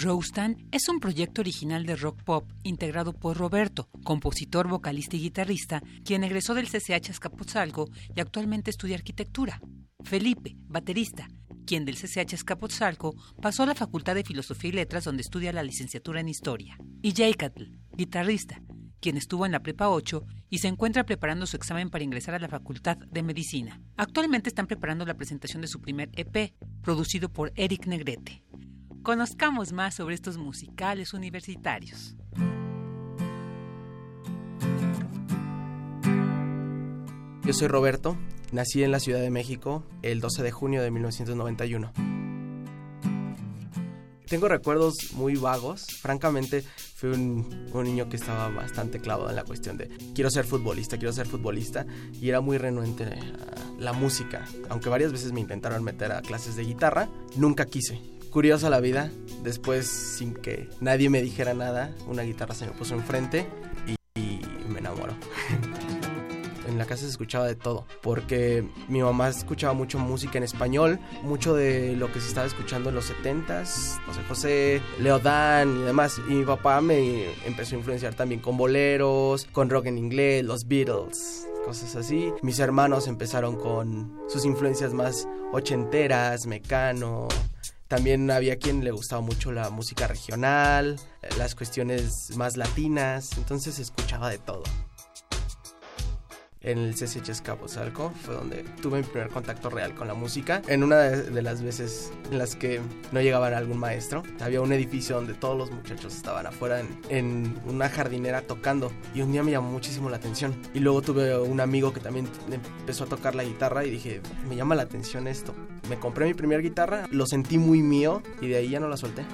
Speaker 69: Rostand es un proyecto original de rock pop integrado por Roberto, compositor, vocalista y guitarrista, quien egresó del CCH Escapotzalco y actualmente estudia arquitectura. Felipe, baterista, quien del CCH Escapotzalco pasó a la Facultad de Filosofía y Letras donde estudia la licenciatura en Historia. Y Jaikatl, guitarrista, quien estuvo en la Prepa 8 y se encuentra preparando su examen para ingresar a la Facultad de Medicina. Actualmente están preparando la presentación de su primer EP, producido por Eric Negrete. Conozcamos más sobre estos musicales universitarios.
Speaker 67: Yo soy Roberto, nací en la Ciudad de México el 12 de junio de 1991. Tengo recuerdos muy vagos, francamente fui un, niño que estaba bastante clavado en la cuestión de quiero ser futbolista, quiero ser futbolista y era muy renuente a la música, aunque varias veces me intentaron meter a clases de guitarra, nunca quise curiosa la vida. Después, sin que nadie me dijera nada, una guitarra se me puso enfrente y, y me enamoró. (laughs) en la casa se escuchaba de todo, porque mi mamá escuchaba mucho música en español, mucho de lo que se estaba escuchando en los 70s, José José, Leodán y demás. Y mi papá me empezó a influenciar también con boleros, con rock en inglés, los Beatles, cosas así. Mis hermanos empezaron con sus influencias más ochenteras, mecano, también había quien le gustaba mucho la música regional, las cuestiones más latinas, entonces escuchaba de todo. En el CCH Escapotzalco fue donde tuve mi primer contacto real con la música. En una de las veces en las que no llegaba algún maestro, había un edificio donde todos los muchachos estaban afuera en, en una jardinera tocando y un día me llamó muchísimo la atención. Y luego tuve un amigo que también empezó a tocar la guitarra y dije, me llama la atención esto. Me compré mi primera guitarra, lo sentí muy mío y de ahí ya no la solté.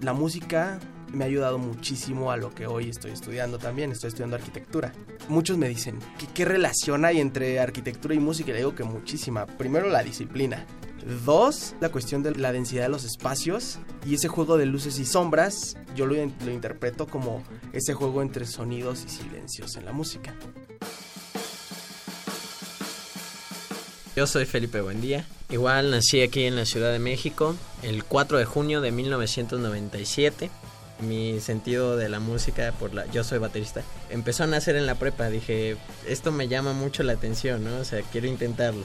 Speaker 67: La música me ha ayudado muchísimo a lo que hoy estoy estudiando también, estoy estudiando arquitectura. Muchos me dicen, ¿qué, qué relación hay entre arquitectura y música? Y le digo que muchísima. Primero la disciplina. Dos, la cuestión de la densidad de los espacios y ese juego de luces y sombras, yo lo, lo interpreto como ese juego entre sonidos y silencios en la música.
Speaker 70: Yo soy Felipe Buendía. Igual nací aquí en la Ciudad de México el 4 de junio de 1997 mi sentido de la música por la yo soy baterista empezó a nacer en la prepa dije esto me llama mucho la atención no o sea quiero intentarlo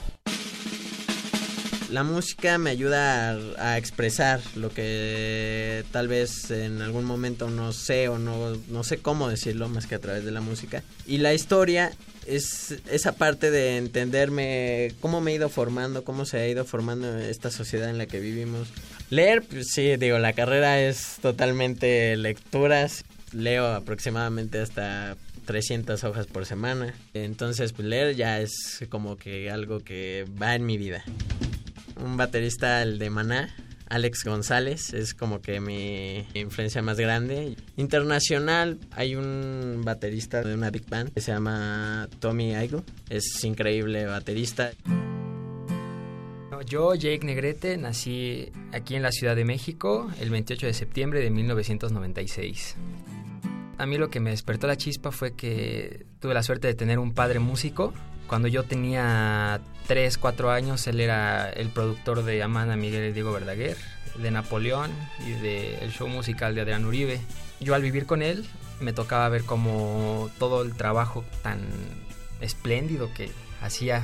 Speaker 70: la música me ayuda a, expresar lo que tal vez en algún momento no sé o no, no sé cómo decirlo más que a través de la música. Y la historia es esa parte de entenderme cómo me he ido formando, cómo se ha ido formando esta sociedad en la que vivimos. Leer, pues sí, digo, la carrera es totalmente lecturas. Leo aproximadamente hasta 300 hojas por semana. Entonces, pues leer ya es como que algo que va en mi vida un baterista, el de Maná, Alex González, es como que mi influencia más grande. Internacional, hay un baterista de una big band que se llama Tommy Aigo, es increíble baterista.
Speaker 71: Yo, Jake Negrete, nací aquí en la Ciudad de México el 28 de septiembre de 1996. A mí lo que me despertó la chispa fue que tuve la suerte de tener un padre músico. Cuando yo tenía 3, 4 años, él era el productor de Amanda Miguel y Diego Verdaguer, de Napoleón y del show musical de Adrián Uribe. Yo al vivir con él me tocaba ver como todo el trabajo tan espléndido que hacía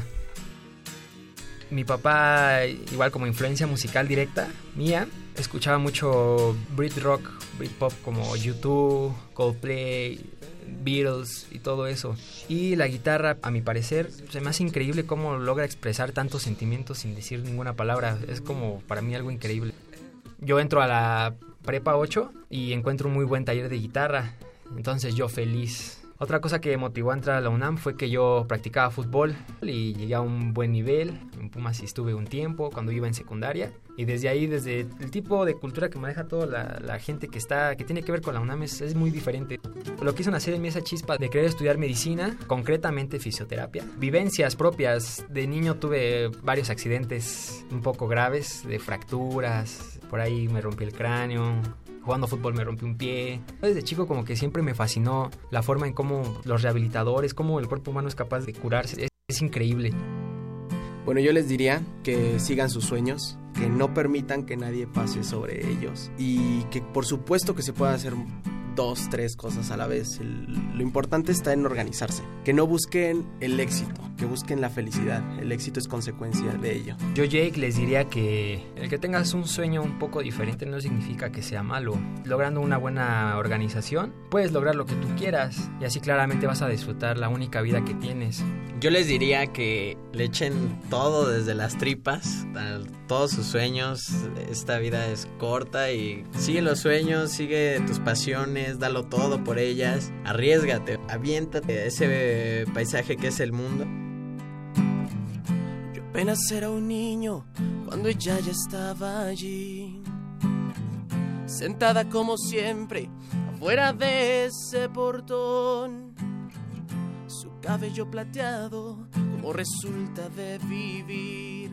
Speaker 71: mi papá, igual como influencia musical directa mía, escuchaba mucho Brit rock, Brit pop como YouTube, Coldplay, Beatles y todo eso. Y la guitarra, a mi parecer, se me hace increíble cómo logra expresar tantos sentimientos sin decir ninguna palabra. Es como para mí algo increíble. Yo entro a la prepa 8 y encuentro un muy buen taller de guitarra. Entonces yo feliz otra cosa que motivó a entrar a la UNAM fue que yo practicaba fútbol y llegué a un buen nivel. En Pumas estuve un tiempo cuando iba en secundaria. Y desde ahí, desde el tipo de cultura que maneja toda la, gente que está, que tiene que ver con la UNAM es, muy diferente. Lo que hizo nacer en mí esa chispa de querer estudiar medicina, concretamente fisioterapia. Vivencias propias. De niño tuve varios accidentes un poco graves, de fracturas. Por ahí me rompí el cráneo, jugando fútbol me rompí un pie. Desde chico como que siempre me fascinó la forma en cómo los rehabilitadores, cómo el cuerpo humano es capaz de curarse. Es, increíble.
Speaker 67: Bueno, yo les diría que sigan sus sueños, que no permitan que nadie pase sobre ellos y que por supuesto que se pueda hacer dos, tres cosas a la vez. lo importante está en organizarse. Que no busquen el éxito, que busquen la felicidad. El éxito es consecuencia de ello.
Speaker 71: Yo, Jake, les diría que el que tengas un sueño un poco diferente no significa que sea malo. Logrando una buena organización, puedes lograr lo que tú quieras y así claramente vas a disfrutar la única vida que tienes.
Speaker 70: Yo les diría que le echen todo desde las tripas, todos sus sueños. Esta vida es corta y sigue los sueños, sigue tus pasiones dalo todo por ellas, arriesgate, aviéntate a ese paisaje que es el mundo.
Speaker 72: Yo apenas era un niño cuando ella ya estaba allí, sentada como siempre, afuera de ese portón. Su cabello plateado, como resulta de vivir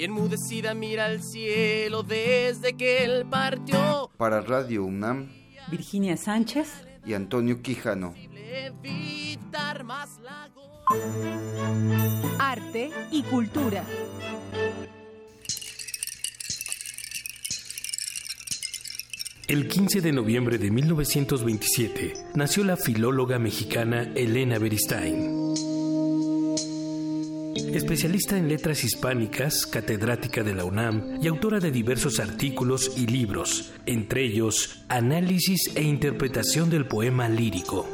Speaker 72: y enmudecida mira al cielo desde que él partió.
Speaker 73: Para Radio UNAM,
Speaker 74: Virginia Sánchez
Speaker 73: y Antonio Quijano.
Speaker 64: Arte y cultura.
Speaker 56: El 15 de noviembre de 1927 nació la filóloga mexicana Elena Beristain. Especialista en letras hispánicas, catedrática de la UNAM y autora de diversos artículos y libros, entre ellos Análisis e Interpretación del Poema Lírico.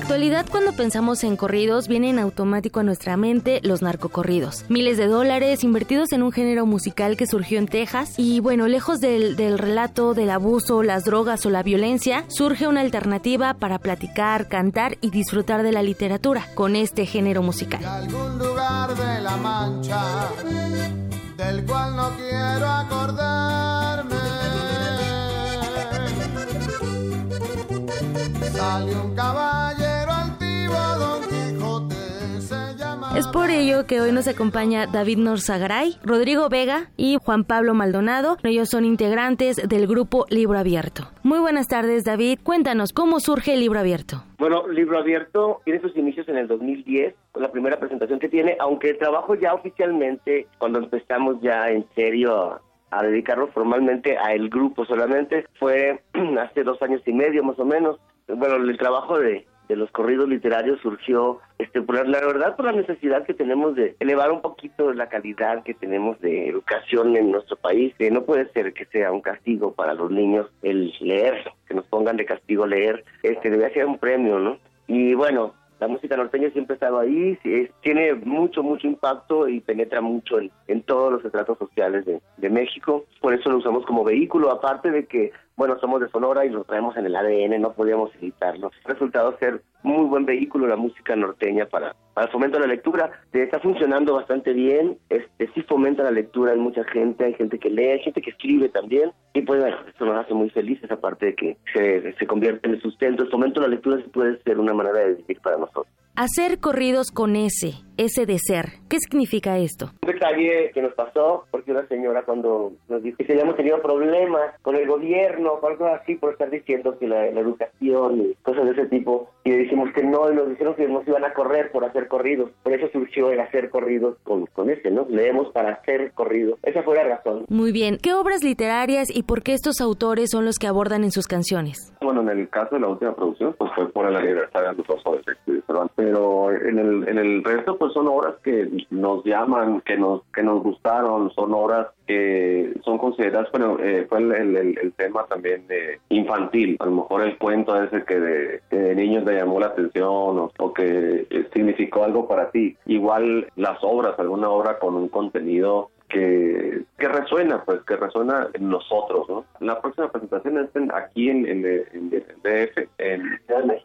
Speaker 10: Actualidad, cuando pensamos en corridos, viene en automático a nuestra mente los narcocorridos. Miles de dólares invertidos en un género musical que surgió en Texas. Y bueno, lejos del, del relato del abuso, las drogas o la violencia, surge una alternativa para platicar, cantar y disfrutar de la literatura con este género musical.
Speaker 75: Algún lugar de la mancha, del cual no quiero acordarme. Sale un caballo
Speaker 10: por ello que hoy nos acompaña David Norzagaray, Rodrigo Vega y Juan Pablo Maldonado. Ellos son integrantes del grupo Libro Abierto. Muy buenas tardes, David. Cuéntanos, ¿cómo surge el Libro Abierto?
Speaker 76: Bueno, Libro Abierto tiene sus inicios en el 2010, con la primera presentación que tiene, aunque el trabajo ya oficialmente, cuando empezamos ya en serio a dedicarnos formalmente a el grupo solamente, fue (clears throat) hace dos años y medio más o menos. Bueno, el trabajo de, de los corridos literarios surgió, este, por la verdad, por la necesidad que tenemos de elevar un poquito la calidad que tenemos de educación en nuestro país, que no puede ser que sea un castigo para los niños el leer, que nos pongan de castigo leer, este, debe ser un premio, ¿no? Y bueno, la música norteña siempre ha estado ahí, tiene mucho, mucho impacto y penetra mucho en, todos los estratos sociales de, de, México. Por eso lo usamos como vehículo, aparte de que
Speaker 77: bueno, somos de Sonora y lo traemos en el ADN, no podíamos evitarlo. Ha resultado ser muy buen vehículo la música norteña para, para el fomento de la lectura. Está funcionando bastante bien, este, sí fomenta la lectura en mucha gente, hay gente que lee, hay gente que escribe también, y pues bueno, eso nos hace muy felices, aparte de que se, se convierte en el sustento. El fomento de la lectura sí puede ser una manera de vivir para nosotros.
Speaker 10: Hacer corridos con ese, ese de ser. ¿Qué significa esto?
Speaker 77: Un detalle que nos pasó, porque una señora cuando nos dijo que habíamos tenido problemas con el gobierno o algo así por estar diciendo que la, la educación y cosas de ese tipo, y le dijimos que no, y nos dijeron que nos iban a correr por hacer corridos. Por eso surgió el hacer corridos con, con ese, ¿no? Leemos para hacer corridos. Esa fue la razón.
Speaker 10: Muy bien. ¿Qué obras literarias y por qué estos autores son los que abordan en sus canciones?
Speaker 76: Bueno, en el caso de la última producción, pues fue por la libertad de los de Cervantes. Pero en el, en el resto, pues son obras que nos llaman, que nos, que nos gustaron, son obras que son consideradas, bueno, eh, fue el, el, tema también de infantil, a lo mejor el cuento ese que de, que de niños te llamó la atención o, o, que eh, significó algo para ti. Igual las obras, alguna obra con un contenido que, que resuena, pues que resuena en nosotros, ¿no? La próxima presentación es en, aquí en, en, en, DF, en,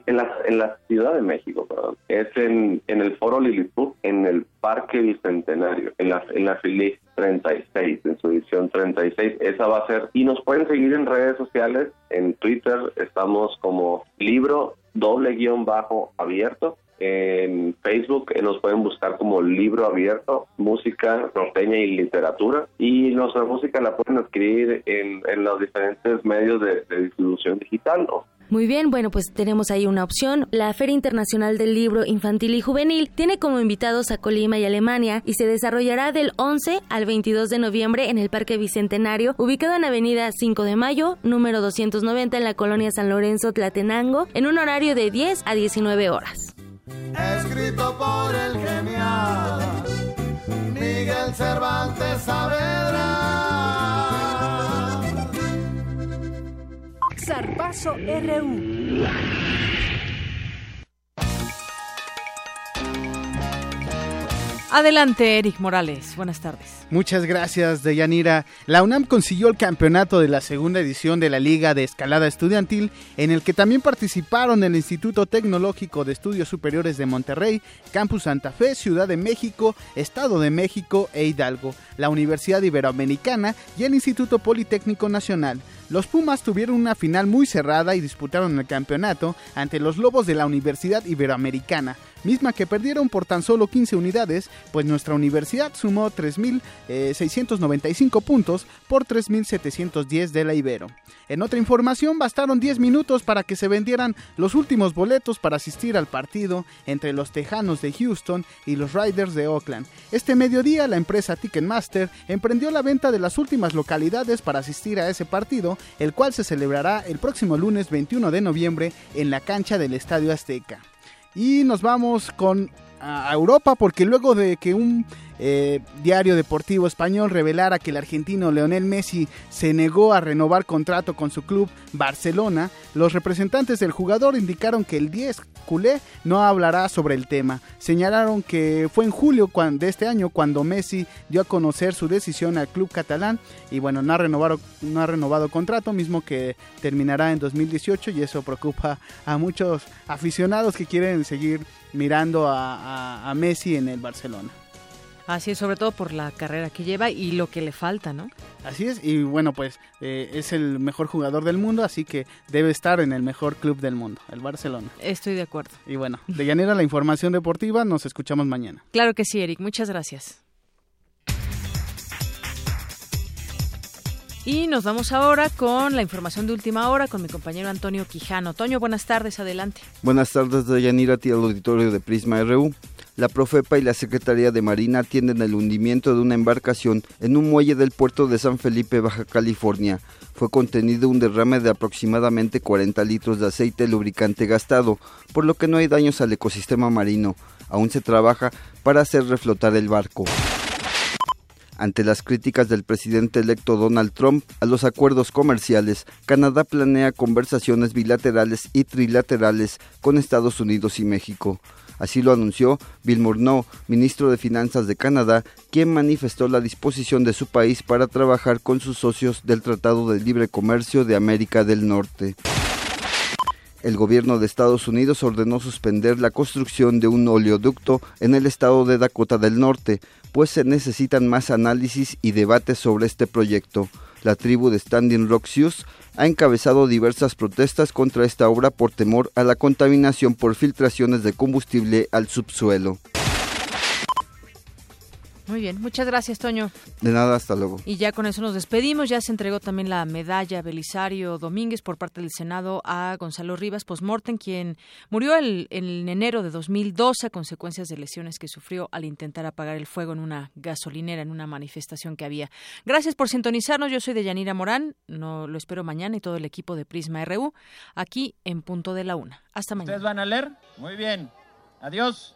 Speaker 76: en, la, en la Ciudad de México, perdón. Es en, en el Foro Lilliput, en el Parque Bicentenario, en la, en la Fili 36, en su edición 36. Esa va a ser, y nos pueden seguir en redes sociales, en Twitter estamos como libro doble guion bajo abierto en Facebook eh, nos pueden buscar como libro abierto, música norteña y literatura. Y nuestra música la pueden adquirir en, en los diferentes medios de, distribución digital.
Speaker 10: Muy bien, bueno, pues tenemos ahí una opción. La Feria Internacional del Libro Infantil y Juvenil tiene como invitados a Colima y Alemania y se desarrollará del 11 al 22 de noviembre en el Parque Bicentenario, ubicado en Avenida 5 de Mayo, número 290 en la colonia San Lorenzo, Tlatenango, en un horario de 10 a 19 horas
Speaker 75: escrito por el genial Miguel Cervantes Saavedra.
Speaker 13: Zarpazo RU.
Speaker 1: Adelante, Eric Morales. Buenas tardes.
Speaker 11: Muchas gracias, Deyanira. La UNAM consiguió el campeonato de la segunda edición de la Liga de Escalada Estudiantil, en el que también participaron el Instituto Tecnológico de Estudios Superiores de Monterrey, Campus Santa Fe, Ciudad de México, Estado de México e Hidalgo, la Universidad Iberoamericana y el Instituto Politécnico Nacional. Los Pumas tuvieron una final muy cerrada y disputaron el campeonato ante los Lobos de la Universidad Iberoamericana, misma que perdieron por tan solo 15 unidades, pues nuestra universidad sumó 3.695 puntos por 3.710 de la Ibero. En otra información, bastaron 10 minutos para que se vendieran los últimos boletos para asistir al partido entre los Tejanos de Houston y los Riders de Oakland. Este mediodía, la empresa Ticketmaster emprendió la venta de las últimas localidades para asistir a ese partido, el cual se celebrará el próximo lunes 21 de noviembre en la cancha del Estadio Azteca. Y nos vamos con a Europa porque luego de que un eh, diario deportivo español revelara que el argentino Leonel Messi se negó a renovar contrato con su club Barcelona, los representantes del jugador indicaron que el 10 culé no hablará sobre el tema. Señalaron que fue en julio de este año cuando Messi dio a conocer su decisión al club catalán y bueno, no ha renovado, no ha renovado contrato, mismo que terminará en 2018 y eso preocupa a muchos aficionados que quieren seguir mirando a, Messi en el Barcelona.
Speaker 1: Así es, sobre todo por la carrera que lleva y lo que le falta, ¿no?
Speaker 11: Así es, y bueno, pues eh, es el mejor jugador del mundo, así que debe estar en el mejor club del mundo, el Barcelona.
Speaker 1: Estoy de acuerdo.
Speaker 11: Y bueno, de llanera la información deportiva, nos escuchamos mañana.
Speaker 1: Claro que sí, Eric, muchas gracias. Y nos vamos ahora con la información de última hora con mi compañero Antonio Quijano. Toño, buenas tardes, adelante.
Speaker 44: Buenas tardes, Deyanira, al auditorio de Prisma RU. La Profepa y la Secretaría de Marina atienden el hundimiento de una embarcación en un muelle del puerto de San Felipe, Baja California. Fue contenido un derrame de aproximadamente 40 litros de aceite lubricante gastado, por lo que no hay daños al ecosistema marino. Aún se trabaja para hacer reflotar el barco. Ante las críticas del presidente electo Donald Trump a los acuerdos comerciales, Canadá planea conversaciones bilaterales y trilaterales con Estados Unidos y México. Así lo anunció Bill Morneau, ministro de Finanzas de Canadá, quien manifestó la disposición de su país para trabajar con sus socios del Tratado de Libre Comercio de América del Norte. El gobierno de Estados Unidos ordenó suspender la construcción de un oleoducto en el estado de Dakota del Norte, pues se necesitan más análisis y debates sobre este proyecto. La tribu de Standing Rock Sioux ha encabezado diversas protestas contra esta obra por temor a la contaminación por filtraciones de combustible al subsuelo.
Speaker 1: Muy bien, muchas gracias, Toño.
Speaker 44: De nada, hasta luego.
Speaker 1: Y ya con eso nos despedimos. Ya se entregó también la medalla Belisario Domínguez por parte del Senado a Gonzalo Rivas Postmortem, quien murió el, en enero de 2012 a consecuencias de lesiones que sufrió al intentar apagar el fuego en una gasolinera, en una manifestación que había. Gracias por sintonizarnos. Yo soy de Yanira Morán. No lo espero mañana y todo el equipo de Prisma RU aquí en Punto de la Una. Hasta mañana.
Speaker 75: ¿Ustedes van a leer? Muy bien. Adiós.